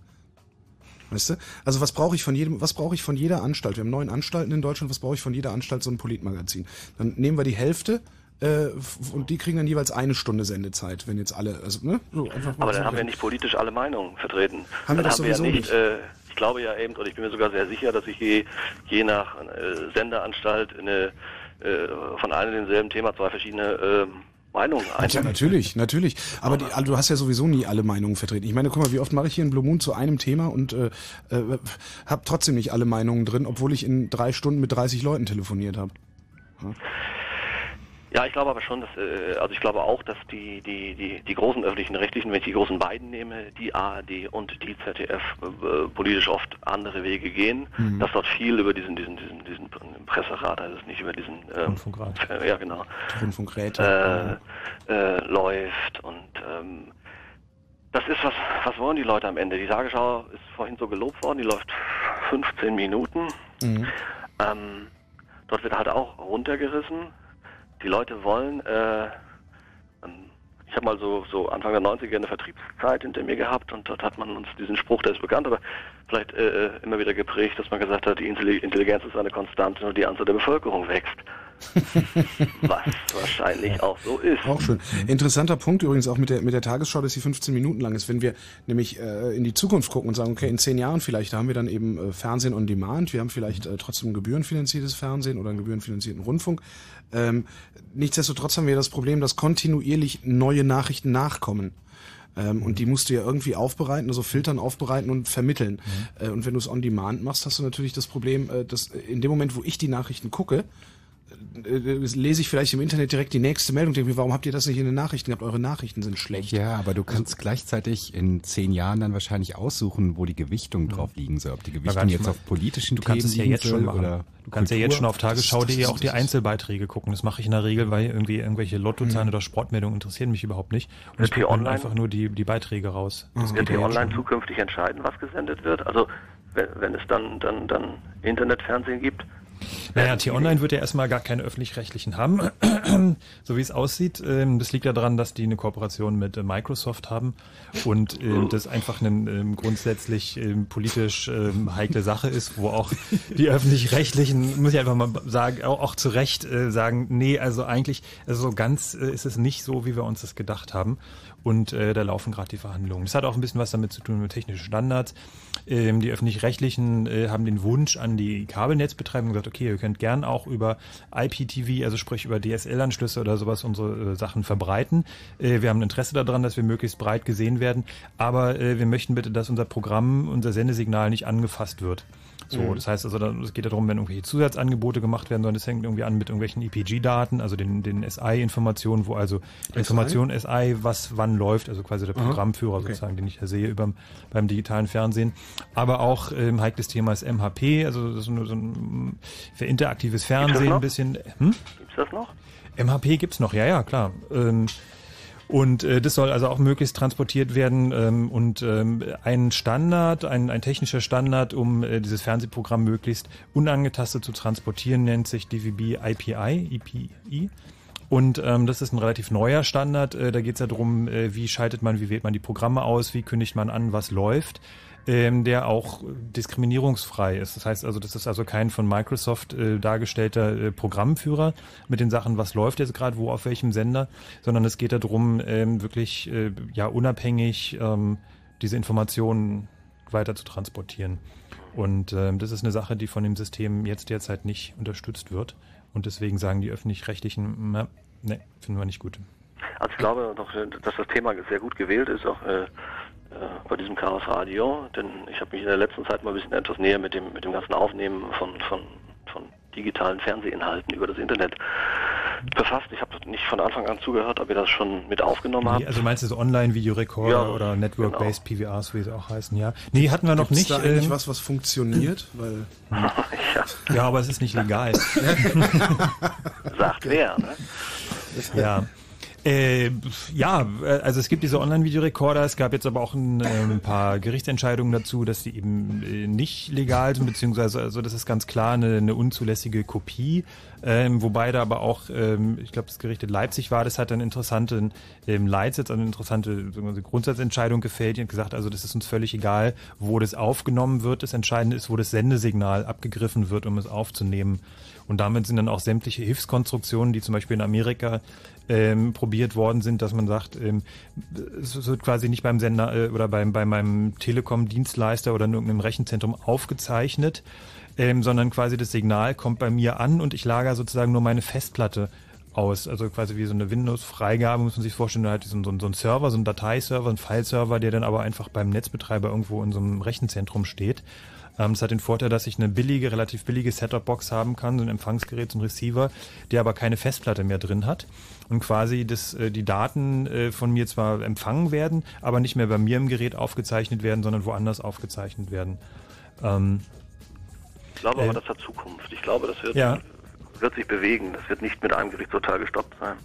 Weißt du? Also was brauche ich von jedem, was brauche ich von jeder Anstalt? Wir haben neun Anstalten in Deutschland, was brauche ich von jeder Anstalt so ein Politmagazin? Dann nehmen wir die Hälfte äh, und die kriegen dann jeweils eine Stunde Sendezeit, wenn jetzt alle, also ne? So, einfach mal aber dann so- haben wir nicht politisch alle Meinungen vertreten. Haben wir dann das haben wir ja sowieso nicht, nicht. Äh, ich glaube ja eben, und ich bin mir sogar sehr sicher, dass ich je, je nach äh, Sendeanstalt eine, äh, von einem und demselben Thema zwei verschiedene äh, Meinungen Ja, ein. natürlich, natürlich. Aber die, also du hast ja sowieso nie alle Meinungen vertreten. Ich meine, guck mal, wie oft mache ich hier in Blue Moon zu einem Thema und äh, äh, habe trotzdem nicht alle Meinungen drin, obwohl ich in drei Stunden mit 30 Leuten telefoniert habe. Ja, ich glaube aber schon, dass, äh, also ich glaube auch, dass die, die, die, die großen öffentlichen Rechtlichen, wenn ich die großen beiden nehme, die ARD und die ZDF, äh, politisch oft andere Wege gehen, Mhm. dass dort viel über diesen, diesen, diesen, diesen Presserat, also nicht über diesen ähm, Rundfunkrat. äh, ja genau, Rundfunkräte. äh, äh, läuft und ähm, das ist was, was wollen die Leute am Ende? Die Tagesschau ist vorhin so gelobt worden, die läuft 15 Minuten. Mhm. Ähm, dort wird halt auch runtergerissen. Die Leute wollen, äh, ähm, ich habe mal so, so Anfang der 90er eine Vertriebszeit hinter mir gehabt und dort hat man uns diesen Spruch, der ist bekannt, aber vielleicht äh, immer wieder geprägt, dass man gesagt hat, die Intelli- Intelligenz ist eine Konstante und die Anzahl der Bevölkerung wächst. Was wahrscheinlich auch so ist. Auch schön. Interessanter Punkt übrigens auch mit der, mit der Tagesschau, dass sie 15 Minuten lang ist. Wenn wir nämlich äh, in die Zukunft gucken und sagen, okay, in zehn Jahren vielleicht, da haben wir dann eben äh, Fernsehen on Demand, wir haben vielleicht äh, trotzdem ein gebührenfinanziertes Fernsehen oder einen gebührenfinanzierten Rundfunk. Ähm, nichtsdestotrotz haben wir das Problem, dass kontinuierlich neue Nachrichten nachkommen. Ähm, und die musst du ja irgendwie aufbereiten, also filtern, aufbereiten und vermitteln. Äh, und wenn du es on demand machst, hast du natürlich das Problem, äh, dass in dem Moment, wo ich die Nachrichten gucke, lese ich vielleicht im Internet direkt die nächste Meldung, denke mir, warum habt ihr das nicht in den Nachrichten gehabt? Eure Nachrichten sind schlecht. Ja, aber du kannst gleichzeitig in zehn Jahren dann wahrscheinlich aussuchen, wo die Gewichtung drauf liegen soll. Ob die Gewichtung jetzt mal. auf politischen Du kannst Themen es ja jetzt schon machen. oder Du kannst ja Kultur. jetzt schon auf tagesschau.de auch die Einzelbeiträge gucken. Das mache ich in der Regel, weil irgendwie irgendwelche Lottozahlen Mhm. oder Sportmeldungen interessieren mich überhaupt nicht. Und Wird ich online- einfach nur die, die Beiträge raus. Das Wird geht die ja online zukünftig entscheiden, was gesendet wird? Also wenn, wenn es dann, dann, dann Internetfernsehen gibt? Naja, T-Online wird ja erstmal gar keine öffentlich-rechtlichen haben, so wie es aussieht. Ähm, Das liegt ja daran, dass die eine Kooperation mit äh, Microsoft haben und ähm, das einfach eine ähm, grundsätzlich politisch heikle Sache ist, wo auch die öffentlich-rechtlichen, muss ich einfach mal sagen, auch, auch zu Recht äh, sagen, nee, also eigentlich, also so ganz äh, ist es nicht so, wie wir uns das gedacht haben. Und äh, da laufen gerade die Verhandlungen. Das hat auch ein bisschen was damit zu tun mit technischen Standards. Ähm, die öffentlich-rechtlichen äh, haben den Wunsch an die Kabelnetzbetreiber gesagt, okay, ihr könnt gern auch über IPTV, also sprich über DSL-Anschlüsse oder sowas unsere äh, Sachen verbreiten. Äh, wir haben Interesse daran, dass wir möglichst breit gesehen werden, aber äh, wir möchten bitte, dass unser Programm, unser Sendesignal nicht angefasst wird. So, Mhm. das heißt also, es geht darum, wenn irgendwelche Zusatzangebote gemacht werden sollen, das hängt irgendwie an mit irgendwelchen EPG-Daten, also den, den SI-Informationen, wo also die SI? Information SI, was wann läuft, also quasi der Programmführer okay. sozusagen, den ich da sehe überm, beim digitalen Fernsehen. Aber auch ähm, heikles Thema ist MHP, also das ist so ein für interaktives Fernsehen ein bisschen. Hm? Gibt's das noch? MHP gibt's noch, ja, ja, klar. Ähm, Und äh, das soll also auch möglichst transportiert werden ähm, und ähm, ein Standard, ein, ein technischer Standard, um äh, dieses Fernsehprogramm möglichst unangetastet zu transportieren, nennt sich DVB IPI, EPI. Und ähm, das ist ein relativ neuer Standard. Äh, da geht es ja darum, äh, wie schaltet man, wie wählt man die Programme aus, wie kündigt man an, was läuft, ähm, der auch diskriminierungsfrei ist. Das heißt also, das ist also kein von Microsoft äh, dargestellter äh, Programmführer mit den Sachen, was läuft jetzt gerade, wo auf welchem Sender, sondern es geht darum, ähm, wirklich äh, ja unabhängig ähm, diese Informationen weiter zu transportieren. Und ähm, das ist eine Sache, die von dem System jetzt derzeit nicht unterstützt wird. Und deswegen sagen die öffentlich-rechtlichen, ne, finden wir nicht gut. Also ich glaube dass das Thema sehr gut gewählt ist, auch äh, bei diesem Chaos Radio, denn ich habe mich in der letzten Zeit mal ein bisschen etwas näher mit dem mit dem ganzen Aufnehmen von von von digitalen Fernsehinhalten über das Internet befasst. Ich habe nicht von Anfang an zugehört, ob ihr das schon mit aufgenommen habt. Also meinst du so Online-Videorekorder Ja, oder Network-Based PVRs, wie sie auch heißen, ja? Nee, hatten wir noch Gibt's nicht. da eigentlich ähm, was, was funktioniert? Weil ja, aber es ist nicht legal. Sagt wer, ne? Ja. Äh, ja, äh, also es gibt diese Online-Videorekorder, es gab jetzt aber auch ein, äh, ein paar Gerichtsentscheidungen dazu, dass die eben äh, nicht legal sind, beziehungsweise also das ist ganz klar eine, eine unzulässige Kopie, ähm, wobei da aber auch, ähm, ich glaube das Gericht in Leipzig war, das hat einen interessanten ähm, Leitsatz, eine interessante Grundsatzentscheidung gefällt, hat gesagt, also das ist uns völlig egal, wo das aufgenommen wird, das Entscheidende ist, wo das Sendesignal abgegriffen wird, um es aufzunehmen. Und damit sind dann auch sämtliche Hilfskonstruktionen, die zum Beispiel in Amerika ähm, probiert worden sind, dass man sagt, ähm, es wird quasi nicht beim Sender äh, oder beim, bei meinem Telekom-Dienstleister oder in irgendeinem Rechenzentrum aufgezeichnet, ähm, sondern quasi das Signal kommt bei mir an und ich lagere sozusagen nur meine Festplatte aus. Also quasi wie so eine Windows-Freigabe, muss man sich vorstellen, halt so, so, so ein Server, so ein Dateiserver, ein Fileserver, der dann aber einfach beim Netzbetreiber irgendwo in so einem Rechenzentrum steht. Ähm, Das hat den Vorteil, dass ich eine billige, relativ billige Setup-Box haben kann, so ein Empfangsgerät, so ein Receiver, der aber keine Festplatte mehr drin hat und quasi das, äh, die Daten äh, von mir zwar empfangen werden, aber nicht mehr bei mir im Gerät aufgezeichnet werden, sondern woanders aufgezeichnet werden. Ähm, Ich glaube Äh, aber, das hat Zukunft. Ich glaube, das wird, Ja. wird sich bewegen. Das wird nicht mit einem Gerichtsurteil gestoppt sein.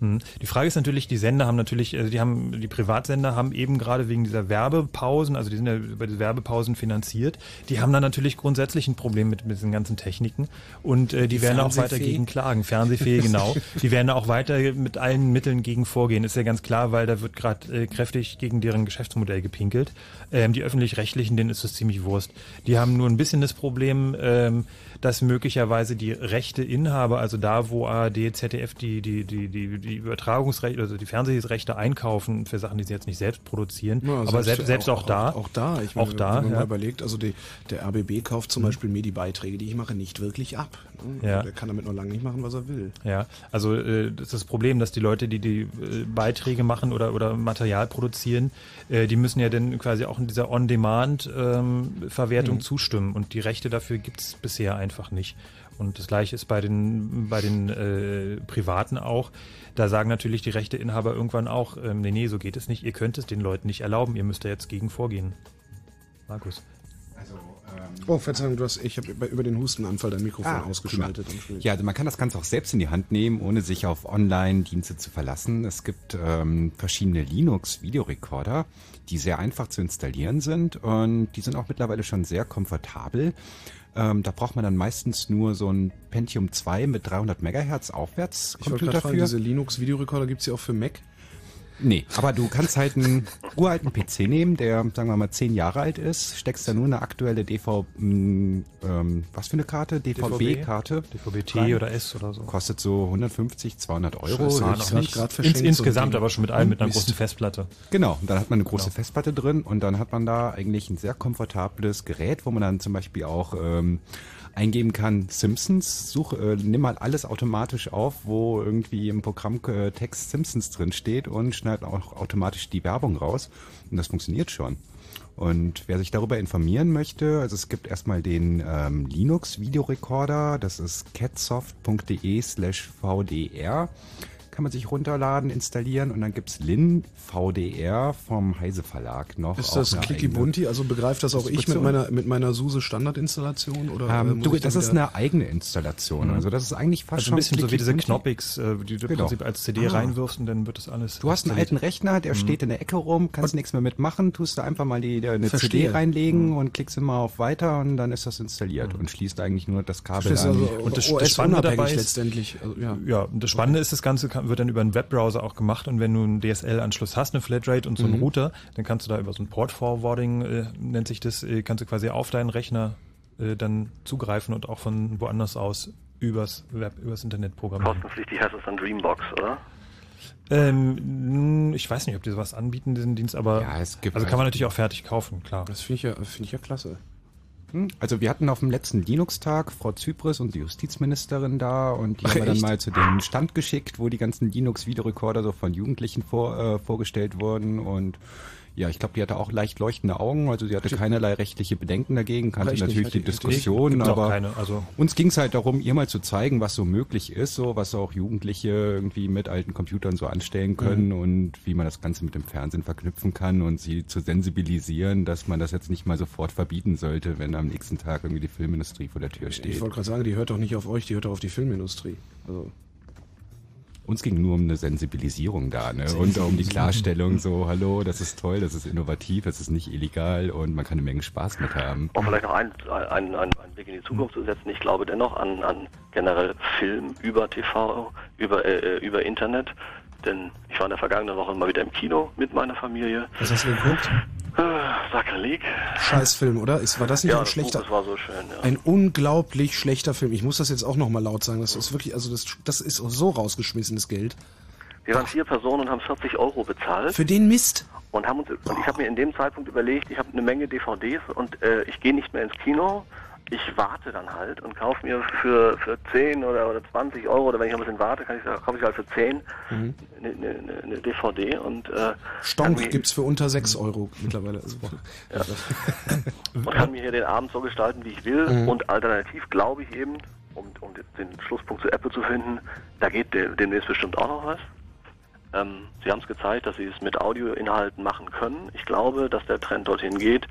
Hm. Die Frage ist natürlich, die Sender haben natürlich, also die haben, die Privatsender haben eben gerade wegen dieser Werbepausen, also die sind ja über die Werbepausen finanziert, die haben dann natürlich grundsätzlich ein Problem mit, mit diesen ganzen Techniken und äh, die, Die werden auch weiter Fernsehfee? gegen klagen. Fernsehfähig, genau. Die werden auch weiter mit allen Mitteln gegen vorgehen. Ist ja ganz klar, weil da wird gerade äh, kräftig gegen deren Geschäftsmodell gepinkelt. Ähm, die öffentlich-rechtlichen, denen ist es ziemlich Wurst. Die haben nur ein bisschen das Problem, ähm, dass möglicherweise die Rechteinhaber, also da, wo ARD, ZDF die, die, die, die, die Übertragungsrechte, also die Fernsehrechte einkaufen für Sachen, die sie jetzt nicht selbst produzieren, Ja, aber selbst, selbst auch, da. Auch, da. Ich auch da, Wenn man ja. mal überlegt, also die, der RBB kauft zum Beispiel mir die Beiträge, die ich mache, nicht wirklich ab. ne? Ja. Der kann damit noch lange nicht machen, was er will. Ja, also äh, das ist das Problem, dass die Leute, die die äh, Beiträge machen oder, oder Material produzieren, äh, die müssen ja dann quasi auch in dieser On-Demand-Verwertung Mhm. zustimmen und die Rechte dafür gibt's bisher einfach nicht. Und das gleiche ist bei den, bei den äh, Privaten auch. Da sagen natürlich die Rechteinhaber irgendwann auch, ähm, nee, nee, so geht es nicht, ihr könnt es den Leuten nicht erlauben, ihr müsst da jetzt gegen vorgehen. Markus. Oh, Verzeihung, du hast, ich habe über, über den Hustenanfall dein Mikrofon Ah, ausgeschaltet. Ja, also man kann das Ganze auch selbst in die Hand nehmen, ohne sich auf Online-Dienste zu verlassen. Es gibt ähm, verschiedene Linux-Videorekorder, die sehr einfach zu installieren sind und die sind auch mittlerweile schon sehr komfortabel. Ähm, da braucht man dann meistens nur so ein Pentium 2 mit 300 Megahertz aufwärts Ich wollte gerade fragen, diese Linux-Videorekorder gibt's ja auch für Mac? Nee, aber du kannst halt einen uralten PC nehmen, der, sagen wir mal, zehn Jahre alt ist, steckst da nur eine aktuelle DV, mh, ähm, was für eine Karte? DVB-Karte. DVB-T oder S oder so. Kostet so 150, 200 Euro. Scheiße, ich noch grad- nicht. grad Ins, verschenkt, ein insgesamt aber schon mit allem, mit einer großen Festplatte. Genau, und dann hat man eine große Genau. Festplatte drin und dann hat man da eigentlich ein sehr komfortables Gerät, wo man dann zum Beispiel auch ähm, eingeben kann, Simpsons, such, äh, nimm mal alles automatisch auf, wo irgendwie im Programm äh, Text Simpsons drin steht und schneid auch automatisch die Werbung raus. Und das funktioniert schon. Und wer sich darüber informieren möchte, also es gibt erstmal den ähm, Linux Videorekorder, das ist catsoft.de slash vdr. Kann man sich runterladen, installieren und dann gibt's Lin VDR vom Heise Verlag noch. Ist das Clicky Bunti? Also begreift das auch ich mit meiner, mit meiner SUSE Standardinstallation? Oder, äh, Ähm, muss du, da das ist eine eigene Installation. Also das ist eigentlich fast Also schon ein bisschen so wie diese. Knoppix, äh, die du im Genau. Prinzip als CD Ah. reinwirfst und dann wird das alles. Du hast einen alten Rechner, der Mhm. steht in der Ecke rum, kannst nichts mehr mitmachen, tust du einfach mal die, die eine Verstehe. CD reinlegen und klickst immer auf Weiter und dann ist das installiert und schließt eigentlich nur das Kabel Verstehst an. also Und das, das Spannende dabei ist, letztendlich. Also, ja. ja, und das Spannende ist, das Ganze kann, wird dann über einen Webbrowser auch gemacht und wenn du einen DSL-Anschluss hast, eine Flatrate und so einen Mhm. Router, dann kannst du da über so ein Port-Forwarding, äh, nennt sich das, äh, kannst du quasi auf deinen Rechner äh, dann zugreifen und auch von woanders aus übers Web, übers Internet programmieren. Kostenpflichtig heißt es dann Dreambox, oder? Ähm, ich weiß nicht, ob die sowas anbieten, diesen Dienst, aber Ja, es gibt also kann man halt- natürlich auch fertig kaufen, klar. Das finde ich, ja, finde ich ja klasse. Hm, Also wir hatten auf dem letzten Linux-Tag Frau Zypris und die Justizministerin da und die haben wir dann mal zu dem Stand geschickt, wo die ganzen Linux-Videorekorder so von Jugendlichen vor, äh, vorgestellt wurden und ja, ich glaube, die hatte auch leicht leuchtende Augen, also sie hatte keinerlei rechtliche Bedenken dagegen, kannte Recht nicht, natürlich die ich- Diskussion, aber keine, also uns ging es halt darum, ihr mal zu zeigen, was so möglich ist, so was auch Jugendliche irgendwie mit alten Computern so anstellen können und wie man das Ganze mit dem Fernsehen verknüpfen kann und sie zu sensibilisieren, dass man das jetzt nicht mal sofort verbieten sollte, wenn am nächsten Tag irgendwie die Filmindustrie vor der Tür Ich steht. wollte gerade sagen, die hört doch nicht auf euch, die hört doch auf die Filmindustrie. Also, Uns ging nur um eine Sensibilisierung da, ne? Und um die Klarstellung so, hallo, das ist toll, das ist innovativ, das ist nicht illegal und man kann eine Menge Spaß mit haben. Um vielleicht noch einen, einen, einen, einen Blick in die Zukunft zu setzen. Ich glaube dennoch an, an generell Film über TV, über, äh, über Internet. Denn ich war in der vergangenen Woche mal wieder im Kino mit meiner Familie. was hast du geguckt? Sakrileg. Scheißfilm, oder? Ist, war das nicht Ja, ein das schlechter? Buch, das war so schön, ja. Ein unglaublich schlechter Film. Ich muss das jetzt auch nochmal laut sagen. Das ist wirklich, also das, das ist so rausgeschmissenes Geld. Wir waren vier Personen und haben 40 Euro bezahlt. Für den Mist? Und haben uns und ich habe mir in dem Zeitpunkt überlegt, ich habe eine Menge DVDs und äh, ich gehe nicht mehr ins Kino. Ich warte dann halt und kaufe mir für, für 10 oder, oder 20 Euro oder wenn ich noch ein bisschen warte, kann ich, kaufe ich halt für 10 Mhm. eine, eine, eine- eine DVD und äh, Stonk mir- gibt's für unter 6 Euro mittlerweile. Also, und kann mir hier den Abend so gestalten, wie ich will. Mhm. Und alternativ glaube ich eben, um, um den Schlusspunkt zu Apple zu finden, da geht de- demnächst bestimmt auch noch was. Ähm, sie haben es gezeigt, dass sie es mit Audioinhalten machen können. Ich glaube, dass der Trend dorthin geht,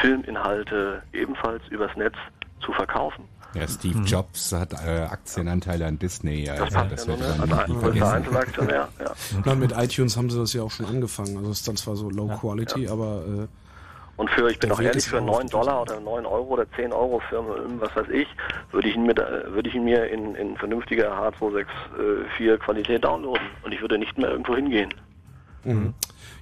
Filminhalte ebenfalls übers Netz zu verkaufen. Ja, Steve Jobs hat äh, Aktienanteile an Disney, also passt das ja wird nur, ne? man Also nie vergessen. Ja. Na, mit iTunes haben sie das ja auch schon angefangen. Also es ist dann zwar so Low Quality, aber äh, Und für, ich bin auch Weg ehrlich, für raus, 9 Dollar oder 9 Euro oder 10 Euro für was weiß ich, würde ich ihn mir, da- würde ich ihn mir in, in vernünftiger H264 Qualität downloaden. Und ich würde nicht mehr irgendwo hingehen. Mhm.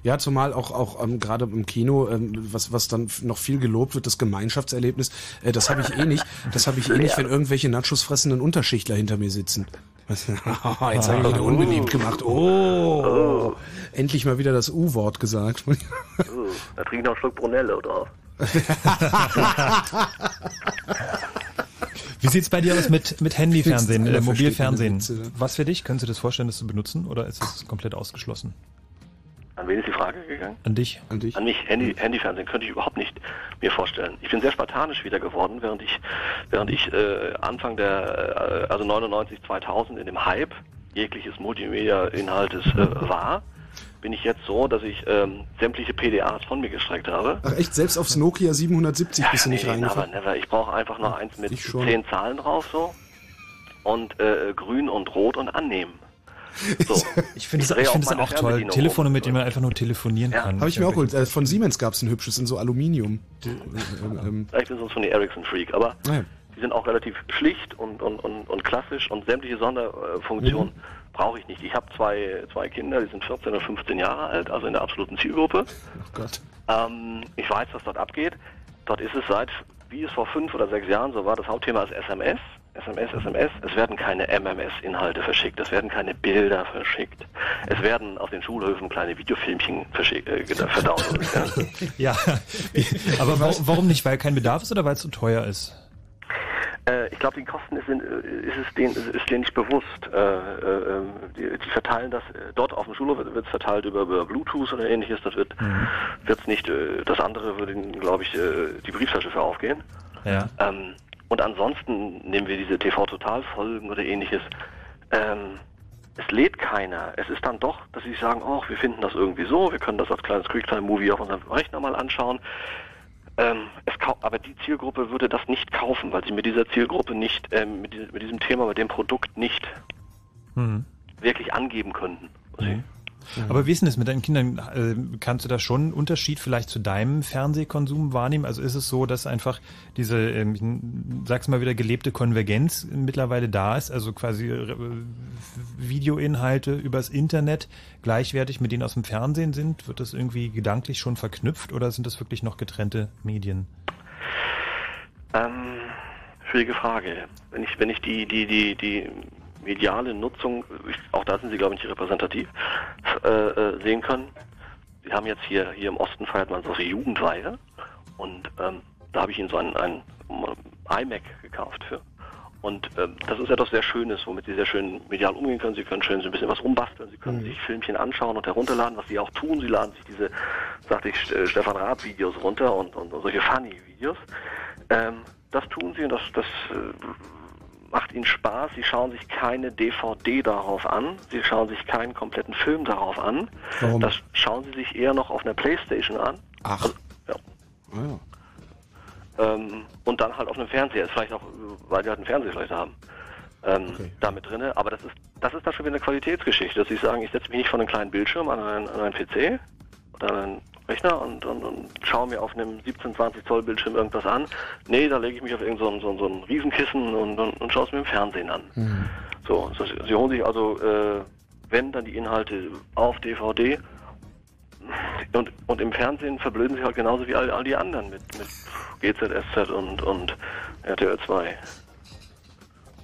Ja, zumal auch auch ähm, gerade im Kino, ähm, was was dann noch viel gelobt wird, das Gemeinschaftserlebnis, äh, das habe ich eh nicht. Das habe ich eh nicht, wenn irgendwelche Nachos fressenden Unterschichtler hinter mir sitzen. Jetzt habe ich wieder unbeliebt gemacht. Oh, endlich mal wieder das U-Wort gesagt. Uh, da trinke ich noch einen Schluck Brunello drauf. Wie sieht's bei dir aus mit, mit Handyfernsehen, äh, Mobilfernsehen? ne? Was für dich? Könntest du das vorstellen, das zu benutzen oder ist es komplett ausgeschlossen? An wen ist die Frage gegangen? An dich? An dich? An mich, Handy, Handyfernsehen könnte ich überhaupt nicht mir vorstellen. Ich bin sehr spartanisch wieder geworden, während ich, während ich äh, Anfang der, äh, also 99, 2000 in dem Hype jegliches Multimedia-Inhaltes äh, war, bin ich jetzt so, dass ich ähm, sämtliche PDAs von mir gestreckt habe. Ach echt, selbst aufs Nokia 770 bist du nicht nee, never, reingefahren? never. Ich brauche einfach noch eins mit zehn Zahlen drauf so und äh, grün und rot und annehmen. So. Ich finde es ich finde auch es auch toll. Telefone, mit denen man einfach nur telefonieren kann. Habe ich mir auch geholt. Äh, von Siemens gab's ein hübsches in so Aluminium. Ähm, Ich bin sonst von der Ericsson Freak, aber Naja. die sind auch relativ schlicht und, und, und, und klassisch und sämtliche Sonderfunktionen Mhm. brauche ich nicht. Ich habe zwei, zwei Kinder, die sind 14 und 15 Jahre alt, also in der absoluten Zielgruppe. Ach Gott. Ähm, ich weiß, was dort abgeht. Dort ist es seit, wie es vor fünf oder sechs Jahren so war, das Hauptthema ist SMS. SMS, SMS. Es werden keine MMS-Inhalte verschickt. Es werden keine Bilder verschickt. Es werden auf den Schulhöfen kleine Videofilmchen verschickt, äh, verdownloadet. ja. Aber wa warum nicht? Weil kein Bedarf ist oder weil es zu teuer ist? Äh, ich glaube, die Kosten sind, äh, ist es denen, ist, ist denen nicht bewusst. Äh, äh, die, verteilen das dort auf dem Schulhof wird es verteilt über, über Bluetooth oder ähnliches. Das wird wird's nicht. Das andere würde ihnen, glaube ich, die Brieftasche für aufgehen. Ja. Ähm, und ansonsten nehmen wir diese TV-Total-Folgen oder ähnliches. Ähm, es lädt keiner. Es ist dann doch, dass sie sagen, oh, wir finden das irgendwie so, wir können das als kleines Quicktime-Movie auf unserem Rechner mal anschauen. Ähm, aber die Zielgruppe würde das nicht kaufen, weil sie mit dieser Zielgruppe nicht, ähm, mit, diesem, Thema, mit dem Produkt nicht Mhm. wirklich angeben könnten. Aber wie ist denn das mit deinen Kindern? Äh, Kannst du da schon einen Unterschied vielleicht zu deinem Fernsehkonsum wahrnehmen? Also ist es so, dass einfach diese, ähm, ich sag's mal wieder, gelebte Konvergenz mittlerweile da ist? Also quasi äh, Videoinhalte übers Internet gleichwertig mit denen aus dem Fernsehen sind? Wird das irgendwie gedanklich schon verknüpft oder sind das wirklich noch getrennte Medien? Ähm, schwierige Frage. Wenn ich, wenn ich die, die, die, die mediale Nutzung, auch da sind Sie, glaube ich, nicht repräsentativ, äh, äh, sehen können. Sie haben jetzt hier, hier im Osten feiert man so eine Jugendweihe und ähm, da habe ich Ihnen so ein, ein iMac gekauft für. Und ähm, das ist etwas sehr Schönes, womit Sie sehr schön medial umgehen können. Sie können schön so ein bisschen was rumbasteln. Sie können sich Filmchen anschauen und herunterladen, was Sie auch tun. Sie laden sich diese, sagte ich, äh, Stefan Raab Videos runter und, und, und solche Funny Videos. Ähm, das tun Sie und das, das äh, macht Ihnen Spaß. Sie schauen sich keine DVD darauf an. Sie schauen sich keinen kompletten Film darauf an. Warum? Das schauen Sie sich eher noch auf einer Playstation an. Ach. Also, ja. Ah, ja. Ähm, und dann halt auf einem Fernseher. Ist vielleicht auch, weil die halt einen Fernseher vielleicht haben. Ähm, damit drinne. Aber das ist, das ist dann schon wieder eine Qualitätsgeschichte, dass sie sagen, ich setze mich nicht vor einen kleinen Bildschirm an einen, an einen PC oder an einen Rechner und, und, und schaue mir auf einem 17, 20 Zoll Bildschirm irgendwas an. Nee, da lege ich mich auf irgendein so so so ein Riesenkissen und, und, und schaue es mir im Fernsehen an. So, so, sie holen sich also, äh, wenn dann die Inhalte auf DVD und, und im Fernsehen verblöden sie halt genauso wie all, all die anderen mit, mit GZSZ und, und RTL 2.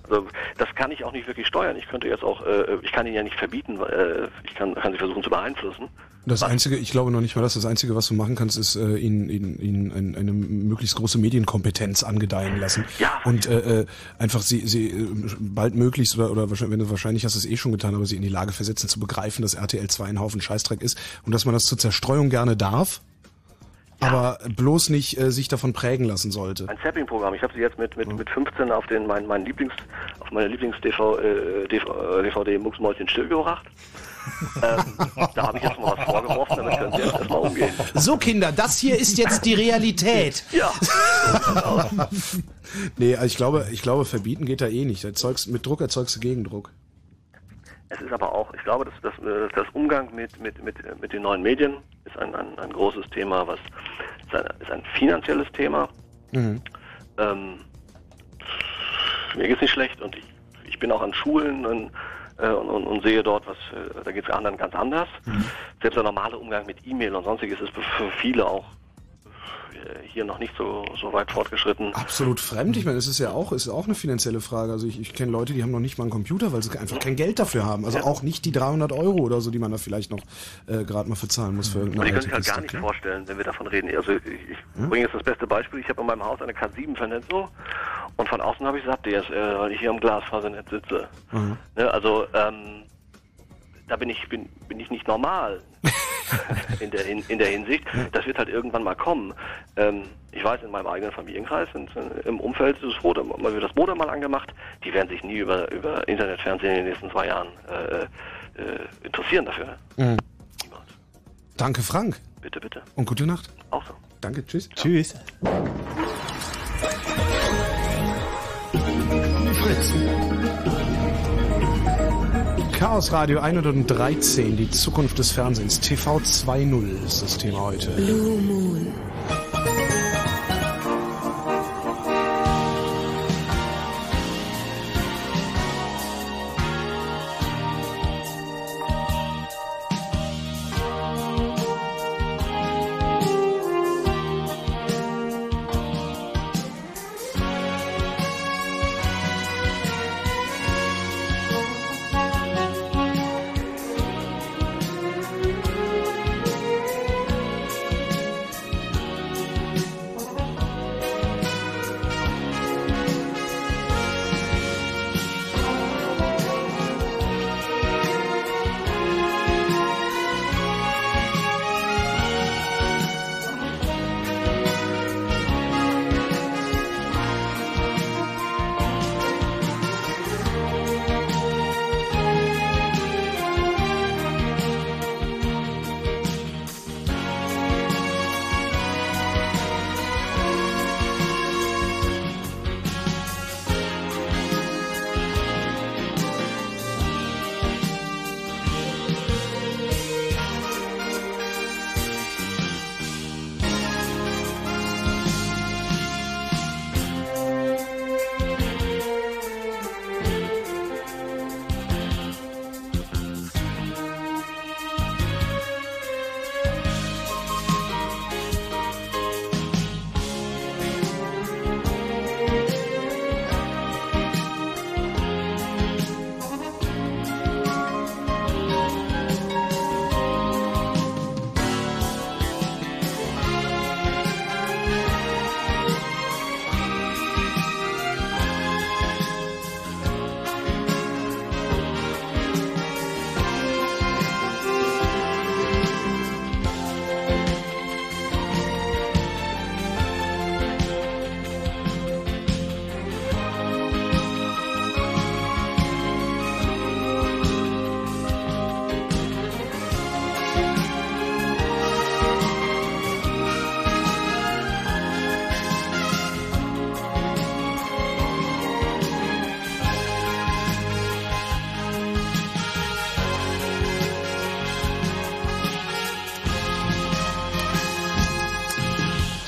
Also das kann ich auch nicht wirklich steuern. Ich könnte jetzt auch, äh, ich kann ihn ja nicht verbieten, äh, ich kann, kann sie versuchen zu beeinflussen. Das Einzige, ich glaube noch nicht mal das, das Einzige, was du machen kannst, ist äh, ihnen, ihnen, ihnen ein, eine möglichst große Medienkompetenz angedeihen lassen. Ja. Und äh, äh, einfach sie, sie äh, bald möglichst, oder, oder wahrscheinlich, wenn du wahrscheinlich hast du es eh schon getan, aber sie in die Lage versetzen zu begreifen, dass RTL 2 ein Haufen Scheißdreck ist und dass man das zur Zerstreuung gerne darf, aber bloß nicht äh, sich davon prägen lassen sollte. Ein Zapping-Programm. Ich habe sie jetzt mit, mit, mit 15 auf den mein, mein Lieblings, auf meine Lieblings-DVD äh, DVD Mucksmäuschen stillgebracht. Ähm, da habe ich jetzt mal was vorgeworfen, damit können Sie jetzt erstmal umgehen. So Kinder, das hier ist jetzt die Realität. Ja. nee, also ich glaube, ich glaube, verbieten geht da eh nicht. Erzeugst, mit Druck erzeugst du Gegendruck. Es ist aber auch, ich glaube, dass, dass, äh, das Umgang mit, mit, mit, mit den neuen Medien ist ein, ein, ein großes Thema, was ist ein, ist ein finanzielles Thema. Mhm. Ähm, mir geht's nicht schlecht und ich, ich bin auch an Schulen und, äh, und, und, und sehe dort, was äh, da geht's anderen ganz anders. Selbst der normale Umgang mit E-Mail und sonstiges ist für viele auch äh, hier noch nicht so, so weit fortgeschritten. Absolut fremd. Ich meine, es ist ja auch, ist auch eine finanzielle Frage. Also ich, ich kenne Leute, die haben noch nicht mal einen Computer, weil sie einfach kein Geld dafür haben. Also auch nicht die 300 Euro oder so, die man da vielleicht noch äh, gerade mal verzahlen muss für irgendeine die können sich halt gar nicht vorstellen, wenn wir davon reden. Also ich, ich bringe jetzt das beste Beispiel. Ich habe in meinem Haus eine K7 vernetzt so und von außen habe ich gesagt, DSL, weil ich hier am Glasfasernetz sitze. Mhm. Ne, also ähm, da bin ich bin, bin ich nicht normal in der in, in der Hinsicht. Das wird halt irgendwann mal kommen. Ähm, ich weiß, in meinem eigenen Familienkreis, äh, im Umfeld ist es Modem, mal wird das Modem mal angemacht. Die werden sich nie über über Internetfernsehen in den nächsten zwei Jahren äh, äh, interessieren dafür. Mhm. Danke, Frank. Bitte, bitte. Und gute Nacht. Auch so. Danke, tschüss. Tschüss. Fritz. Chaos Radio 113, die Zukunft des Fernsehens. TV 2.0 ist das Thema heute. Blue Moon.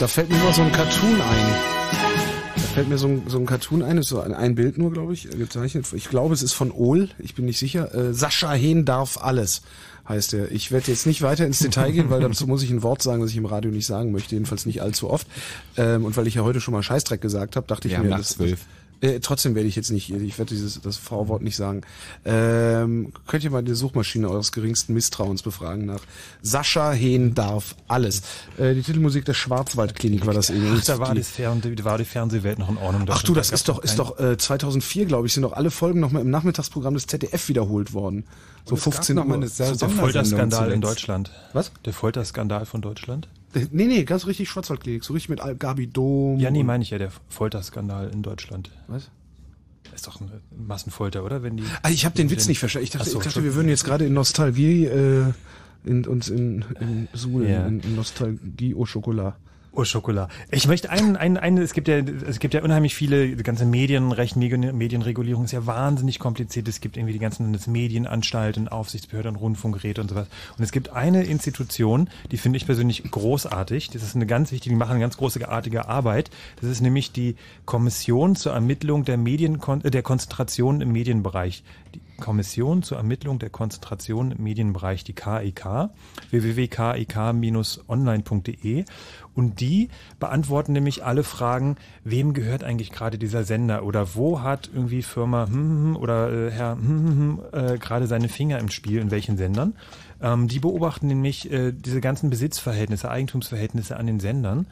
Da fällt mir nur so ein Cartoon ein. Da fällt mir so ein, so ein Cartoon ein, ist so ein, ein Bild nur, glaube ich, äh, gezeichnet. Ich glaube, es ist von Ohl, ich bin nicht sicher. Äh, Sascha Hehn darf alles, heißt er. Ich werde jetzt nicht weiter ins Detail gehen, weil dazu muss ich ein Wort sagen, das ich im Radio nicht sagen möchte, jedenfalls nicht allzu oft. Ähm, und weil ich ja heute schon mal Scheißdreck gesagt habe, dachte ich haben mir, das, zwölf. Äh, trotzdem werde ich jetzt nicht, ich werde dieses das V-Wort nicht sagen. Ähm, könnt ihr mal die Suchmaschine eures geringsten Misstrauens befragen nach Sascha Hehn darf alles. Äh, die Titelmusik der Schwarzwaldklinik war das eben. Ach, da war Die- die, war die Fernsehwelt noch in Ordnung. Ach du, das ist doch, ist doch äh, 2004, glaube ich, sind doch alle Folgen nochmal im Nachmittagsprogramm des ZDF wiederholt worden. So Und es gab 15 noch mal Uhr. der Folterskandal in. Deutschland. Was? Der Folterskandal von Deutschland? Äh, Nee, nee, ganz richtig Schwarzwaldklinik, so richtig mit Gabi Dom. Ja, nee, meine ich ja, der Folterskandal in Deutschland. Was? Das ist doch eine Massenfolter, oder? Wenn die, Ah, ich habe den Witz nicht verstanden. Ich dachte, Ach so, ich dachte wir würden jetzt gerade in Nostalgie äh, in, uns in, in Ja. in, in Nostalgie au Chocolat. Oh, Schokolade. Ich möchte einen, einen, einen, es gibt ja, es gibt ja unheimlich viele, die ganze Medienrecht, Medien- Medienregulierung ist ja wahnsinnig kompliziert. Es gibt irgendwie die ganzen Medienanstalten, Aufsichtsbehörden, Rundfunkgeräte und sowas. Und es gibt eine Institution, die finde ich persönlich großartig. Das ist eine ganz wichtige, die machen eine ganz großartige Arbeit. Das ist nämlich die Kommission zur Ermittlung der Medien, äh, der Konzentration im Medienbereich. Die Kommission zur Ermittlung der Konzentration im Medienbereich, die KIK, www.kik-online.de. Und die beantworten nämlich alle Fragen, wem gehört eigentlich gerade dieser Sender oder wo hat irgendwie Firma hm, hm, hm, oder äh, Herr hm, hm, äh, gerade seine Finger im Spiel, in welchen Sendern. Ähm, die beobachten nämlich äh, diese ganzen Besitzverhältnisse, Eigentumsverhältnisse an den Sendern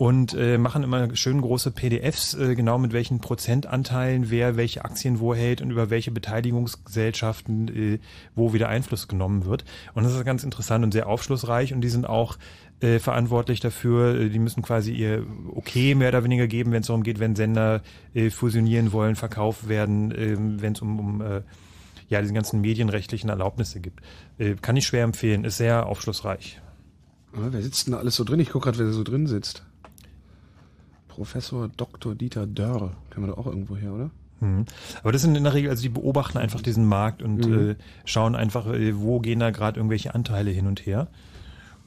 und äh, machen immer schön große PDFs, äh, genau mit welchen Prozentanteilen wer welche Aktien wo hält und über welche Beteiligungsgesellschaften äh, wo wieder Einfluss genommen wird. Und das ist ganz interessant und sehr aufschlussreich und die sind auch äh, verantwortlich dafür. Äh, Die müssen quasi ihr Okay mehr oder weniger geben, wenn es darum geht, wenn Sender äh, fusionieren wollen, verkauft werden, äh, wenn es um, um äh, ja, diese ganzen medienrechtlichen Erlaubnisse gibt. Äh, kann ich schwer empfehlen, ist sehr aufschlussreich. Ah, wer sitzt denn alles so drin? Ich gucke gerade, wer so drin sitzt. Professor Dr. Dieter Dörr. Kennen wir doch auch irgendwo her, oder? Mhm. Aber das sind in der Regel, also die beobachten einfach diesen Markt und Mhm. äh, schauen einfach, äh, wo gehen da gerade irgendwelche Anteile hin und her.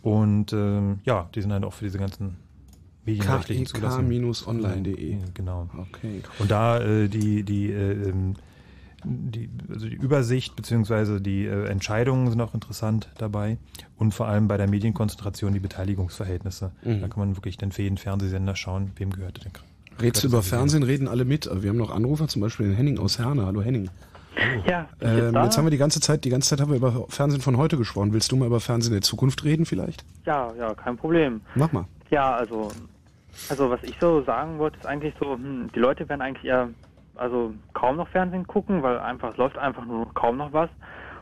Und ähm, ja, die sind halt auch für diese ganzen medienrechtlichen Zulassungen. KIK-online.de. Genau. Okay. Und da äh, die, die, äh, ähm, die, also die Übersicht beziehungsweise die äh, Entscheidungen sind auch interessant dabei und vor allem bei der Medienkonzentration die Beteiligungsverhältnisse. Mhm. Da kann man wirklich dann für jeden Fernsehsender schauen, wem gehört denn gerade. Redst du über Fernsehen, reden alle mit. Wir haben noch Anrufer, zum Beispiel den Henning aus Herne. Hallo Henning. Ja, bin ich Ähm, jetzt haben wir die ganze Zeit, die ganze Zeit haben wir über Fernsehen von heute gesprochen. Willst du mal über Fernsehen der Zukunft reden vielleicht? Ja, ja, kein Problem. Mach mal. Ja, also, also was ich so sagen wollte, ist eigentlich so, hm, die Leute werden eigentlich eher, also kaum noch Fernsehen gucken, weil einfach es läuft einfach nur kaum noch was.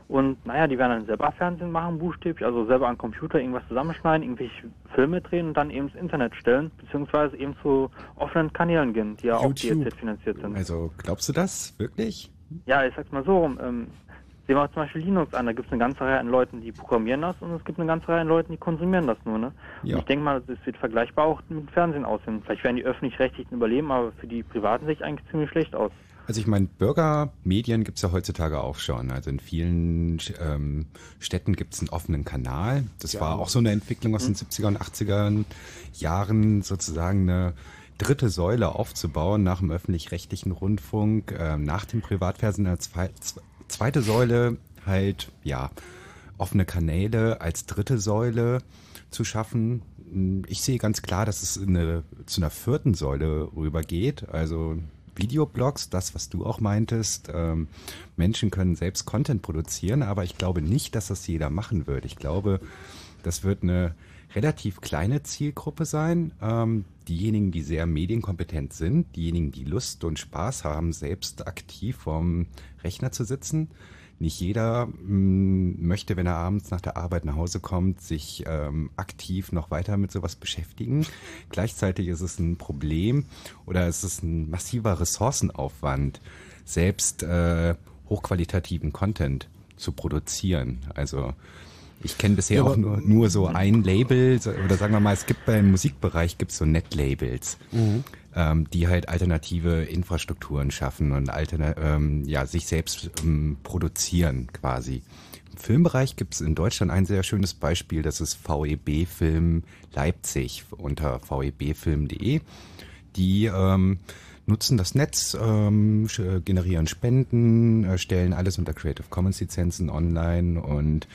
Und naja, die werden dann selber Fernsehen machen, buchstäblich, also selber am Computer irgendwas zusammenschneiden, irgendwelche Filme drehen und dann eben ins Internet stellen, beziehungsweise eben zu offenen Kanälen gehen, die ja auch YouTube. DRZ finanziert sind. Also glaubst du das wirklich? Ja, ich sag's mal so rum. Ähm, sehen wir uns zum Beispiel Linux an. Da gibt es eine ganze Reihe an Leuten, die programmieren das und es gibt eine ganze Reihe an Leuten, die konsumieren das nur. Ne? Ja. Ich denke mal, das wird vergleichbar auch mit dem Fernsehen aussehen. Vielleicht werden die öffentlich-rechtlichen überleben, aber für die Privaten sieht eigentlich ziemlich schlecht aus. Also ich meine, Bürgermedien gibt's ja heutzutage auch schon. Also in vielen ähm, Städten gibt's einen offenen Kanal. Das war auch so eine Entwicklung aus den 70er und 80er Jahren, sozusagen eine dritte Säule aufzubauen nach dem öffentlich-rechtlichen Rundfunk, ähm, nach dem Privatfernsehen als zweite Säule halt, ja, offene Kanäle als dritte Säule zu schaffen. Ich sehe ganz klar, dass es eine, zu einer vierten Säule rübergeht. Also Videoblogs, das, was du auch meintest. Ähm, Menschen können selbst Content produzieren, aber ich glaube nicht, dass das jeder machen wird. Ich glaube, das wird eine relativ kleine Zielgruppe sein. Ähm, diejenigen, die sehr medienkompetent sind, diejenigen, die Lust und Spaß haben, selbst aktiv vorm Rechner zu sitzen. Nicht jeder mh, möchte, wenn er abends nach der Arbeit nach Hause kommt, sich ähm, aktiv noch weiter mit sowas beschäftigen. Gleichzeitig ist es ein Problem oder es ist ein massiver Ressourcenaufwand, selbst äh, hochqualitativen Content zu produzieren. Also Ich kenne bisher Ja, auch nur, nur so ein Label, oder sagen wir mal, es gibt beim Musikbereich gibt's so Net-Labels, Mhm. Ähm, die halt alternative Infrastrukturen schaffen und alterna ähm, ja, sich selbst ähm, produzieren quasi. Im Filmbereich gibt's in Deutschland ein sehr schönes Beispiel, das ist VEB Film Leipzig unter vebfilm.de. Die ähm, nutzen das Netz, ähm, äh, generieren Spenden, äh, stellen alles unter Creative Commons Lizenzen online und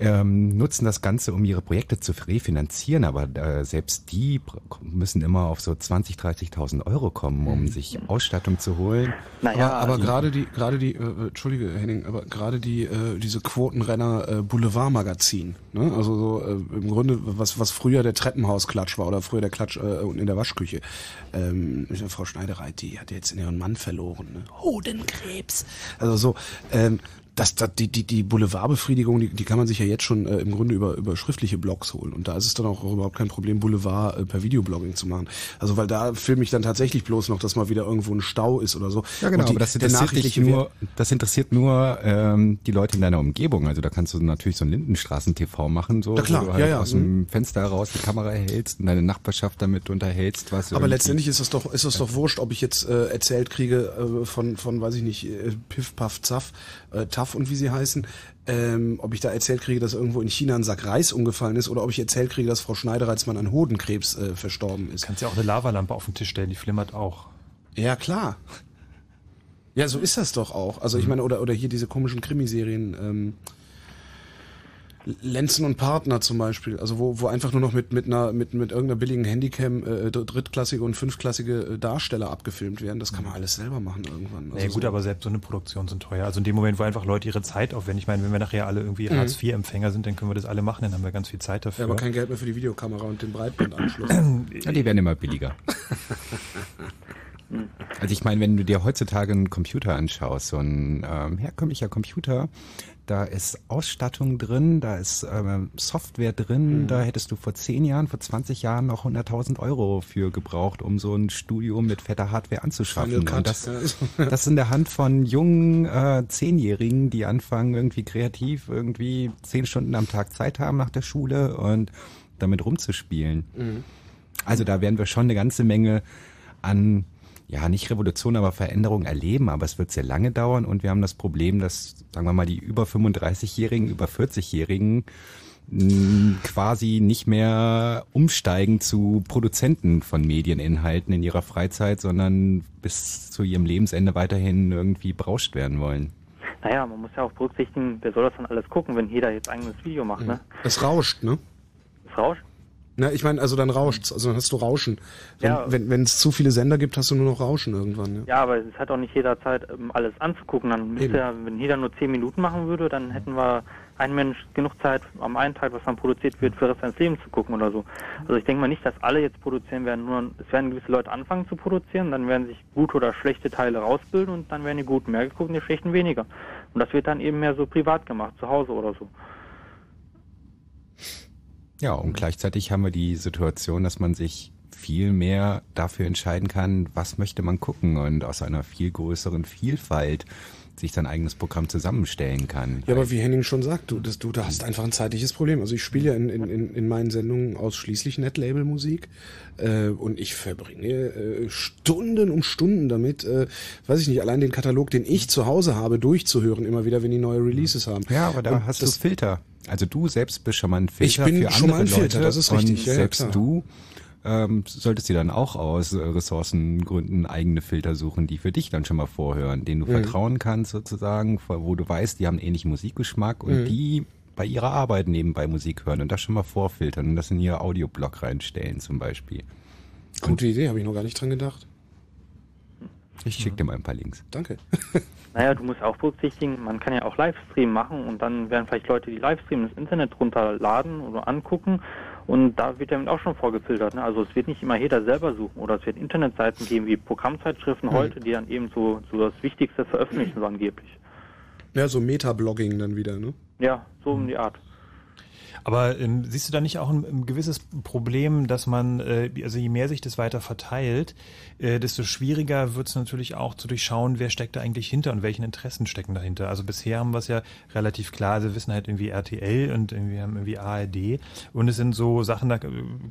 ähm, nutzen das Ganze, um ihre Projekte zu refinanzieren, aber äh, selbst die müssen immer auf so 20.000, 30.000 Euro kommen, um sich Ausstattung zu holen. aber aber gerade die, gerade die, äh, äh, entschuldige Henning, aber gerade die, äh, diese Quotenrenner äh, Boulevardmagazin, ne? Also so äh, im Grunde was was früher der Treppenhausklatsch war oder früher der Klatsch äh, unten in der Waschküche. Ähm, Frau Schneidereit, die hat jetzt ihren Mann verloren, ne? Hodenkrebs. Also so. Ähm, das, das, die, die, die Boulevardbefriedigung, die, die kann man sich ja jetzt schon äh, im Grunde über, über schriftliche Blogs holen. Und da ist es dann auch überhaupt kein Problem, Boulevard äh, per Videoblogging zu machen. Also weil da filme ich dann tatsächlich bloß noch, dass mal wieder irgendwo ein Stau ist oder so. Ja, genau, die, aber das interessiert, dich nur, das interessiert nur ähm, die Leute in deiner Umgebung. Also da kannst du natürlich so ein Lindenstraßen-TV machen, so, klar, wo du halt ja, ja, aus dem Fenster heraus die Kamera hältst und deine Nachbarschaft damit unterhältst. Was Aber letztendlich ist es doch, ist es doch wurscht, ob ich jetzt äh, erzählt kriege äh, von, von, weiß ich nicht, äh, Piff, Puff, Zaff, äh, Taff und wie sie heißen, ähm, ob ich da erzählt kriege, dass irgendwo in China ein Sack Reis umgefallen ist oder ob ich erzählt kriege, dass Frau Schneidereitsmann an Hodenkrebs äh, verstorben ist. Kannst ja auch eine Lavalampe auf den Tisch stellen, die flimmert auch. Ja, klar. Ja, so ist das doch auch. Also ich meine, oder, oder hier diese komischen Krimiserien, ähm, Lenzen und Partner zum Beispiel, also wo, wo einfach nur noch mit, mit einer, mit, mit irgendeiner billigen Handycam äh, drittklassige und fünfklassige äh, Darsteller abgefilmt werden. Das kann man alles selber machen irgendwann. Also ja, gut, so. aber selbst so eine Produktion sind teuer. Also in dem Moment, wo einfach Leute ihre Zeit aufwenden. Ich meine, wenn wir nachher alle irgendwie Mhm. Hartz-IV-Empfänger sind, dann können wir das alle machen, dann haben wir ganz viel Zeit dafür. Ja, aber kein Geld mehr für die Videokamera und den Breitbandanschluss. Ja, die werden immer billiger. Also ich meine, wenn du dir heutzutage einen Computer anschaust, so ein ähm, herkömmlicher Computer, da ist Ausstattung drin, da ist ähm, Software drin, Mhm. da hättest du vor 10 Jahren, vor 20 Jahren noch 100.000 Euro für gebraucht, um so ein Studio mit fetter Hardware anzuschaffen. Und das, das in der Hand von jungen äh, Zehnjährigen, die anfangen irgendwie kreativ, irgendwie zehn Stunden am Tag Zeit haben nach der Schule und damit rumzuspielen. Mhm. Also da werden wir schon eine ganze Menge an, ja, nicht Revolution, aber Veränderung erleben, aber es wird sehr lange dauern und wir haben das Problem, dass, sagen wir mal, die über 35-Jährigen, über 40-Jährigen mh, quasi nicht mehr umsteigen zu Produzenten von Medieninhalten in ihrer Freizeit, sondern bis zu ihrem Lebensende weiterhin irgendwie berauscht werden wollen. Naja, man muss ja auch berücksichtigen, wer soll das dann alles gucken, wenn jeder jetzt eigenes Video macht, ne? Es rauscht, ne? Es rauscht? Na, ich meine, also dann rauscht's, also dann hast du Rauschen. Wenn Ja. wenn es zu viele Sender gibt, hast du nur noch Rauschen irgendwann. Ja. Ja, aber es hat auch nicht jeder Zeit, ähm, alles anzugucken. Dann müsste ja, wenn jeder nur zehn Minuten machen würde, dann hätten wir ein Mensch genug Zeit am einen Tag, was dann produziert wird, für das seines Lebens zu gucken oder so. Also ich denke mal nicht, dass alle jetzt produzieren werden, nur es werden gewisse Leute anfangen zu produzieren, dann werden sich gute oder schlechte Teile rausbilden und dann werden die guten mehr geguckt und die schlechten weniger. Und das wird dann eben mehr so privat gemacht, zu Hause oder so. Ja, und gleichzeitig haben wir die Situation, dass man sich viel mehr dafür entscheiden kann, was möchte man gucken. Und aus einer viel größeren Vielfalt sich sein eigenes Programm zusammenstellen kann. Ja, aber wie Henning schon sagt, du, das, du, da hast einfach ein zeitliches Problem. Also ich spiele ja in, in, in, in meinen Sendungen ausschließlich Netlabel-Musik äh, und ich verbringe äh, Stunden um Stunden damit, äh, weiß ich nicht, allein den Katalog, den ich zu Hause habe, durchzuhören, immer wieder, wenn die neue Releases haben. Ja, aber da Und hast das, du Filter. Also du selbst bist schon mal ein Filter Ich bin für schon mal andere ein Filter, Leute das ist richtig, ja, ja, selbst klar. du ähm, solltest dir dann auch aus äh, Ressourcengründen eigene Filter suchen, die für dich dann schon mal vorhören, denen du Mhm. vertrauen kannst sozusagen, wo du weißt, die haben ähnlichen Musikgeschmack und Mhm. die bei ihrer Arbeit nebenbei Musik hören und das schon mal vorfiltern und das in ihr Audioblock reinstellen zum Beispiel. Gute Idee, habe ich noch gar nicht dran gedacht. Ich schicke dir mal ein paar Links. Danke. Naja, du musst auch berücksichtigen, man kann ja auch Livestream machen und dann werden vielleicht Leute, die Livestream ins Internet runterladen oder angucken und da wird damit auch schon vorgefiltert. Ne? Also es wird nicht immer jeder selber suchen oder es wird Internetseiten geben wie Programmzeitschriften Mhm. heute, die dann eben so, so das Wichtigste veröffentlichen, so angeblich. Ja, so Meta-Blogging dann wieder, ne? Ja, so um die Art. Aber ähm, siehst du da nicht auch ein, ein gewisses Problem, dass man, äh, also je mehr sich das weiter verteilt, äh, desto schwieriger wird es natürlich auch zu durchschauen, wer steckt da eigentlich hinter und welchen Interessen stecken dahinter. Also bisher haben wir es ja relativ klar, also wir wissen halt irgendwie RTL und irgendwie haben irgendwie ARD und es sind so Sachen, da äh,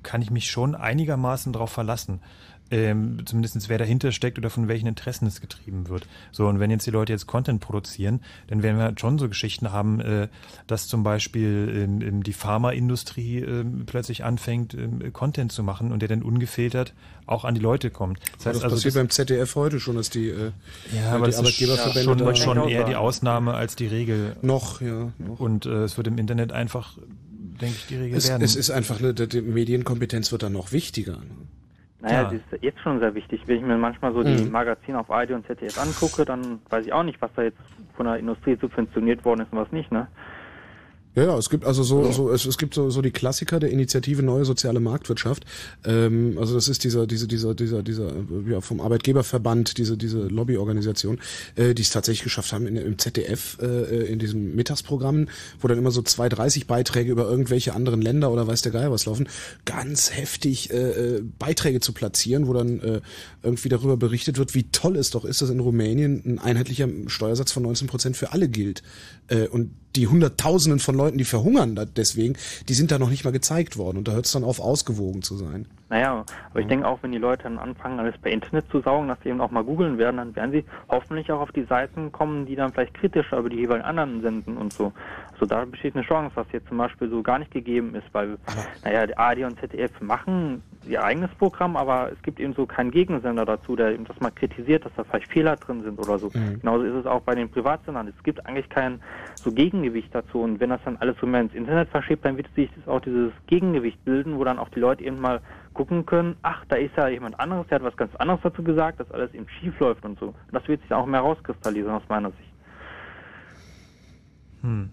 kann ich mich schon einigermaßen drauf verlassen ähm, zumindest wer dahinter steckt oder von welchen Interessen es getrieben wird. So, und wenn jetzt die Leute jetzt Content produzieren, dann werden wir halt schon so Geschichten haben, äh, dass zum Beispiel ähm, ähm, die Pharmaindustrie ähm, plötzlich anfängt, ähm, Content zu machen und der dann ungefiltert auch an die Leute kommt. Das heißt das also, passiert das- beim ZDF heute schon, dass die, äh, ja, äh, aber die Arbeitgeberverbände schon, da schon eher die Ausnahme als die Regel. Noch, ja. Noch. Und äh, es wird im Internet einfach, denke ich, die Regel Es, werden. es ist einfach, eine, die die Medienkompetenz wird dann noch wichtiger. Naja, Ja. das ist jetzt schon sehr wichtig. Wenn ich mir manchmal so die Mhm. Magazine auf ARD und ZDF angucke, dann weiß ich auch nicht, was da jetzt von der Industrie subventioniert worden ist und was nicht, ne? Ja, ja, es gibt also so, so es, es gibt so, so die Klassiker der Initiative Neue Soziale Marktwirtschaft. Ähm, also das ist dieser, diese, dieser, dieser, dieser, ja, vom Arbeitgeberverband, diese, diese Lobbyorganisation, äh, die es tatsächlich geschafft haben in, im ZDF, äh, in diesem Mittagsprogramm, wo dann immer so zwei, 30 Beiträge über irgendwelche anderen Länder oder weiß der Geier was laufen, ganz heftig äh, äh, Beiträge zu platzieren, wo dann äh, irgendwie darüber berichtet wird, wie toll es doch ist, dass in Rumänien ein einheitlicher Steuersatz von 19 Prozent für alle gilt. Äh, und die Hunderttausenden von Leuten, die verhungern deswegen, die sind da noch nicht mal gezeigt worden. Und da hört es dann auf, ausgewogen zu sein. Naja, aber ich denke auch, wenn die Leute dann anfangen, alles bei Internet zu saugen, dass sie eben auch mal googeln werden, dann werden sie hoffentlich auch auf die Seiten kommen, die dann vielleicht kritischer über die jeweiligen anderen senden und so. Also da besteht eine Chance, was jetzt zum Beispiel so gar nicht gegeben ist, weil, naja, die ARD und ZDF machen ihr eigenes Programm, aber es gibt eben so keinen Gegensender dazu, der eben das mal kritisiert, dass da vielleicht Fehler drin sind oder so. Mhm. Genauso ist es auch bei den Privatsendern. Es gibt eigentlich kein so Gegengewicht dazu und wenn das dann alles so mehr ins Internet verschiebt, dann wird sich auch dieses Gegengewicht bilden, wo dann auch die Leute eben mal gucken können, ach, da ist ja jemand anderes, der hat was ganz anderes dazu gesagt, dass alles eben schief läuft und so. Das wird sich auch mehr rauskristallisieren aus meiner Sicht. Hm.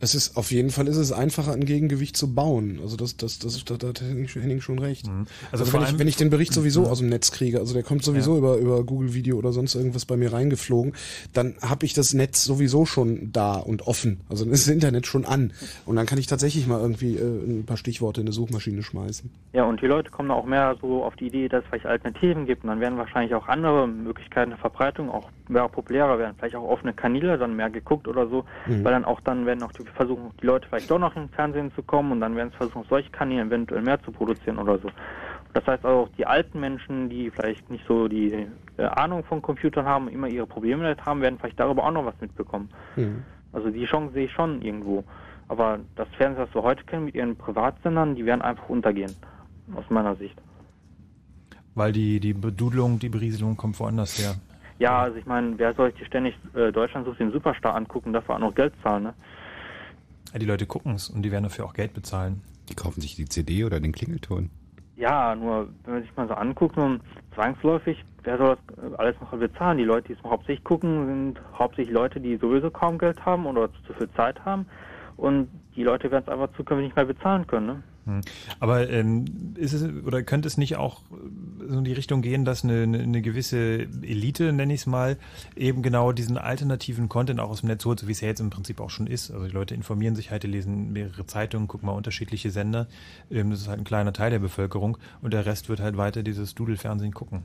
Es ist, auf jeden Fall ist es einfacher, ein Gegengewicht zu bauen. Also das, das, das, da, da hat Henning schon- recht. Also Also, vor wenn, ich, wenn ich den Bericht sowieso Mhm. aus dem Netz kriege, also der kommt sowieso über, über Google Video oder sonst irgendwas bei mir reingeflogen, dann habe ich das Netz sowieso schon da und offen. Also dann ist das Internet schon an. Und dann kann ich tatsächlich mal irgendwie äh, ein paar Stichworte in eine Suchmaschine schmeißen. Ja, und die Leute kommen auch mehr so auf die Idee, dass es vielleicht Alternativen gibt und dann werden wahrscheinlich auch andere Möglichkeiten der Verbreitung auch mehr populärer werden. Vielleicht auch offene Kanäle dann mehr geguckt oder so, Mhm. weil dann auch dann werden auch die versuchen, die Leute vielleicht doch noch ins Fernsehen zu kommen und dann werden es versuchen, solche Kanäle eventuell mehr zu produzieren oder so. Das heißt auch, die alten Menschen, die vielleicht nicht so die äh, Ahnung von Computern haben, immer ihre Probleme damit haben, werden vielleicht darüber auch noch was mitbekommen. Also die Chance sehe ich schon irgendwo. Aber das Fernsehen, was wir heute kennen mit ihren Privatsendern, die werden einfach untergehen. Aus meiner Sicht. Weil die, die Bedudelung, die Berieselung kommt woanders her. Ja, also ich meine, wer soll sich ständig äh, Deutschland sucht den Superstar angucken, dafür auch noch Geld zahlen, ne? Ja, die Leute gucken es und die werden dafür auch Geld bezahlen. Die kaufen sich die CD oder den Klingelton. Ja, nur wenn man sich mal so anguckt, nun zwangsläufig, wer soll das äh, alles noch bezahlen? Die Leute, die es hauptsächlich gucken, sind hauptsächlich Leute, die sowieso kaum Geld haben oder zu viel Zeit haben. Und die Leute werden es einfach zukünftig nicht mehr bezahlen können, ne? Hm. Aber ähm, ist es oder könnte es nicht auch äh, so in die Richtung gehen, dass eine, eine, gewisse Elite, nenne ich es mal, eben genau diesen alternativen Content auch aus dem Netz holt, so wie es ja jetzt im Prinzip auch schon ist. Also die Leute informieren sich halt, die lesen mehrere Zeitungen, gucken mal unterschiedliche Sender. Ähm, das ist halt ein kleiner Teil der Bevölkerung und der Rest wird halt weiter dieses Dudelfernsehen gucken.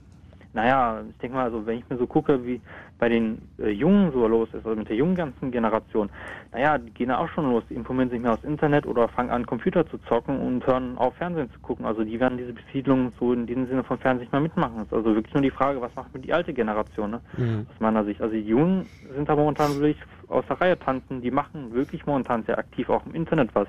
Naja, ich denke mal, also wenn ich mir so gucke, wie bei den äh, Jungen so los ist, also mit der jungen ganzen Generation, naja, die gehen auch schon los, die informieren sich mehr aus Internet oder fangen an, Computer zu zocken und hören auf, Fernsehen zu gucken. Also die werden diese Besiedlung so in diesem Sinne von Fernsehen nicht mehr mitmachen. Das ist also wirklich nur die Frage, was macht mit die alte Generation, ne? Aus meiner Sicht. Also die Jungen sind da momentan wirklich aus der Reihe tanzen, die machen wirklich momentan sehr aktiv auch im Internet was.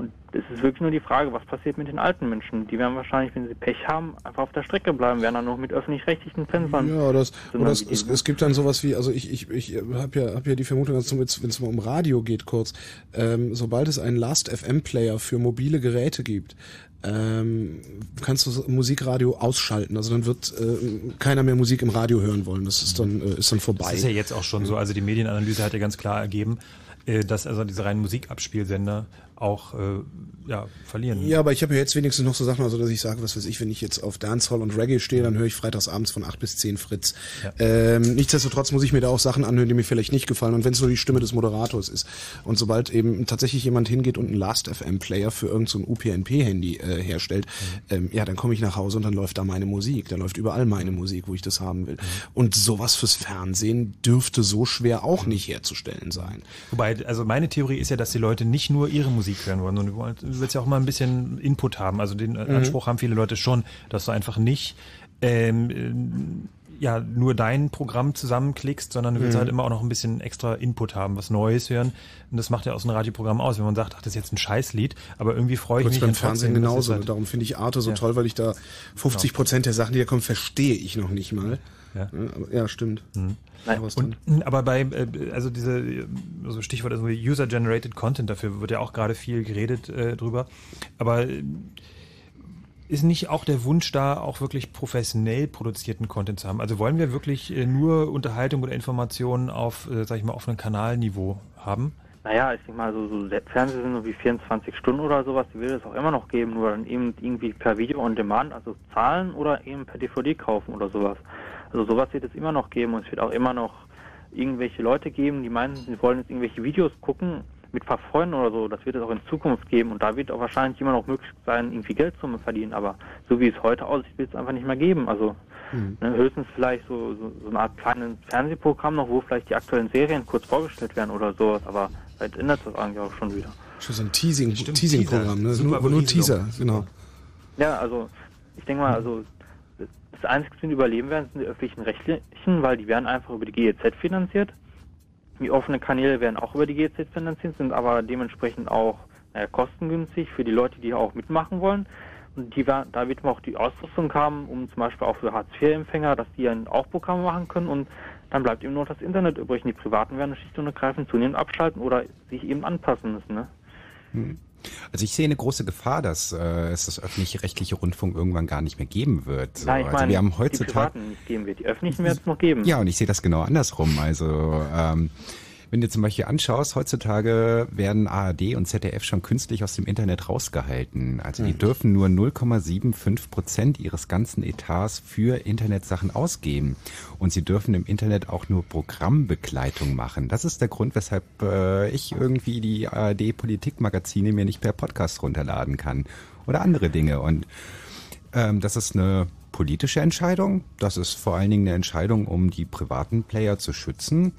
Und es ist wirklich nur die Frage, was passiert mit den alten Menschen? Die werden wahrscheinlich, wenn sie Pech haben, einfach auf der Strecke bleiben, werden dann noch mit öffentlich-rechtlichen Fenstern. Ja, das, oder es, es, es gibt dann sowas wie, also ich, ich, ich habe ja, hab ja die Vermutung, dass wenn es mal um Radio geht kurz, ähm, sobald es einen Last-FM-Player für mobile Geräte gibt, ähm, kannst du Musikradio ausschalten. Also dann wird äh, keiner mehr Musik im Radio hören wollen. Das ist dann, äh, ist dann vorbei. Das ist ja jetzt auch schon so. Also die Medienanalyse hat ja ganz klar ergeben, äh, dass also diese reinen Musikabspielsender auch äh, ja, verlieren. Ja, aber ich habe ja jetzt wenigstens noch so Sachen, also dass ich sage, was weiß ich, wenn ich jetzt auf Dancehall und Reggae stehe, dann höre ich freitags abends von 8 bis 10 Fritz. Ja. Ähm, nichtsdestotrotz muss ich mir da auch Sachen anhören, die mir vielleicht nicht gefallen und wenn es nur die Stimme des Moderators ist. Und sobald eben tatsächlich jemand hingeht und einen Last-FM-Player für irgendein so UPnP-Handy äh, herstellt, ähm, ja, dann komme ich nach Hause und dann läuft da meine Musik. Da läuft überall meine Musik, wo ich das haben will. Und sowas fürs Fernsehen dürfte so schwer auch nicht herzustellen sein. Wobei, also meine Theorie ist ja, dass die Leute nicht nur ihre Musik hören wollen, sondern du willst ja auch mal ein bisschen Input haben. Also den Mhm. Anspruch haben viele Leute schon, dass du einfach nicht ähm, äh, ja nur dein Programm zusammenklickst, sondern du willst Mhm. halt immer auch noch ein bisschen extra Input haben, was Neues hören. Und das macht ja aus einem Radioprogramm aus, wenn man sagt, ach, das ist jetzt ein Scheißlied, aber irgendwie freue ich mich beim trotzdem, Fernsehen genauso. halt- Darum finde ich Arte so Ja. toll, weil ich da 50 Prozent der Sachen, die da kommen, verstehe ich noch nicht mal. Ja. ja stimmt. Ja, was Und, aber bei, äh, also diese, äh, so Stichwort also User-Generated Content, dafür wird ja auch gerade viel geredet äh, drüber. Aber äh, ist nicht auch der Wunsch da, auch wirklich professionell produzierten Content zu haben? Also wollen wir wirklich äh, nur Unterhaltung oder Informationen auf, äh, sag ich mal, auf einem Kanalniveau haben? Naja, ich denke mal, so, so der Fernsehsendung wie 24 Stunden oder sowas, die wird es auch immer noch geben, nur dann eben irgendwie per Video on Demand, also zahlen oder eben per DVD kaufen oder sowas. Also sowas wird es immer noch geben und es wird auch immer noch irgendwelche Leute geben, die meinen, sie wollen jetzt irgendwelche Videos gucken mit ein paar Freunden oder so. Das wird es auch in Zukunft geben und da wird auch wahrscheinlich immer noch möglich sein, irgendwie Geld zu verdienen. Aber so wie es heute aussieht, wird es einfach nicht mehr geben. Also Ne, höchstens vielleicht so, so, so eine Art kleines Fernsehprogramm noch, wo vielleicht die aktuellen Serien kurz vorgestellt werden oder sowas, aber vielleicht ändert das eigentlich auch schon wieder. Schon so ein Teasing, Stimmt, Teasing-Programm, Teaser. ne? Super Nur, nur. Teaser, genau. Ja, also ich denke mal, also das Einzige, was wir überleben werden, sind die öffentlichen Rechtlichen, weil die werden einfach über die GEZ finanziert. Die offenen Kanäle werden auch über die GEZ finanziert, sind aber dementsprechend auch naja, kostengünstig für die Leute, die auch mitmachen wollen. Und die, da wird man auch die Ausrüstung haben, um zum Beispiel auch für Hartz-IV-Empfänger, dass die dann auch Programme machen können und dann bleibt eben nur das Internet übrig. Und die Privaten werden schlicht und ergreifend zunehmend abschalten oder sich eben anpassen müssen. Ne? Also ich sehe eine große Gefahr, dass äh, es das öffentlich-rechtliche Rundfunk irgendwann gar nicht mehr geben wird. So, Nein, ich also meine, wir haben die heutzutage Privaten nicht geben wird. Die öffentlichen wird es noch geben. Ja, und ich sehe das genau andersrum. Also ähm, wenn du zum Beispiel anschaust, heutzutage werden ARD und ZDF schon künstlich aus dem Internet rausgehalten. Also die Mhm. dürfen nur 0,75 Prozent ihres ganzen Etats für Internetsachen ausgeben. Und sie dürfen im Internet auch nur Programmbegleitung machen. Das ist der Grund, weshalb äh, ich irgendwie die ARD-Politikmagazine mir nicht per Podcast runterladen kann. Oder andere Dinge. Und ähm, das ist eine politische Entscheidung. Das ist vor allen Dingen eine Entscheidung, um die privaten Player zu schützen.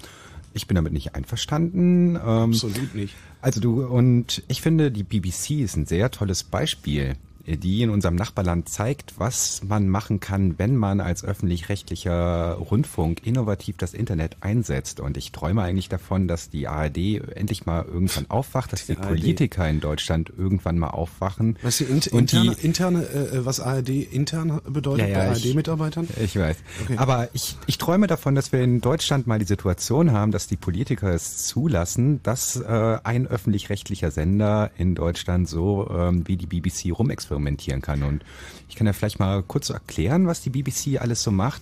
Ich bin damit nicht einverstanden. Ähm, Absolut nicht. Also du und ich finde, die BBC ist ein sehr tolles Beispiel, die in unserem Nachbarland zeigt, was man machen kann, wenn man als öffentlich-rechtlicher Rundfunk innovativ das Internet einsetzt. Und ich träume eigentlich davon, dass die ARD endlich mal irgendwann aufwacht, dass die, ARD. Politiker in Deutschland irgendwann mal aufwachen. Weißt du, int und die interne, interne äh, was ARD intern bedeutet Ja, bei ja, ich- ARD-Mitarbeitern? Ich weiß. Okay. Aber ich, ich träume davon, dass wir in Deutschland mal die Situation haben, dass die Politiker es zulassen, dass äh, ein öffentlich-rechtlicher Sender in Deutschland so ähm, wie die BBC rumexperimentieren kann. Und ich kann ja vielleicht mal kurz erklären, was die BBC alles so macht.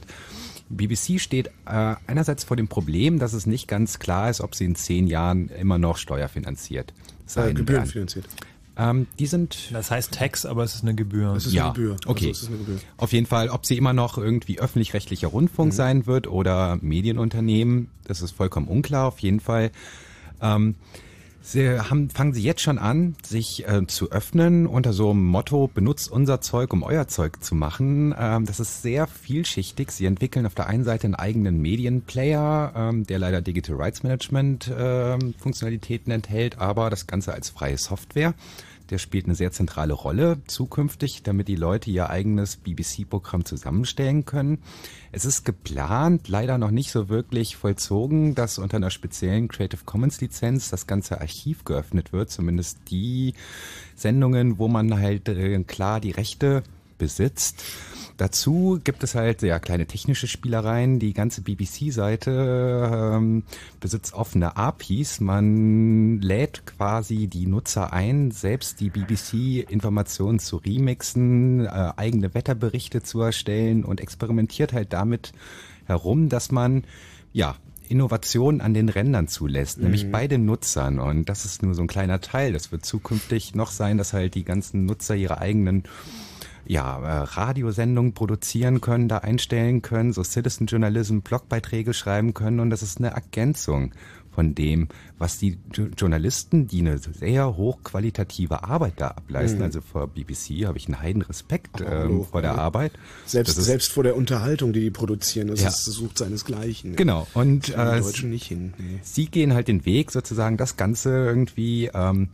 BBC steht äh, einerseits vor dem Problem, dass es nicht ganz klar ist, ob sie in zehn Jahren immer noch steuerfinanziert sein Äh, Gebühren werden. finanziert. Ähm, die sind Das heißt Tax, aber es ist eine Gebühr. Es ist ja, eine Gebühr. Also Okay. es ist eine Gebühr. Auf jeden Fall, ob sie immer noch irgendwie öffentlich-rechtlicher Rundfunk sein wird oder Medienunternehmen, das ist vollkommen unklar. Auf jeden Fall. Ähm, Sie haben, fangen Sie jetzt schon an, sich äh, zu öffnen unter so einem Motto, benutzt unser Zeug, um euer Zeug zu machen. Ähm, das ist sehr vielschichtig. Sie entwickeln auf der einen Seite einen eigenen Medienplayer, ähm, der leider Digital Rights Management ähm, Funktionalitäten enthält, aber das Ganze als freie Software. Der spielt eine sehr zentrale Rolle zukünftig, damit die Leute ihr eigenes BBC-Programm zusammenstellen können. Es ist geplant, leider noch nicht so wirklich vollzogen, dass unter einer speziellen Creative Commons Lizenz das ganze Archiv geöffnet wird, zumindest die Sendungen, wo man halt äh, klar die Rechte besitzt. Dazu gibt es halt sehr kleine technische Spielereien. Die ganze BBC-Seite ähm, besitzt offene APIs. Man lädt quasi die Nutzer ein, selbst die BBC-Informationen zu remixen, äh, eigene Wetterberichte zu erstellen und experimentiert halt damit herum, dass man ja Innovation an den Rändern zulässt, nämlich Mhm. bei den Nutzern. Und das ist nur so ein kleiner Teil. Das wird zukünftig noch sein, dass halt die ganzen Nutzer ihre eigenen ja, äh, Radiosendungen produzieren können, da einstellen können, so Citizen Journalism, Blogbeiträge schreiben können und das ist eine Ergänzung von dem, was die Jo- Journalisten, die eine sehr hochqualitative Arbeit da ableisten, Mhm. also vor BBC habe ich einen heiden Respekt ähm, hallo, vor der ja. Arbeit. Selbst, ist- selbst vor der Unterhaltung, die die produzieren, das, Ja. ist, das sucht seinesgleichen. Genau. Und äh, Deutschen nicht hin. Nee. sie gehen halt den Weg, sozusagen das Ganze irgendwie ähm,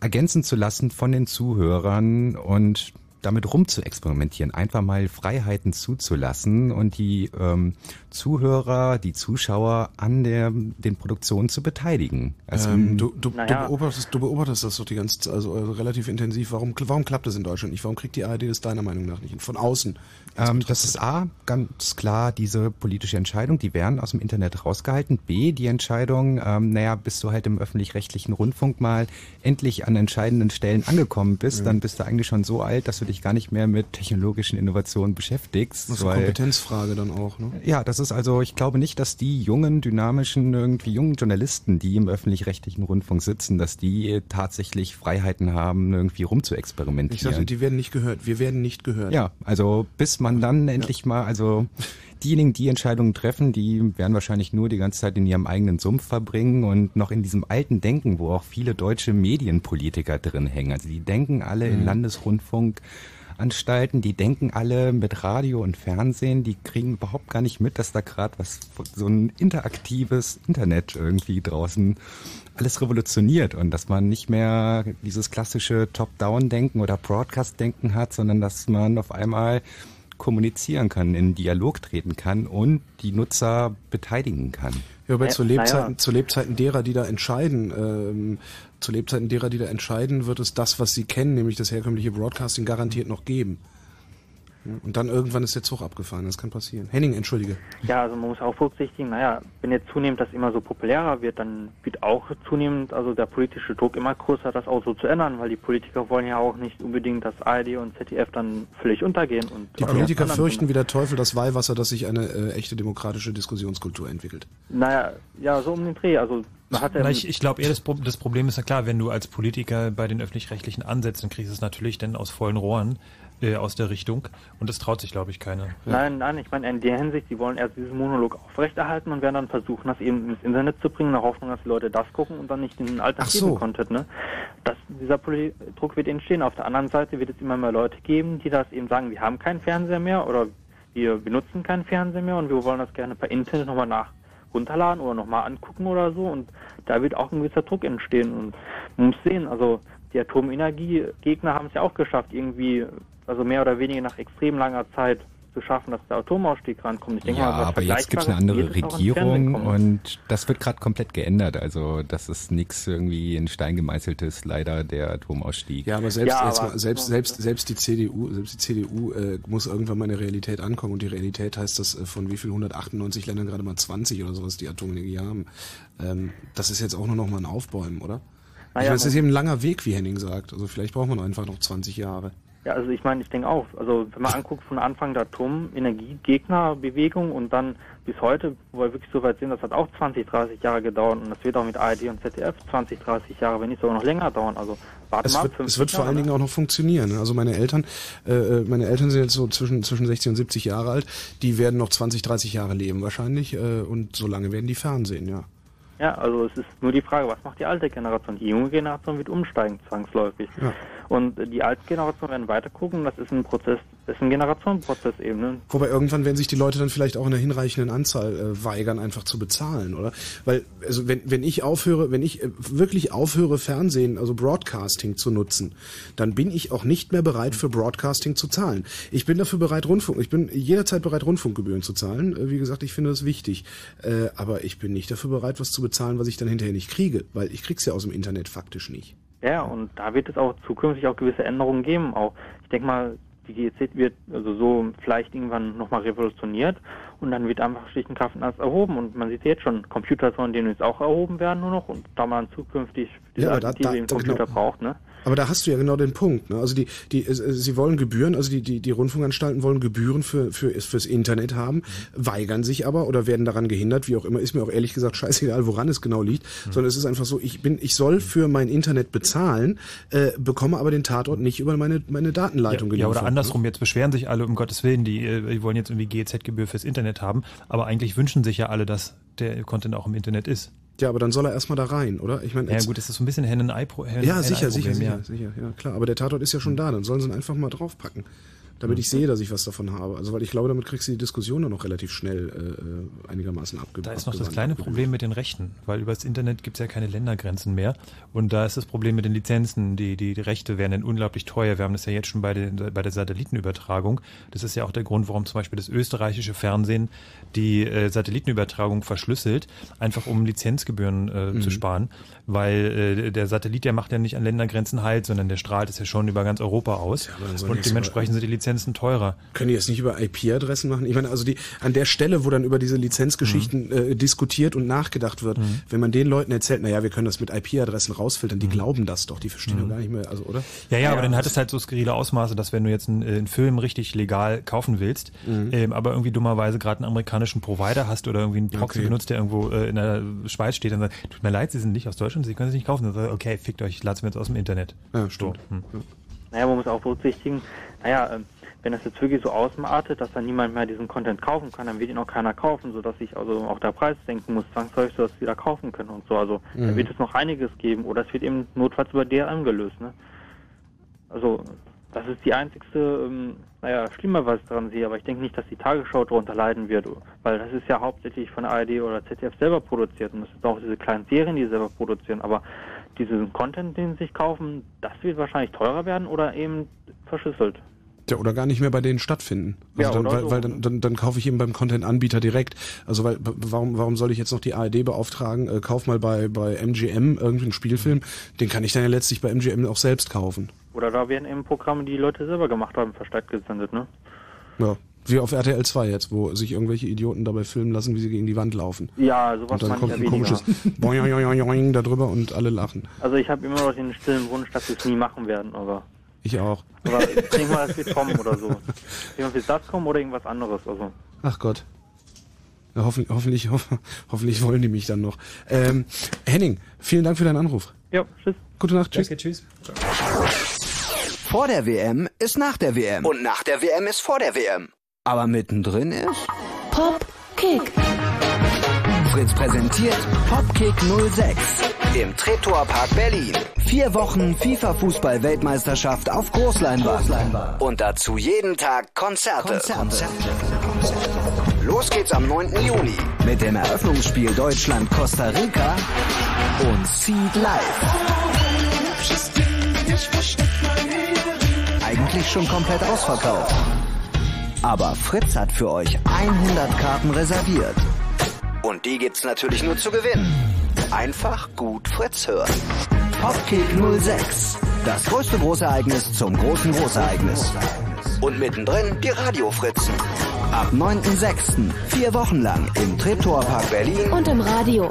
ergänzen zu lassen von den Zuhörern und damit rumzuexperimentieren, einfach mal Freiheiten zuzulassen und die ähm, Zuhörer, die Zuschauer an der, den Produktionen zu beteiligen. Also, ähm, du, du, naja. du, beobachtest, du beobachtest das doch die ganze Zeit, also äh, relativ intensiv. Warum, warum klappt das in Deutschland nicht? Warum kriegt die ARD das deiner Meinung nach nicht? Von außen. Ähm, das ist A, ganz klar diese politische Entscheidung, die werden aus dem Internet rausgehalten. B, die Entscheidung, ähm, naja, bis du halt im öffentlich-rechtlichen Rundfunk mal endlich an entscheidenden Stellen angekommen bist, Ja. dann bist du eigentlich schon so alt, dass du dich gar nicht mehr mit technologischen Innovationen beschäftigst. Das ist eine Kompetenzfrage dann auch, ne? ja, das ist also, ich glaube nicht, dass die jungen, dynamischen, irgendwie jungen Journalisten, die im öffentlich-rechtlichen Rundfunk sitzen, dass die tatsächlich Freiheiten haben, irgendwie Ich rumzuexperimentieren. sagte, die werden nicht gehört. Wir werden nicht gehört. Ja, also bis man dann endlich mal, also diejenigen, die Entscheidungen treffen, die werden wahrscheinlich nur die ganze Zeit in ihrem eigenen Sumpf verbringen und noch in diesem alten Denken, wo auch viele deutsche Medienpolitiker drin hängen. Also die denken alle in Mhm. Landesrundfunkanstalten, die denken alle mit Radio und Fernsehen, die kriegen überhaupt gar nicht mit, dass da gerade was so ein interaktives Internet irgendwie draußen alles revolutioniert und dass man nicht mehr dieses klassische Top-Down-Denken oder Broadcast-Denken hat, sondern dass man auf einmal kommunizieren kann, in Dialog treten kann und die Nutzer beteiligen kann. Ja, aber Ja, zu. Lebzeiten, zu Lebzeiten derer, die da entscheiden, ähm, zu Lebzeiten derer, die da entscheiden, wird es das, was sie kennen, nämlich das herkömmliche Broadcasting, garantiert noch geben. Und dann irgendwann ist der Zug abgefahren. Das kann passieren. Henning, entschuldige. Ja, also man muss auch berücksichtigen, naja, wenn jetzt zunehmend das immer so populärer wird, dann wird auch zunehmend also der politische Druck immer größer, das auch so zu ändern, weil die Politiker wollen ja auch nicht unbedingt, dass ARD und ZDF dann völlig untergehen. Und Die Politiker fürchten wie der Teufel das Weihwasser, dass sich eine äh, echte demokratische Diskussionskultur entwickelt. Naja, ja, so um den Dreh. Also ja ich ich glaube eher, das, Pro- das Problem ist ja klar, wenn du als Politiker bei den öffentlich-rechtlichen ansetzt, dann kriegst du es natürlich dann aus vollen Rohren äh, aus der Richtung. Und das traut sich, glaube ich, keiner. Nein, nein, ich meine in der Hinsicht, sie wollen erst diesen Monolog aufrechterhalten und werden dann versuchen, das eben ins Internet zu bringen, in der Hoffnung, dass die Leute das gucken und dann nicht den alternativen so. Content. Ne? Das, dieser Poli Druck wird entstehen. Auf der anderen Seite wird es immer mehr Leute geben, die das eben sagen, wir haben keinen Fernseher mehr oder wir benutzen keinen Fernseher mehr und wir wollen das gerne per Internet nochmal nach runterladen oder nochmal angucken oder so und da wird auch ein gewisser Druck entstehen und man muss sehen, also die Atomenergiegegner haben es ja auch geschafft, irgendwie, also mehr oder weniger nach extrem langer Zeit zu schaffen, dass der Atomausstieg rankommt. Ich denke ja, mal, aber jetzt eine andere wird es ins Fernsehen Regierung und das wird gerade komplett geändert. Also das ist nichts irgendwie in Stein gemeißeltes, leider der Atomausstieg. Ja, aber selbst, Ja, aber- mal, selbst, selbst, selbst die CDU, selbst die CDU äh, muss irgendwann mal in der Realität ankommen und die Realität heißt, dass äh, von wie viel 198 Ländern gerade mal 20 oder sowas die Atomenergie haben. Ähm, das ist jetzt auch nur noch mal ein Aufbäumen, oder? ich Naja, meine, es ist eben ein langer Weg, wie Henning sagt. Also vielleicht braucht man einfach noch 20 Jahre. Ja, also ich meine, ich denke auch, also wenn man anguckt von Anfang der Atomenergiegegnerbewegung und dann bis heute, wo wir wirklich so weit sind, das hat auch 20, 30 Jahre gedauert und das wird auch mit ARD und ZDF 20, 30 Jahre, wenn nicht sogar noch länger dauern. Also warte Es mal, wird, 50 es wird vor Jahre, allen ne? Dingen auch noch funktionieren. Also meine Eltern, äh, meine Eltern sind jetzt so zwischen, zwischen 60 und 70 Jahre alt. Die werden noch 20, 30 Jahre leben wahrscheinlich äh, und so lange werden die fernsehen, ja. Ja, also es ist nur die Frage, was macht die alte Generation? Die junge Generation wird umsteigen, zwangsläufig. Ja. Und die alte Generation werden weiter gucken, das ist ein Prozess, ist ein Generationenprozess eben. Ne? Wobei irgendwann werden sich die Leute dann vielleicht auch in einer hinreichenden Anzahl äh, weigern, einfach zu bezahlen, oder? Weil, also wenn, wenn ich aufhöre, wenn ich äh, wirklich aufhöre, Fernsehen, also Broadcasting zu nutzen, dann bin ich auch nicht mehr bereit, für Broadcasting zu zahlen. Ich bin dafür bereit, Rundfunk, ich bin jederzeit bereit, Rundfunkgebühren zu zahlen. Äh, wie gesagt, ich finde das wichtig. Äh, aber ich bin nicht dafür bereit, was zu bezahlen, was ich dann hinterher nicht kriege, weil ich krieg's ja aus dem Internet faktisch nicht. Ja, und da wird es auch zukünftig auch gewisse Änderungen geben. Auch ich denke mal, die GEZ wird also so vielleicht irgendwann nochmal revolutioniert Und dann wird einfach schlicht kraftend alles erhoben. Und man sieht jetzt schon, Computer sollen demnächst auch erhoben werden nur noch. Und da man zukünftig diese Ja, da- da- Computer genau. braucht, ne? Aber da hast du ja genau den Punkt. Ne? Also die, die, äh, sie wollen Gebühren, also die, die, die Rundfunkanstalten wollen Gebühren für, für, fürs Internet haben, weigern sich aber oder werden daran gehindert, wie auch immer, ist mir auch ehrlich gesagt scheißegal, woran es genau liegt, sondern es ist einfach so, ich bin, ich soll für mein Internet bezahlen, äh, bekomme aber den Tatort nicht über meine, meine Datenleitung Ja, geliefert. oder andersrum, jetzt beschweren sich alle, um Gottes Willen, die, äh, die wollen jetzt irgendwie GEZ-Gebühr fürs Internet haben, aber eigentlich wünschen sich ja alle, dass der Content auch im Internet ist. Ja, aber dann soll er erstmal da rein, oder? Ich meine, Ja gut, das ist so ein bisschen Hennen-Ei-Problem. ja, sicher, sicher, sicher, ja. sicher, ja, klar. Aber der Tatort ist ja schon da, dann sollen sie ihn einfach mal draufpacken. Damit ich sehe, dass ich was davon habe. Also, weil ich glaube, damit kriegst du die Diskussion dann noch relativ schnell äh, einigermaßen abge Da ist noch das kleine abgebildet. Problem mit den Rechten, weil über das Internet gibt es ja keine Ländergrenzen mehr. Und da ist das Problem mit den Lizenzen. Die, die, die Rechte werden dann unglaublich teuer. Wir haben das ja jetzt schon bei, den, bei der Satellitenübertragung. Das ist ja auch der Grund, warum zum Beispiel das österreichische Fernsehen die äh, Satellitenübertragung verschlüsselt, einfach um Lizenzgebühren äh, Mhm. zu sparen. Weil äh, der Satellit, der macht ja nicht an Ländergrenzen halt, sondern der strahlt es ja schon über ganz Europa aus. die und dementsprechend sind die Lizenzen teurer. Können die jetzt nicht über IP-Adressen machen? Ich meine, also die an der Stelle, wo dann über diese Lizenzgeschichten äh, diskutiert und nachgedacht wird, Mhm. wenn man den Leuten erzählt, naja, wir können das mit IP-Adressen rausfiltern, die glauben das doch, die verstehen doch gar nicht mehr, also oder? Mhm. Ja, ja, aber dann hat es halt so skurrile Ausmaße, dass wenn du jetzt einen, äh, einen Film richtig legal kaufen willst, Mhm. ähm, aber irgendwie dummerweise gerade einen amerikanischen Provider hast oder irgendwie einen Proxy Okay. benutzt, der irgendwo äh, in der Schweiz steht, dann sagt, tut mir leid, Sie sind nicht aus Deutschland, Sie können es nicht kaufen. Dann sagt, er, okay, fickt euch, ich lade es mir jetzt aus dem Internet. Ja, stimmt. So, hm. Naja, man muss auch berücksichtigen, naja, ähm, wenn das jetzt wirklich so ausartet, dass dann niemand mehr diesen Content kaufen kann, dann wird ihn auch keiner kaufen, sodass sich also auch der Preis senken muss, zwangsläufig, sodass sie wieder kaufen können und so. Also da Mhm. wird es noch einiges geben oder es wird eben notfalls über DRM gelöst. Ne? Also das ist die einzigste, ähm, naja, schlimmer, was ich daran sehe, aber ich denke nicht, dass die Tagesschau darunter leiden wird, weil das ist ja hauptsächlich von ARD oder ZDF selber produziert und das sind auch diese kleinen Serien, die sie selber produzieren, aber diesen Content, den sie sich kaufen, das wird wahrscheinlich teurer werden oder eben verschlüsselt. Ja, oder gar nicht mehr bei denen stattfinden. Also Ja, dann, weil, so. weil dann, dann, dann kaufe ich eben beim Content-Anbieter direkt. Also weil warum, warum soll ich jetzt noch die ARD beauftragen? Äh, kauf mal bei, bei MGM irgendeinen Spielfilm. Den kann ich dann ja letztlich bei MGM auch selbst kaufen. Oder da werden eben Programme, die die Leute selber gemacht haben, verstärkt gesendet, ne? Ja. Wie auf RTL 2 jetzt, wo sich irgendwelche Idioten dabei filmen lassen, wie sie gegen die Wand laufen. Ja, sowas Und dann kommt ich ein ja weniger. komisches Boing, boing, boing, boing da drüber und alle lachen. Also ich habe immer noch den stillen Wunsch, dass wir es nie machen werden, aber, Ich auch. aber ich denke mal, das wird kommen oder so. Wird das kommen oder irgendwas anderes, also. Ach Gott. Ja, hoffen, hoffentlich, hoff, hoffentlich wollen die mich dann noch. Ähm, Henning, vielen Dank für deinen Anruf. Ja, tschüss. Gute Nacht, tschüss. Danke, tschüss. Vor der WM ist nach der WM. Und nach der WM ist vor der WM. Aber mittendrin ist... Pop Kick. Fritz präsentiert Popkick 06 im Treptower Park Berlin. Vier Wochen FIFA-Fußball-Weltmeisterschaft auf Großleinwand. Und dazu jeden Tag Konzerte. Los geht's am 9. Juni mit dem Eröffnungsspiel Deutschland-Costa Rica und Seed Live. Eigentlich schon komplett ausverkauft. Aber Fritz hat für euch 100 Karten reserviert. Und die gibt's natürlich nur zu gewinnen. Einfach gut Fritz hören. Popkick 06. Das größte Großereignis zum großen Großereignis. Und mittendrin die Radiofritzen. Ab 9.6. Vier Wochen lang im Treptower Park Berlin. Und im Radio.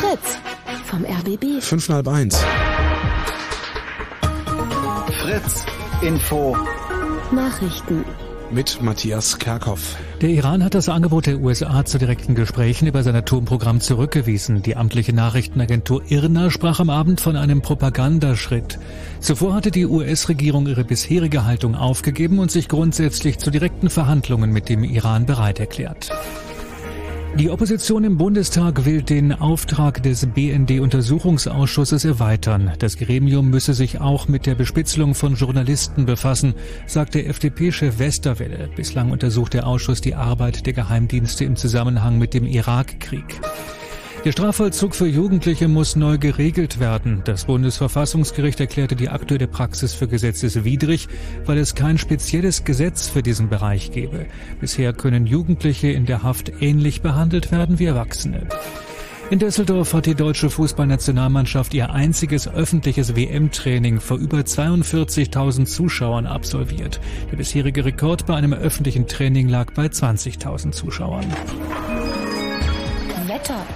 Fritz vom RBB. Fünf nach halb eins. Fritz Info. Nachrichten. Mit Matthias Kerkhoff. Der Iran hat das Angebot der USA zu direkten Gesprächen über sein Atomprogramm zurückgewiesen. Die amtliche Nachrichtenagentur IRNA sprach am Abend von einem Propagandaschritt. Zuvor hatte die US-Regierung ihre bisherige Haltung aufgegeben und sich grundsätzlich zu direkten Verhandlungen mit dem Iran bereit erklärt. Die Opposition im Bundestag will den Auftrag des BND-Untersuchungsausschusses erweitern. Das Gremium müsse sich auch mit der Bespitzelung von Journalisten befassen, sagte FDP-Chef Westerwelle. Bislang untersucht der Ausschuss die Arbeit der Geheimdienste im Zusammenhang mit dem Irakkrieg. Der Strafvollzug für Jugendliche muss neu geregelt werden. Das Bundesverfassungsgericht erklärte die aktuelle Praxis für gesetzeswidrig, weil es kein spezielles Gesetz für diesen Bereich gebe. Bisher können Jugendliche in der Haft ähnlich behandelt werden wie Erwachsene. In Düsseldorf hat die deutsche Fußballnationalmannschaft ihr einziges öffentliches WM-Training vor über 42.000 Zuschauern absolviert. Der bisherige Rekord bei einem öffentlichen Training lag bei 20.000 Zuschauern.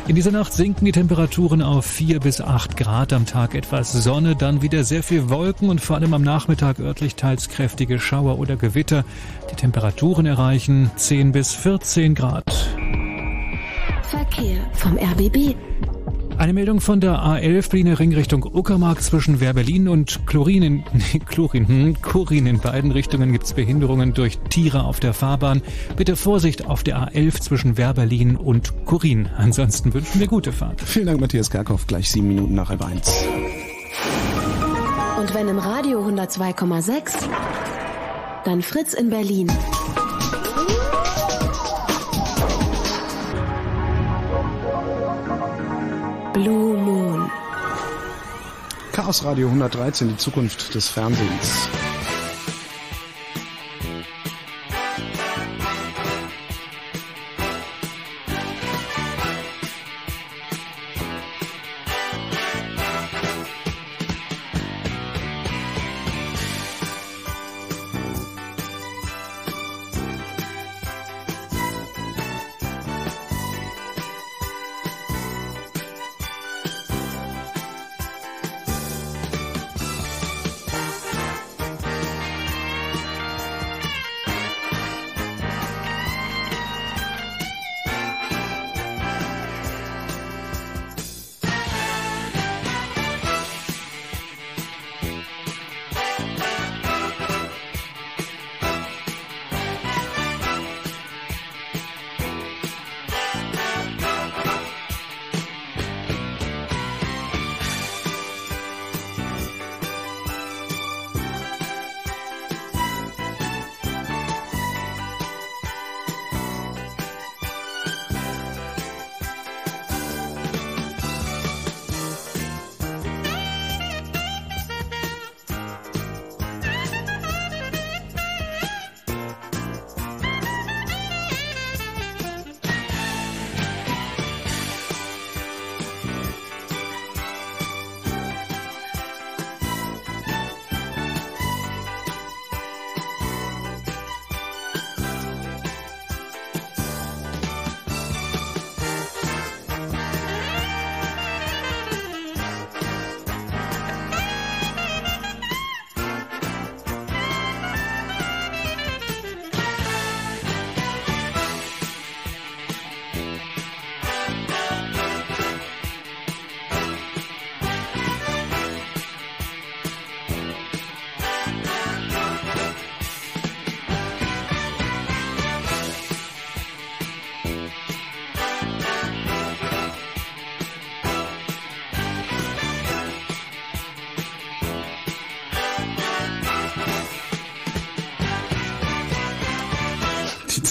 In dieser Nacht sinken die Temperaturen auf 4 bis 8 Grad am Tag etwas Sonne, dann wieder sehr viel Wolken und vor allem am Nachmittag örtlich teils kräftige Schauer oder Gewitter. Die Temperaturen erreichen 10 bis 14 Grad. Verkehr vom RBB. Eine Meldung von der A11 Berliner Ring Richtung Uckermark zwischen Werberlin und Chlorin in, nee, Chlorin, hm, Kurin in beiden Richtungen gibt's Behinderungen durch Tiere auf der Fahrbahn. Bitte Vorsicht auf der A11 zwischen Werberlin und Kurin. Ansonsten wünschen wir gute Fahrt. Vielen Dank, Matthias Kerkhoff. Gleich sieben Minuten nach halb eins. Und wenn im Radio 102,6, dann Fritz in Berlin. Blue Moon. Chaos Radio 113, die Zukunft des Fernsehens.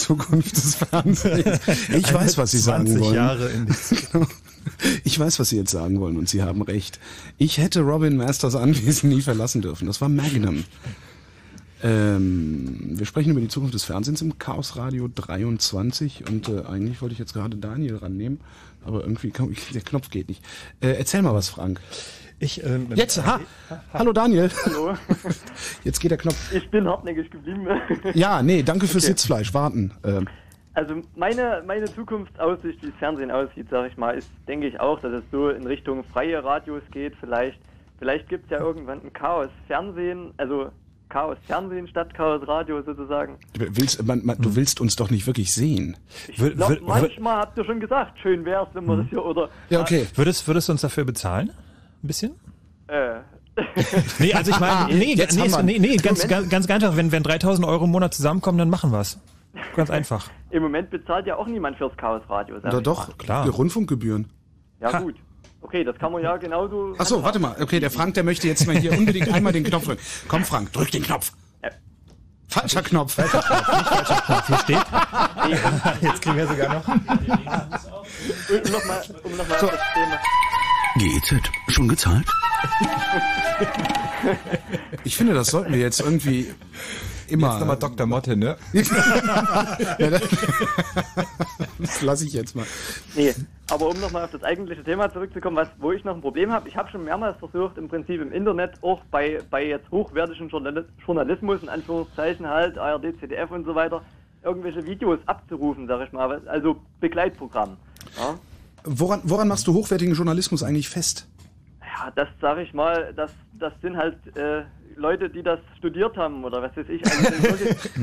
Zukunft des Fernsehens. Ich weiß, was Sie sagen 20 wollen. Jahre in Genau. Ich weiß, was Sie jetzt sagen wollen und Sie haben recht. Ich hätte Robin Masters Anwesen nie verlassen dürfen. Das war Magnum. Ähm, wir sprechen über die Zukunft des Fernsehens im Chaos Radio 23 und äh, eigentlich wollte ich jetzt gerade Daniel rannehmen, aber irgendwie kann, der Knopf geht nicht. Äh, erzähl mal was, Frank. Ich, ähm, Jetzt, ha, hallo Daniel. Hallo. Jetzt geht der Knopf. Ich bin hartnäckig geblieben. Ja, nee, danke fürs Okay. Sitzfleisch. Warten. Ähm, Also meine, meine Zukunftsaussicht, wie das Fernsehen aussieht, sage ich mal, ist, denke ich auch, dass es so in Richtung freie Radios geht. Vielleicht, vielleicht gibt es ja irgendwann ein Chaos-Fernsehen, also Chaos-Fernsehen statt Chaos-Radio sozusagen. willst, man, man, du willst uns doch nicht wirklich sehen. Ich glaube, manchmal habt ihr schon gesagt, schön wär's, wenn wir das hier, oder... Ja, okay. Würdest, würdest du uns dafür bezahlen? Ein bisschen? Äh, Nee, also ich meine, nee, Jetzt nee, haben wir- nee, nee ganz, ganz, ganz einfach. Wenn, wenn 3000 Euro im Monat zusammenkommen, dann machen wir's. Ganz einfach. Im Moment bezahlt ja auch niemand fürs Chaos-Radio. sag Doch, ich doch, mal. klar. Die Rundfunkgebühren. Ja gut. Okay, das kann man ja genauso... Ach so, warte mal. Okay, der Frank, der möchte jetzt mal hier unbedingt einmal den Knopf drücken. Komm, Frank, drück den Knopf. Falscher Knopf. Hier steht. Jetzt kriegen wir sogar noch. Um nochmal um noch mal So. das Thema... GEZ, schon gezahlt? Ich finde, das sollten wir jetzt irgendwie. Immer. Jetzt nochmal Dr. Motte, ne? Das lasse ich jetzt mal. Nee, aber um nochmal auf das eigentliche Thema zurückzukommen, was, wo ich noch ein Problem habe, ich habe schon mehrmals versucht, im Prinzip im Internet auch bei, bei jetzt hochwertigem Journal Journalismus, in Anführungszeichen halt, ARD, ZDF und so weiter, irgendwelche Videos abzurufen, sag ich mal, also Begleitprogramm. Ja, Woran, woran machst du hochwertigen Journalismus eigentlich fest? ja das sag ich mal, das, das sind halt äh, Leute, die das studiert haben oder was weiß ich, also die wirklich,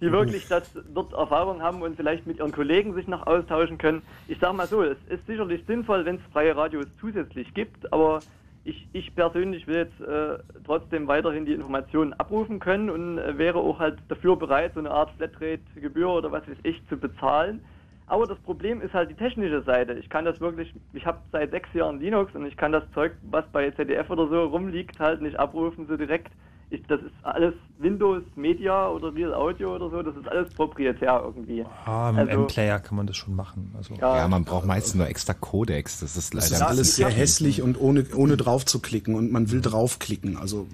die wirklich das dort Erfahrung haben und vielleicht mit ihren Kollegen sich noch austauschen können. Ich sag mal so, es ist sicherlich sinnvoll, wenn es freie Radios zusätzlich gibt, aber ich, ich persönlich will jetzt äh, trotzdem weiterhin die Informationen abrufen können und äh, wäre auch halt dafür bereit, so eine Art Flatrate-Gebühr oder was weiß ich zu bezahlen. Aber das Problem ist halt die technische Seite. Ich kann das wirklich, ich habe seit sechs Jahren Linux und ich kann das Zeug, was bei ZDF oder so rumliegt, halt nicht abrufen so direkt. Ich, das ist alles Windows Media oder Real Audio oder so, das ist alles proprietär irgendwie. Ah, mit Also- M-Player kann man das schon machen. Also. Ja, man braucht meistens nur extra Codex. Das ist leider Das ist alles sehr hässlich und ohne, ohne drauf zu klicken und man will draufklicken. Also,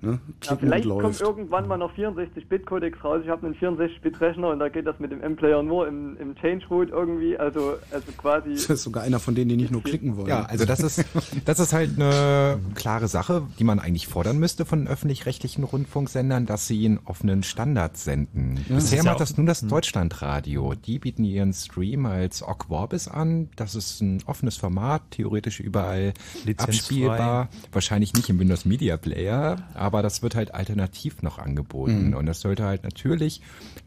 ne, Ja, vielleicht kommt irgendwann mal noch 64-Bit-Codex raus. Ich habe einen 64-Bit-Rechner und da geht das mit dem M-Player nur im, im Change-Root irgendwie. Also, also quasi. Das ist sogar einer von denen, die nicht nur klicken wollen. Ja, also das ist, das ist halt eine klare Sache, die man eigentlich fordern müsste von öffentlich-rechtlichen Rundfunksendern, dass sie einen offenen Standard senden. Ja, Bisher macht das nur das Deutschlandradio. Die bieten ihren Stream als Ogg Vorbis an. Das ist ein offenes Format, theoretisch überall abspielbar. Wahrscheinlich nicht im Windows Media Player, aber das wird halt alternativ noch angeboten. Mhm. Und das sollte halt natürlich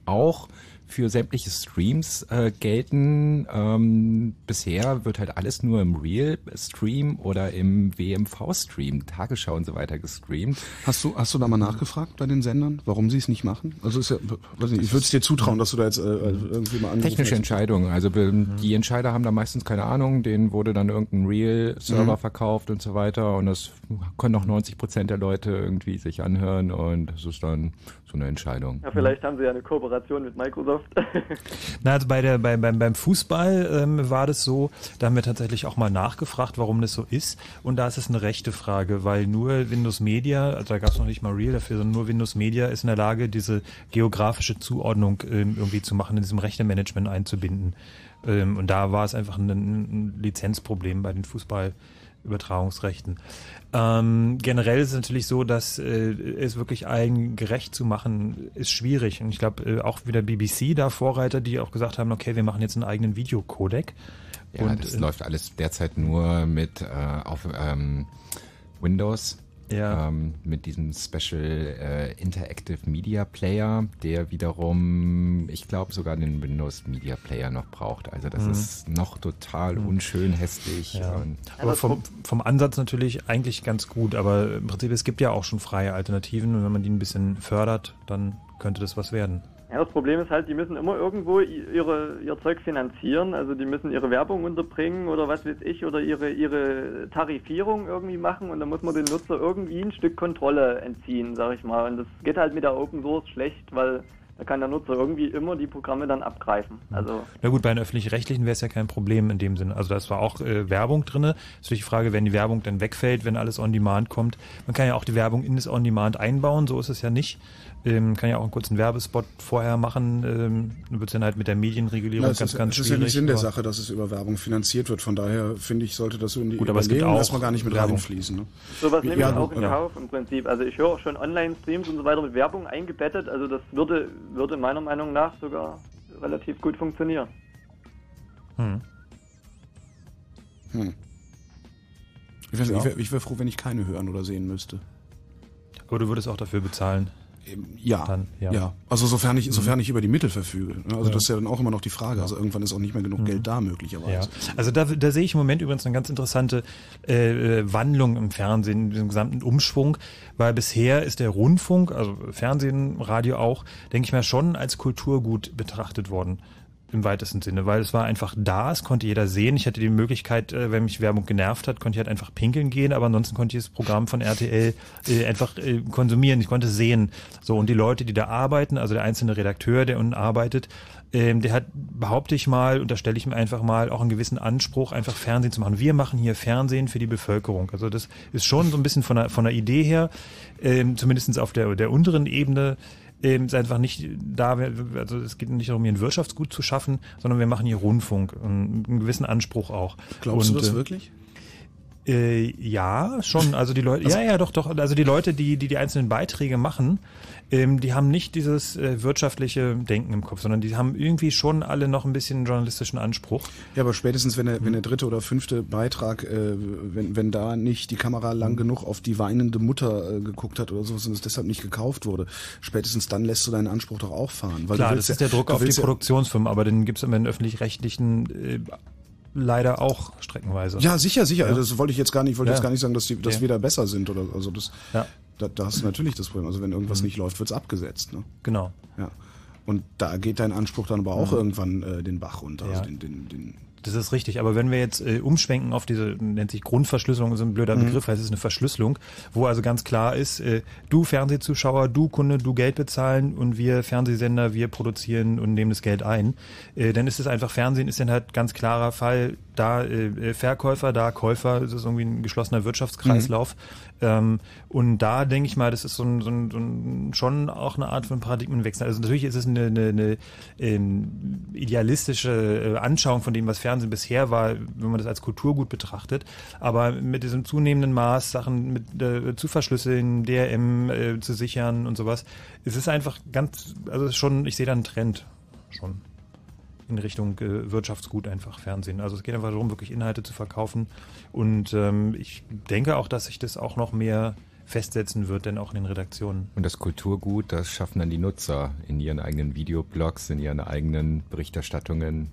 auch für sämtliche Streams äh, gelten. Ähm, bisher wird halt alles nur im Real-Stream oder im WMV-Stream, Tagesschau und so weiter gestreamt. Hast du, hast du da mal nachgefragt bei den Sendern, warum sie es nicht machen? Also ist ja, weiß nicht, ich würde es dir zutrauen, dass du da jetzt äh, irgendwie mal angerufen Technische hast. Entscheidung. Also be- die Entscheider haben da meistens keine Ahnung. Denen wurde dann irgendein Real-Server Mhm. verkauft und so weiter. Und das können auch 90 Prozent der Leute irgendwie sich anhören. Und das ist dann so eine Entscheidung. Ja, vielleicht haben sie ja eine Kooperation mit Microsoft. Na, also bei der, bei, beim, beim Fußball ähm, war das so, da haben wir tatsächlich auch mal nachgefragt, warum das so ist. Und da ist es eine rechte Frage, weil nur Windows Media, also da gab es noch nicht mal Real dafür, sondern nur Windows Media ist in der Lage, diese geografische Zuordnung ähm, irgendwie zu machen, in diesem Rechtemanagement einzubinden. Ähm, und da war es einfach ein, ein Lizenzproblem bei den Fußballübertragungsrechten. Ähm, generell ist es natürlich so, dass äh, es wirklich allen gerecht zu machen, ist schwierig. Und ich glaube, äh, auch wieder BBC da Vorreiter, die auch gesagt haben, okay, wir machen jetzt einen eigenen Videocodec. Ja, Und, das äh, läuft alles derzeit nur mit äh, auf ähm, Windows. Ja. Ähm, mit diesem Special äh, Interactive Media Player, der wiederum, ich glaube, sogar den Windows Media Player noch braucht. Also das Mhm. ist noch total unschön hässlich. Ja. Aber vom, vom Ansatz natürlich eigentlich ganz gut, aber im Prinzip, es gibt ja auch schon freie Alternativen und wenn man die ein bisschen fördert, dann könnte das was werden. Ja, das Problem ist halt, die müssen immer irgendwo ihre, ihr Zeug finanzieren. Also die müssen ihre Werbung unterbringen oder was weiß ich oder ihre, ihre Tarifierung irgendwie machen und dann muss man den Nutzer irgendwie ein Stück Kontrolle entziehen, sag ich mal. Und das geht halt mit der Open Source schlecht, weil da kann der Nutzer irgendwie immer die Programme dann abgreifen. Also Na gut, bei den öffentlich-rechtlichen wäre es ja kein Problem in dem Sinne. Also da ist zwar auch äh, Werbung drinne. Ist natürlich die Frage, wenn die Werbung dann wegfällt, wenn alles on demand kommt. Man kann ja auch die Werbung in das on demand einbauen, so ist es ja nicht. Ähm, kann ja auch einen kurzen Werbespot vorher machen. Ähm, dann wird es dann halt mit der Medienregulierung es ganz, ist, ganz es ist schwierig. ja nicht Sinn der Sache, dass es über Werbung finanziert wird. Von daher finde ich, sollte das so in die Gut, aber es gibt auch erstmal gar nicht mit Werbung. reinfließen. Ne? sowas nehme Ja, ich auch in ja. Kauf im Prinzip. Also ich höre auch schon Online-Streams und so weiter mit Werbung eingebettet. Also das würde, würde meiner Meinung nach sogar relativ gut funktionieren. Hm. Hm. Ich, Ja. ich wäre wär froh, wenn ich keine hören oder sehen müsste. Aber du würdest auch dafür bezahlen. Ja, Dann, ja. ja. Also sofern ich, sofern ich über die Mittel verfüge. ne? Also Ja. das ist ja dann auch immer noch die Frage. Also irgendwann ist auch nicht mehr genug Mhm. Geld da Ja, möglicherweise. also da, da sehe ich im Moment übrigens eine ganz interessante äh, äh, Wandlung im Fernsehen, diesen gesamten Umschwung, weil bisher ist der Rundfunk, also Fernsehen, Radio auch, denke ich mal, schon als Kulturgut betrachtet worden. Im weitesten Sinne, weil es war einfach da, es konnte jeder sehen. Ich hatte die Möglichkeit, äh, wenn mich Werbung genervt hat, konnte ich halt einfach pinkeln gehen, aber ansonsten konnte ich das Programm von RTL äh, einfach äh, konsumieren. Ich konnte sehen. So, und die Leute, die da arbeiten, also der einzelne Redakteur, der unten arbeitet, ähm, der hat, behaupte ich mal, unterstelle ich mir einfach mal, auch einen gewissen Anspruch, einfach Fernsehen zu machen. Wir machen hier Fernsehen für die Bevölkerung. Also das ist schon so ein bisschen von der, von der Idee her, ähm, zumindest auf der, der unteren Ebene, ähm, ist einfach nicht da, also es geht nicht darum, hier ein Wirtschaftsgut zu schaffen, sondern wir machen hier Rundfunk, und einen gewissen Anspruch auch. Glaubst und, du das äh, wirklich? Äh, ja, schon. Also die Leute, ja, ja, doch, doch. Also die Leute, die die, die einzelnen Beiträge machen, ähm, die haben nicht dieses äh, wirtschaftliche Denken im Kopf, sondern die haben irgendwie schon alle noch ein bisschen journalistischen Anspruch. Ja, aber spätestens, wenn der, wenn der dritte oder fünfte Beitrag, äh, wenn, wenn da nicht die Kamera lang genug auf die weinende Mutter äh, geguckt hat oder sowas und es deshalb nicht gekauft wurde, spätestens dann lässt du deinen Anspruch doch auch fahren. Weil Klar, das ist der ja- Druck du auf die ja- Produktionsfirmen, aber den gibt's immer in öffentlich-rechtlichen äh, leider auch streckenweise. Ja, sicher, sicher. Ja. Das wollte ich jetzt gar nicht, wollte Ja. jetzt gar nicht sagen, dass die, dass Ja. wir da besser sind oder also das. Ja. Da, da hast du natürlich das Problem. Also wenn irgendwas Mhm. nicht läuft, wird's abgesetzt. Ne? Genau. Ja. Und da geht dein Anspruch dann aber auch Mhm. irgendwann äh, den Bach runter. Ja. Also den, den, den, Das ist richtig, aber wenn wir jetzt äh, umschwenken auf diese, nennt sich Grundverschlüsselung, ist ein blöder Mhm. Begriff, heißt es ist eine Verschlüsselung, wo also ganz klar ist, äh, du Fernsehzuschauer, du Kunde, du Geld bezahlen und wir Fernsehsender, wir produzieren und nehmen das Geld ein, äh, dann ist es einfach, Fernsehen ist dann halt ganz klarer Fall, da äh, Verkäufer, da Käufer, es ist irgendwie ein geschlossener Wirtschaftskreislauf. Ähm, und da denke ich mal, das ist so ein, so, ein, so ein schon auch eine Art von Paradigmenwechsel. Also natürlich ist es eine, eine, eine ähm, idealistische äh, Anschauung von dem, was Fernsehen bisher war, wenn man das als Kulturgut betrachtet. Aber mit diesem zunehmenden Maß, Sachen mit äh, zu verschlüsseln, DRM äh, zu sichern und sowas, es ist einfach ganz, also schon, ich sehe da einen Trend schon in Richtung äh, Wirtschaftsgut einfach Fernsehen. Also es geht einfach darum, wirklich Inhalte zu verkaufen. Und ähm, ich denke auch, dass sich das auch noch mehr festsetzen wird, denn auch in den Redaktionen. Und das Kulturgut, das schaffen dann die Nutzer in ihren eigenen Videoblogs, in ihren eigenen Berichterstattungen.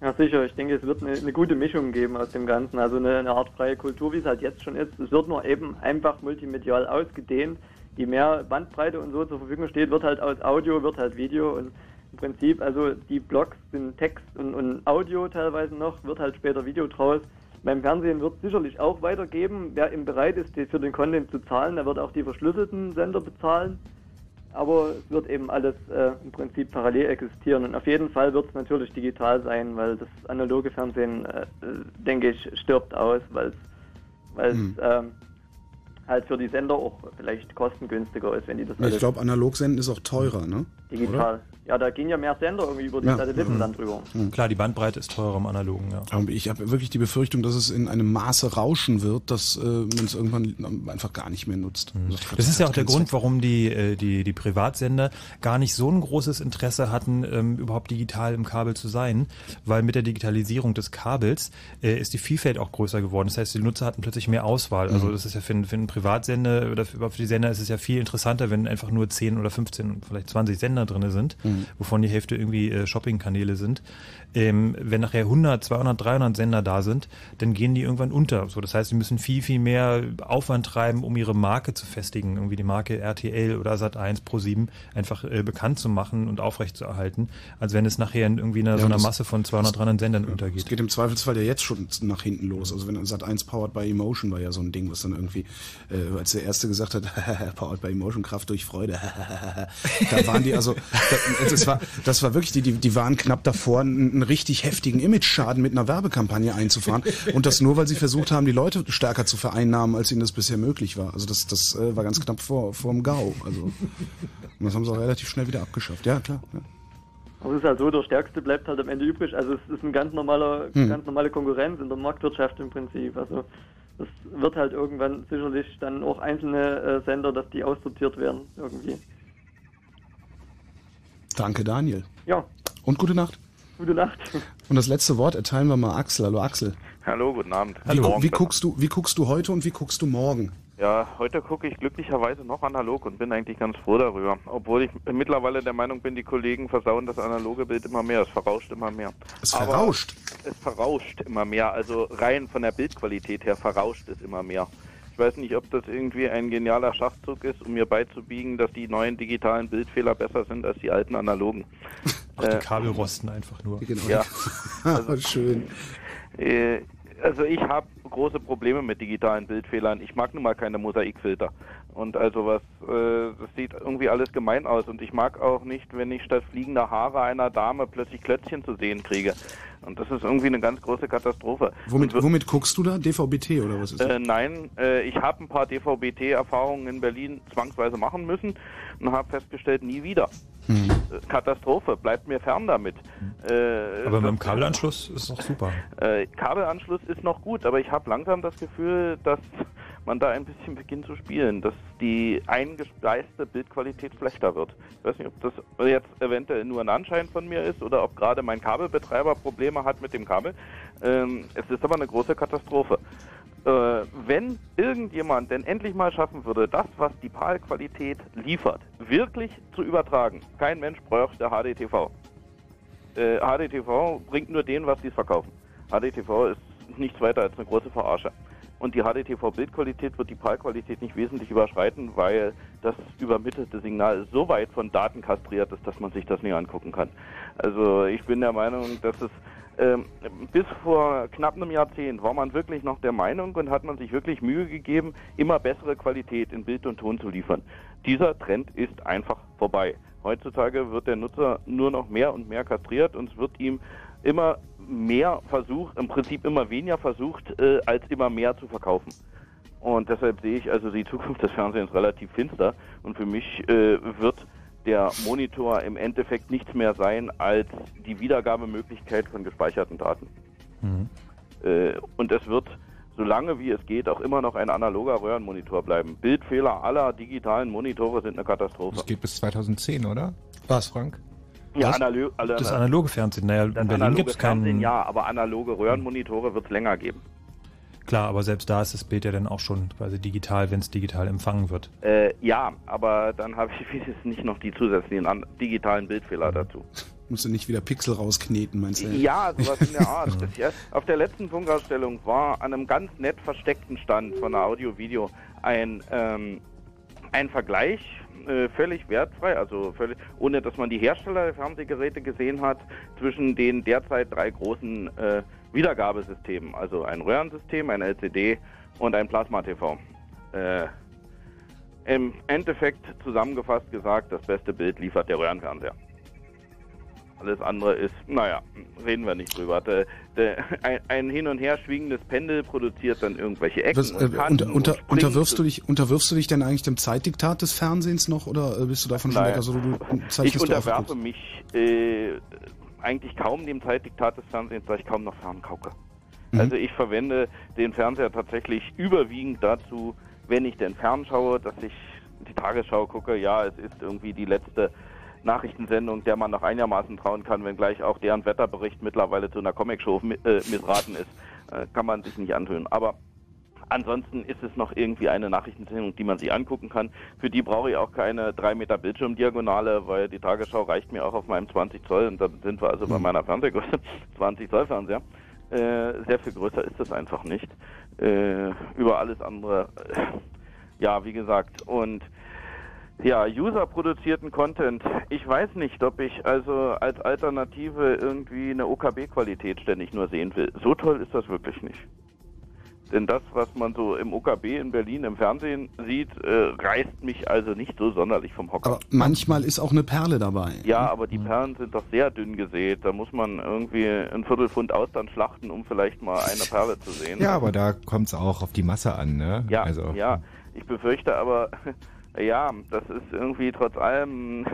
Ja, sicher. Ich denke, es wird eine, eine gute Mischung geben aus dem Ganzen. Also eine, eine Art freie Kultur, wie es halt jetzt schon ist. Es wird nur eben einfach multimedial ausgedehnt. Je mehr Bandbreite und so zur Verfügung steht, wird halt aus Audio, wird halt Video und im Prinzip, also die Blogs sind Text und, und Audio teilweise noch, wird halt später Video draus. Beim Fernsehen wird es sicherlich auch weitergeben. Wer eben bereit ist, für den Content zu zahlen, der wird auch die verschlüsselten Sender bezahlen. Aber es wird eben alles äh, im Prinzip parallel existieren. Und auf jeden Fall wird es natürlich digital sein, weil das analoge Fernsehen, äh, äh, denke ich, stirbt aus, weil es Hm. ähm, halt für die Sender auch vielleicht kostengünstiger ist, wenn die das ich glaube, analog senden ist auch teurer, ne? digital. Ja, da gehen ja mehr Sender irgendwie über die Ja. Satelliten Mhm. dann drüber. Klar, die Bandbreite ist teurer im Analogen, ja. Aber ich habe wirklich die Befürchtung, dass es in einem Maße rauschen wird, dass äh, man es irgendwann einfach gar nicht mehr nutzt. Also Mhm. Das ist ja auch der Grund, warum die, äh, die, die Privatsender gar nicht so ein großes Interesse hatten, ähm, überhaupt digital im Kabel zu sein, weil mit der Digitalisierung des Kabels äh, ist die Vielfalt auch größer geworden. Das heißt, die Nutzer hatten plötzlich mehr Auswahl. Also Mhm. das ist ja für, einen- für einen Privatsender oder für, für die Sender ist es ja viel interessanter, wenn einfach nur 10 oder 15, vielleicht 20 Sender drinne sind, Mhm. Wovon die Hälfte irgendwie äh, Shopping-Kanäle sind. Ähm, wenn nachher 100, 200, 300 Sender da sind, dann gehen die irgendwann unter. So, das heißt, sie müssen viel, viel mehr Aufwand treiben, um ihre Marke zu festigen, irgendwie die Marke RTL oder Sat1 Pro7 einfach äh, bekannt zu machen und aufrechtzuerhalten, als wenn es nachher in irgendwie einer, Ja, so einer Masse von 200, 300 Sendern Es untergeht. geht im Zweifelsfall ja jetzt schon nach hinten los. Also wenn Sat 1 Powered by Emotion war ja so ein Ding, was dann irgendwie, äh, als der erste gesagt hat, Powered by Emotion, Kraft durch Freude, da waren die also, da, das war, das war wirklich, die, die, die waren knapp davor, einen richtig heftigen Image-Schaden mit einer Werbekampagne einzufahren. Und das nur, weil sie versucht haben, die Leute stärker zu vereinnahmen, als ihnen das bisher möglich war. Also das, das äh, war ganz knapp vor, vor dem GAU. Also, und das haben sie auch relativ schnell wieder abgeschafft. Ja, klar. Ja. Aber es ist halt so, der Stärkste bleibt halt am Ende übrig. Also es ist ein ganz normaler, Hm. ganz normale Konkurrenz in der Marktwirtschaft im Prinzip. Also das wird halt irgendwann sicherlich dann auch einzelne äh, Sender, dass die aussortiert werden irgendwie. Danke, Daniel. Ja, Und gute Nacht. Gute Nacht. Und das letzte Wort erteilen wir mal Axel. Hallo Axel. Hallo, guten Abend. Wie, Morgen. wie, guckst du, wie guckst du heute und wie guckst du morgen? Ja, heute gucke ich glücklicherweise noch analog und bin eigentlich ganz froh darüber. Obwohl ich mittlerweile der Meinung bin, die Kollegen versauen das analoge Bild immer mehr. Es verrauscht immer mehr. Es verrauscht? es verrauscht immer mehr. Also rein von der Bildqualität her verrauscht es immer mehr. Ich weiß nicht, ob das irgendwie ein genialer Schachzug ist, um mir beizubiegen, dass die neuen digitalen Bildfehler besser sind als die alten analogen. Ach, die Kabel rosten einfach nur. Genau. Ja. Also, Schön. Äh, also ich habe große Probleme mit digitalen Bildfehlern. Ich mag nun mal keine Mosaikfilter. Und also was, äh, das sieht irgendwie alles gemein aus. Und ich mag auch nicht, wenn ich statt fliegender Haare einer Dame plötzlich Klötzchen zu sehen kriege. Und das ist irgendwie eine ganz große Katastrophe. Womit, womit guckst du da? DVB-T oder was ist das? Äh, nein, äh, ich habe ein paar DVB-T-Erfahrungen in Berlin zwangsweise machen müssen und habe festgestellt, nie wieder. Hm. Katastrophe, bleibt mir fern damit. Äh, Aber mit dem Kabelanschluss ist doch super. Äh, Kabelanschluss ist noch gut, aber ich habe langsam das Gefühl, dass man da ein bisschen beginnt zu spielen, dass die eingespeiste Bildqualität schlechter wird. Ich weiß nicht, ob das jetzt eventuell nur ein Anschein von mir ist oder ob gerade mein Kabelbetreiber Probleme hat mit dem Kabel. Ähm, es ist aber eine große Katastrophe. Äh, wenn irgendjemand denn endlich mal schaffen würde, das, was die PAL-Qualität liefert, wirklich zu übertragen, kein Mensch bräuchte HDTV. Äh, HDTV bringt nur denen, was sie verkaufen. HDTV ist nichts weiter als eine große Verarsche. Und die HDTV-Bildqualität wird die PAL-Qualität nicht wesentlich überschreiten, weil das übermittelte Signal so weit von Daten kastriert ist, dass man sich das nicht angucken kann. Also ich bin der Meinung, dass es ähm, bis vor knapp einem Jahrzehnt war man wirklich noch der Meinung und hat man sich wirklich Mühe gegeben, immer bessere Qualität in Bild und Ton zu liefern. Dieser Trend ist einfach vorbei. Heutzutage wird der Nutzer nur noch mehr und mehr kastriert und es wird ihm immer mehr versucht, im Prinzip immer weniger versucht, äh, als immer mehr zu verkaufen. Und deshalb sehe ich also die Zukunft des Fernsehens relativ finster. Und für mich äh, wird der Monitor im Endeffekt nichts mehr sein als die Wiedergabemöglichkeit von gespeicherten Daten. Äh, und es wird, solange wie es geht, auch immer noch ein analoger Röhrenmonitor bleiben. Bildfehler aller digitalen Monitore sind eine Katastrophe. Das geht bis 2010, oder? Was, Frank? Ja, analog, Das analoge Fernsehen, naja, in das Berlin analoge gibt es keinen. Fernsehen, ja, aber analoge Röhrenmonitore wird es länger geben. Klar, aber selbst da ist das Bild ja dann auch schon quasi digital, wenn es digital empfangen wird. Äh, ja, aber dann habe ich wenigstens nicht noch die zusätzlichen an digitalen Bildfehler dazu. Musst du nicht wieder Pixel rauskneten, meinst du? Ja, sowas in der Art. Das hier, auf der letzten Funkausstellung war an einem ganz nett versteckten Stand von der Audio-Video ein, ähm, ein Vergleich, äh, völlig wertfrei, also völlig, ohne dass man die Hersteller der Fernsehgeräte gesehen hat, zwischen den derzeit drei großen äh, Wiedergabesystemen, also ein Röhrensystem, ein LCD und ein Plasma-TV. Äh, Im Endeffekt zusammengefasst gesagt, das beste Bild liefert der Röhrenfernseher. Alles andere ist, naja, reden wir nicht drüber. Der, der, ein, ein hin und her schwingendes Pendel produziert dann irgendwelche Ecken Was, äh, und unter, unter, unterwirfst, du dich, unterwirfst du dich denn eigentlich dem Zeitdiktat des Fernsehens noch oder äh, bist du davon schon Naja. weg? Also du, du Ich unterwerfe mich äh, eigentlich kaum dem Zeitdiktat des Fernsehens, da ich kaum noch fernkauke. Mhm. Also ich verwende den Fernseher tatsächlich überwiegend dazu, wenn ich denn fernschaue, dass ich die Tagesschau gucke. Ja, es ist irgendwie die letzte Nachrichtensendung, der man noch einigermaßen trauen kann, wenngleich auch deren Wetterbericht mittlerweile zu einer Comicshow mi- äh, missraten ist. Äh, kann man sich nicht antun. Aber Ansonsten ist es noch irgendwie eine Nachrichtensendung, die man sich angucken kann. Für die brauche ich auch keine 3 Meter Bildschirmdiagonale, weil die Tagesschau reicht mir auch auf meinem 20 Zoll und da sind wir also bei meiner Fernsehgröße, 20 Zoll Fernseher. Äh, sehr viel größer ist es einfach nicht. Äh, über alles andere, äh, ja, wie gesagt. Und ja, user-produzierten Content. Ich weiß nicht, ob ich also als Alternative irgendwie eine OKB-Qualität ständig nur sehen will. So toll ist das wirklich nicht. Denn das, was man so im OKB in Berlin im Fernsehen sieht, äh, reißt mich also nicht so sonderlich vom Hocker. Aber manchmal ist auch eine Perle dabei. Ja, aber die Perlen sind doch sehr dünn gesät. Da muss man irgendwie ein Viertelpfund Austern schlachten, um vielleicht mal eine Perle zu sehen. Ja, aber da kommt es auch auf die Masse an, ne? Ja, also, ja. Ich befürchte aber, ja, das ist irgendwie trotz allem,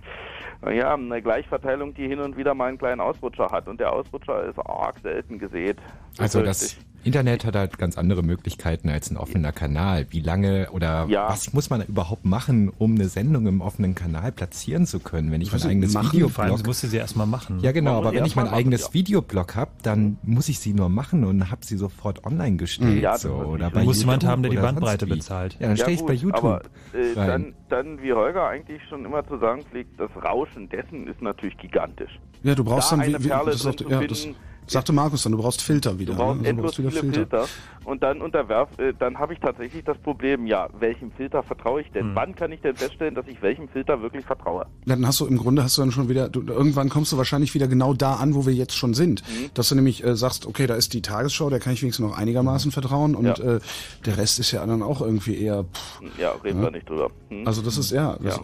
ja, eine Gleichverteilung, die hin und wieder mal einen kleinen Ausrutscher hat. Und der Ausrutscher ist arg selten gesät. Also das. Internet hat halt ganz andere Möglichkeiten als ein offener Kanal. Wie lange oder Ja. was muss man überhaupt machen, um eine Sendung im offenen Kanal platzieren zu können? Wenn ich mein Also eigenes machen, Videoblog... musste sie erstmal machen. Ja genau, muss aber wenn ich mein machen, eigenes ja. Videoblog habe, dann muss ich sie nur machen und habe sie sofort online gestellt. Ja, so, oder bei Du musst jemand haben, der die Bandbreite bezahlt. Ja, dann stelle ich es bei YouTube Aber äh, rein. dann, dann, wie Holger eigentlich schon immer zu sagen pflegt, das Rauschen dessen ist natürlich gigantisch. Ja, du braust da dann wie- eine wie- Perle das drin ist zu auch- ja, das- finden, Sagte Markus dann, du brauchst Filter wieder. Du brauchst ne? endlos wieder viele Filter. Und dann unterwerf, äh, dann habe ich tatsächlich das Problem, ja, welchem Filter vertraue ich Hm. denn? Wann kann ich denn feststellen, dass ich welchem Filter wirklich vertraue? Ja, dann hast du im Grunde hast du dann schon wieder, du, irgendwann kommst du wahrscheinlich wieder genau da an, wo wir jetzt schon sind. Mhm. Dass du nämlich äh, sagst, okay, da ist die Tagesschau, der kann ich wenigstens noch einigermaßen vertrauen und Ja. äh, der Rest ist ja dann auch irgendwie eher. Pff, Ja, reden Ja. wir nicht drüber. Hm? Also das ist ja. Das, Ja.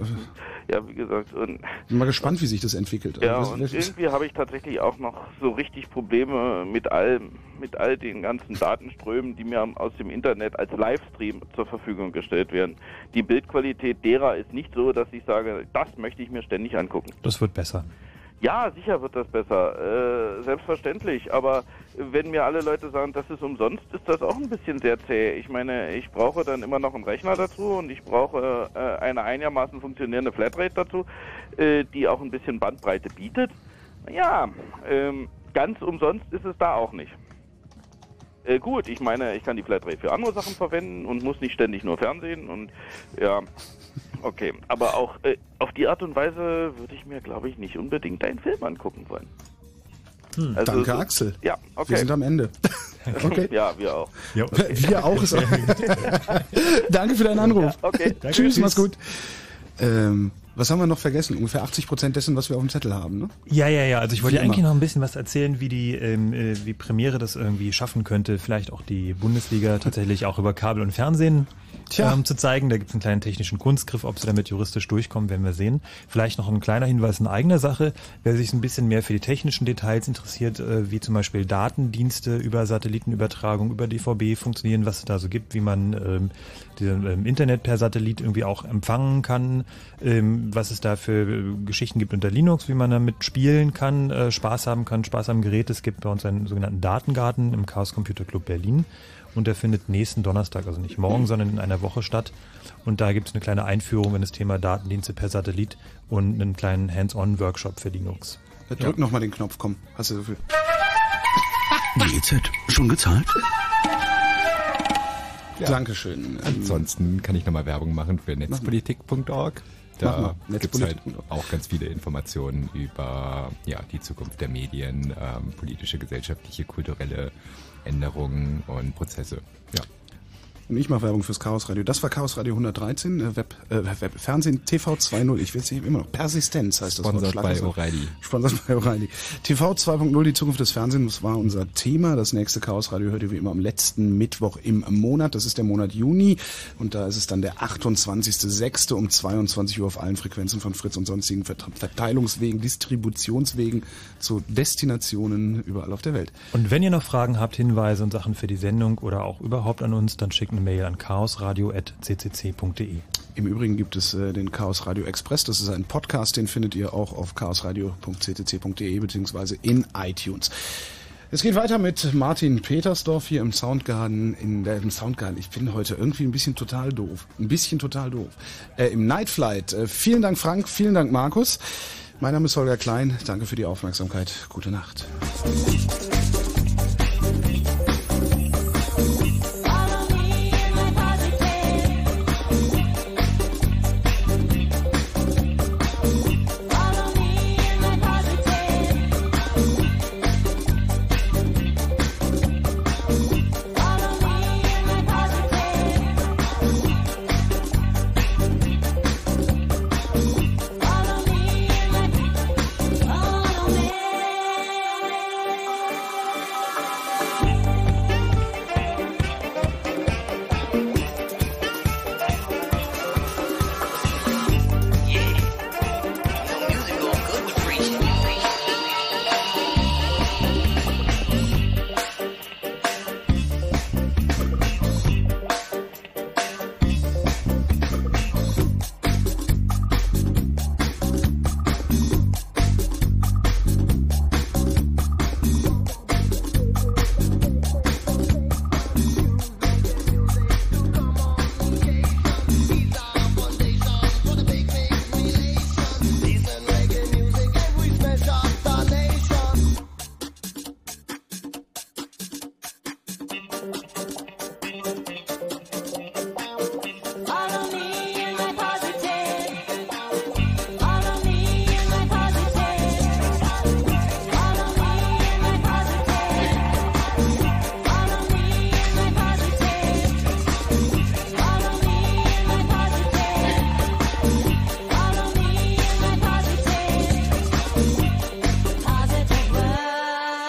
Ja, wie gesagt, und Bin mal gespannt, wie sich das entwickelt. Ja, Also, und irgendwie habe ich tatsächlich auch noch so richtig Probleme mit all, mit all den ganzen Datenströmen, die mir aus dem Internet als Livestream zur Verfügung gestellt werden. Die Bildqualität derer ist nicht so, dass ich sage, das möchte ich mir ständig angucken. Das wird besser. Ja, sicher wird das besser, äh, selbstverständlich. Aber wenn mir alle Leute sagen, das ist umsonst, ist das auch ein bisschen sehr zäh. Ich meine, ich brauche dann immer noch einen Rechner dazu und ich brauche äh, eine einigermaßen funktionierende Flatrate dazu, äh, die auch ein bisschen Bandbreite bietet. Ja, ähm, ganz umsonst ist es da auch nicht. Äh, gut, ich meine, ich kann die Flatrate für andere Sachen verwenden und muss nicht ständig nur Fernsehen und ja, okay. Aber auch äh, auf die Art und Weise würde ich mir, glaube ich, nicht unbedingt einen Film angucken wollen. Also Danke, so- Axel. Ja, okay. Wir sind am Ende. Okay. Ja, wir auch. Wir auch. Ist auch. Danke für deinen Anruf. Ja, okay. Danke, Tschüss, tschüss. mach's gut. Ähm, was haben wir noch vergessen? Ungefähr 80 Prozent dessen, was wir auf dem Zettel haben, ne? Ja, ja, ja. Also ich wollte Wie eigentlich immer. noch ein bisschen was erzählen, wie die, ähm, äh, wie Premiere das irgendwie schaffen könnte, vielleicht auch die Bundesliga tatsächlich auch über Kabel und Fernsehen. Ähm, zu zeigen. Da gibt es einen kleinen technischen Kunstgriff, ob sie damit juristisch durchkommen, werden wir sehen. Vielleicht noch ein kleiner Hinweis in eigener Sache. Wer sich ein bisschen mehr für die technischen Details interessiert, äh, wie zum Beispiel Datendienste über Satellitenübertragung, über DVB funktionieren, was es da so gibt, wie man ähm, diesen, ähm, Internet per Satellit irgendwie auch empfangen kann, ähm, was es da für äh, Geschichten gibt unter Linux, wie man damit spielen kann, äh, Spaß haben kann, Spaß am Gerät. Es gibt bei uns einen sogenannten Datengarten im Chaos Computer Club Berlin und der findet nächsten Donnerstag, also nicht morgen, sondern in einer Woche statt. Und da gibt es eine kleine Einführung in das Thema Datendienste per Satellit und einen kleinen Hands-on-Workshop für Linux. Ja, drück noch mal den Knopf, komm. Hast du so viel? GEZ, schon gezahlt? Dankeschön. Ansonsten kann ich nochmal Werbung machen für netzpolitik.org. Da gibt es halt auch ganz viele Informationen über ja, die Zukunft der Medien, ähm, politische, gesellschaftliche, kulturelle Änderungen und Prozesse. Ja. Und ich mache Werbung fürs Chaos Radio. Das war Chaos Radio 113, äh, Web, äh, Web, Fernsehen TV 2.0. Ich will es immer noch. Persistenz heißt das Wort. Auf. O'Reilly. Sponsert bei O'Reilly. TV 2.0, die Zukunft des Fernsehens, war unser Thema. Das nächste Chaos Radio hört ihr wie immer am letzten Mittwoch im Monat. Das ist der Monat Juni. Und da ist es dann der 28.06. um 22 Uhr auf allen Frequenzen von Fritz und sonstigen Vert- Verteilungswegen, Distributionswegen zu Destinationen überall auf der Welt. Und wenn ihr noch Fragen habt, Hinweise und Sachen für die Sendung oder auch überhaupt an uns, dann schickt eine Mail an chaosradio.ccc.de. Im Übrigen gibt es äh, den Chaos Radio Express. Das ist ein Podcast, den findet ihr auch auf chaosradio.ccc.de beziehungsweise in iTunes. Es geht weiter mit Martin Petersdorf hier im Soundgarden. In der, Im Soundgarden. Ich bin heute irgendwie ein bisschen total doof. Ein bisschen total doof. Äh, Im Nightflight. Äh, vielen Dank, Frank. Vielen Dank, Markus. Mein Name ist Holger Klein. Danke für die Aufmerksamkeit. Gute Nacht.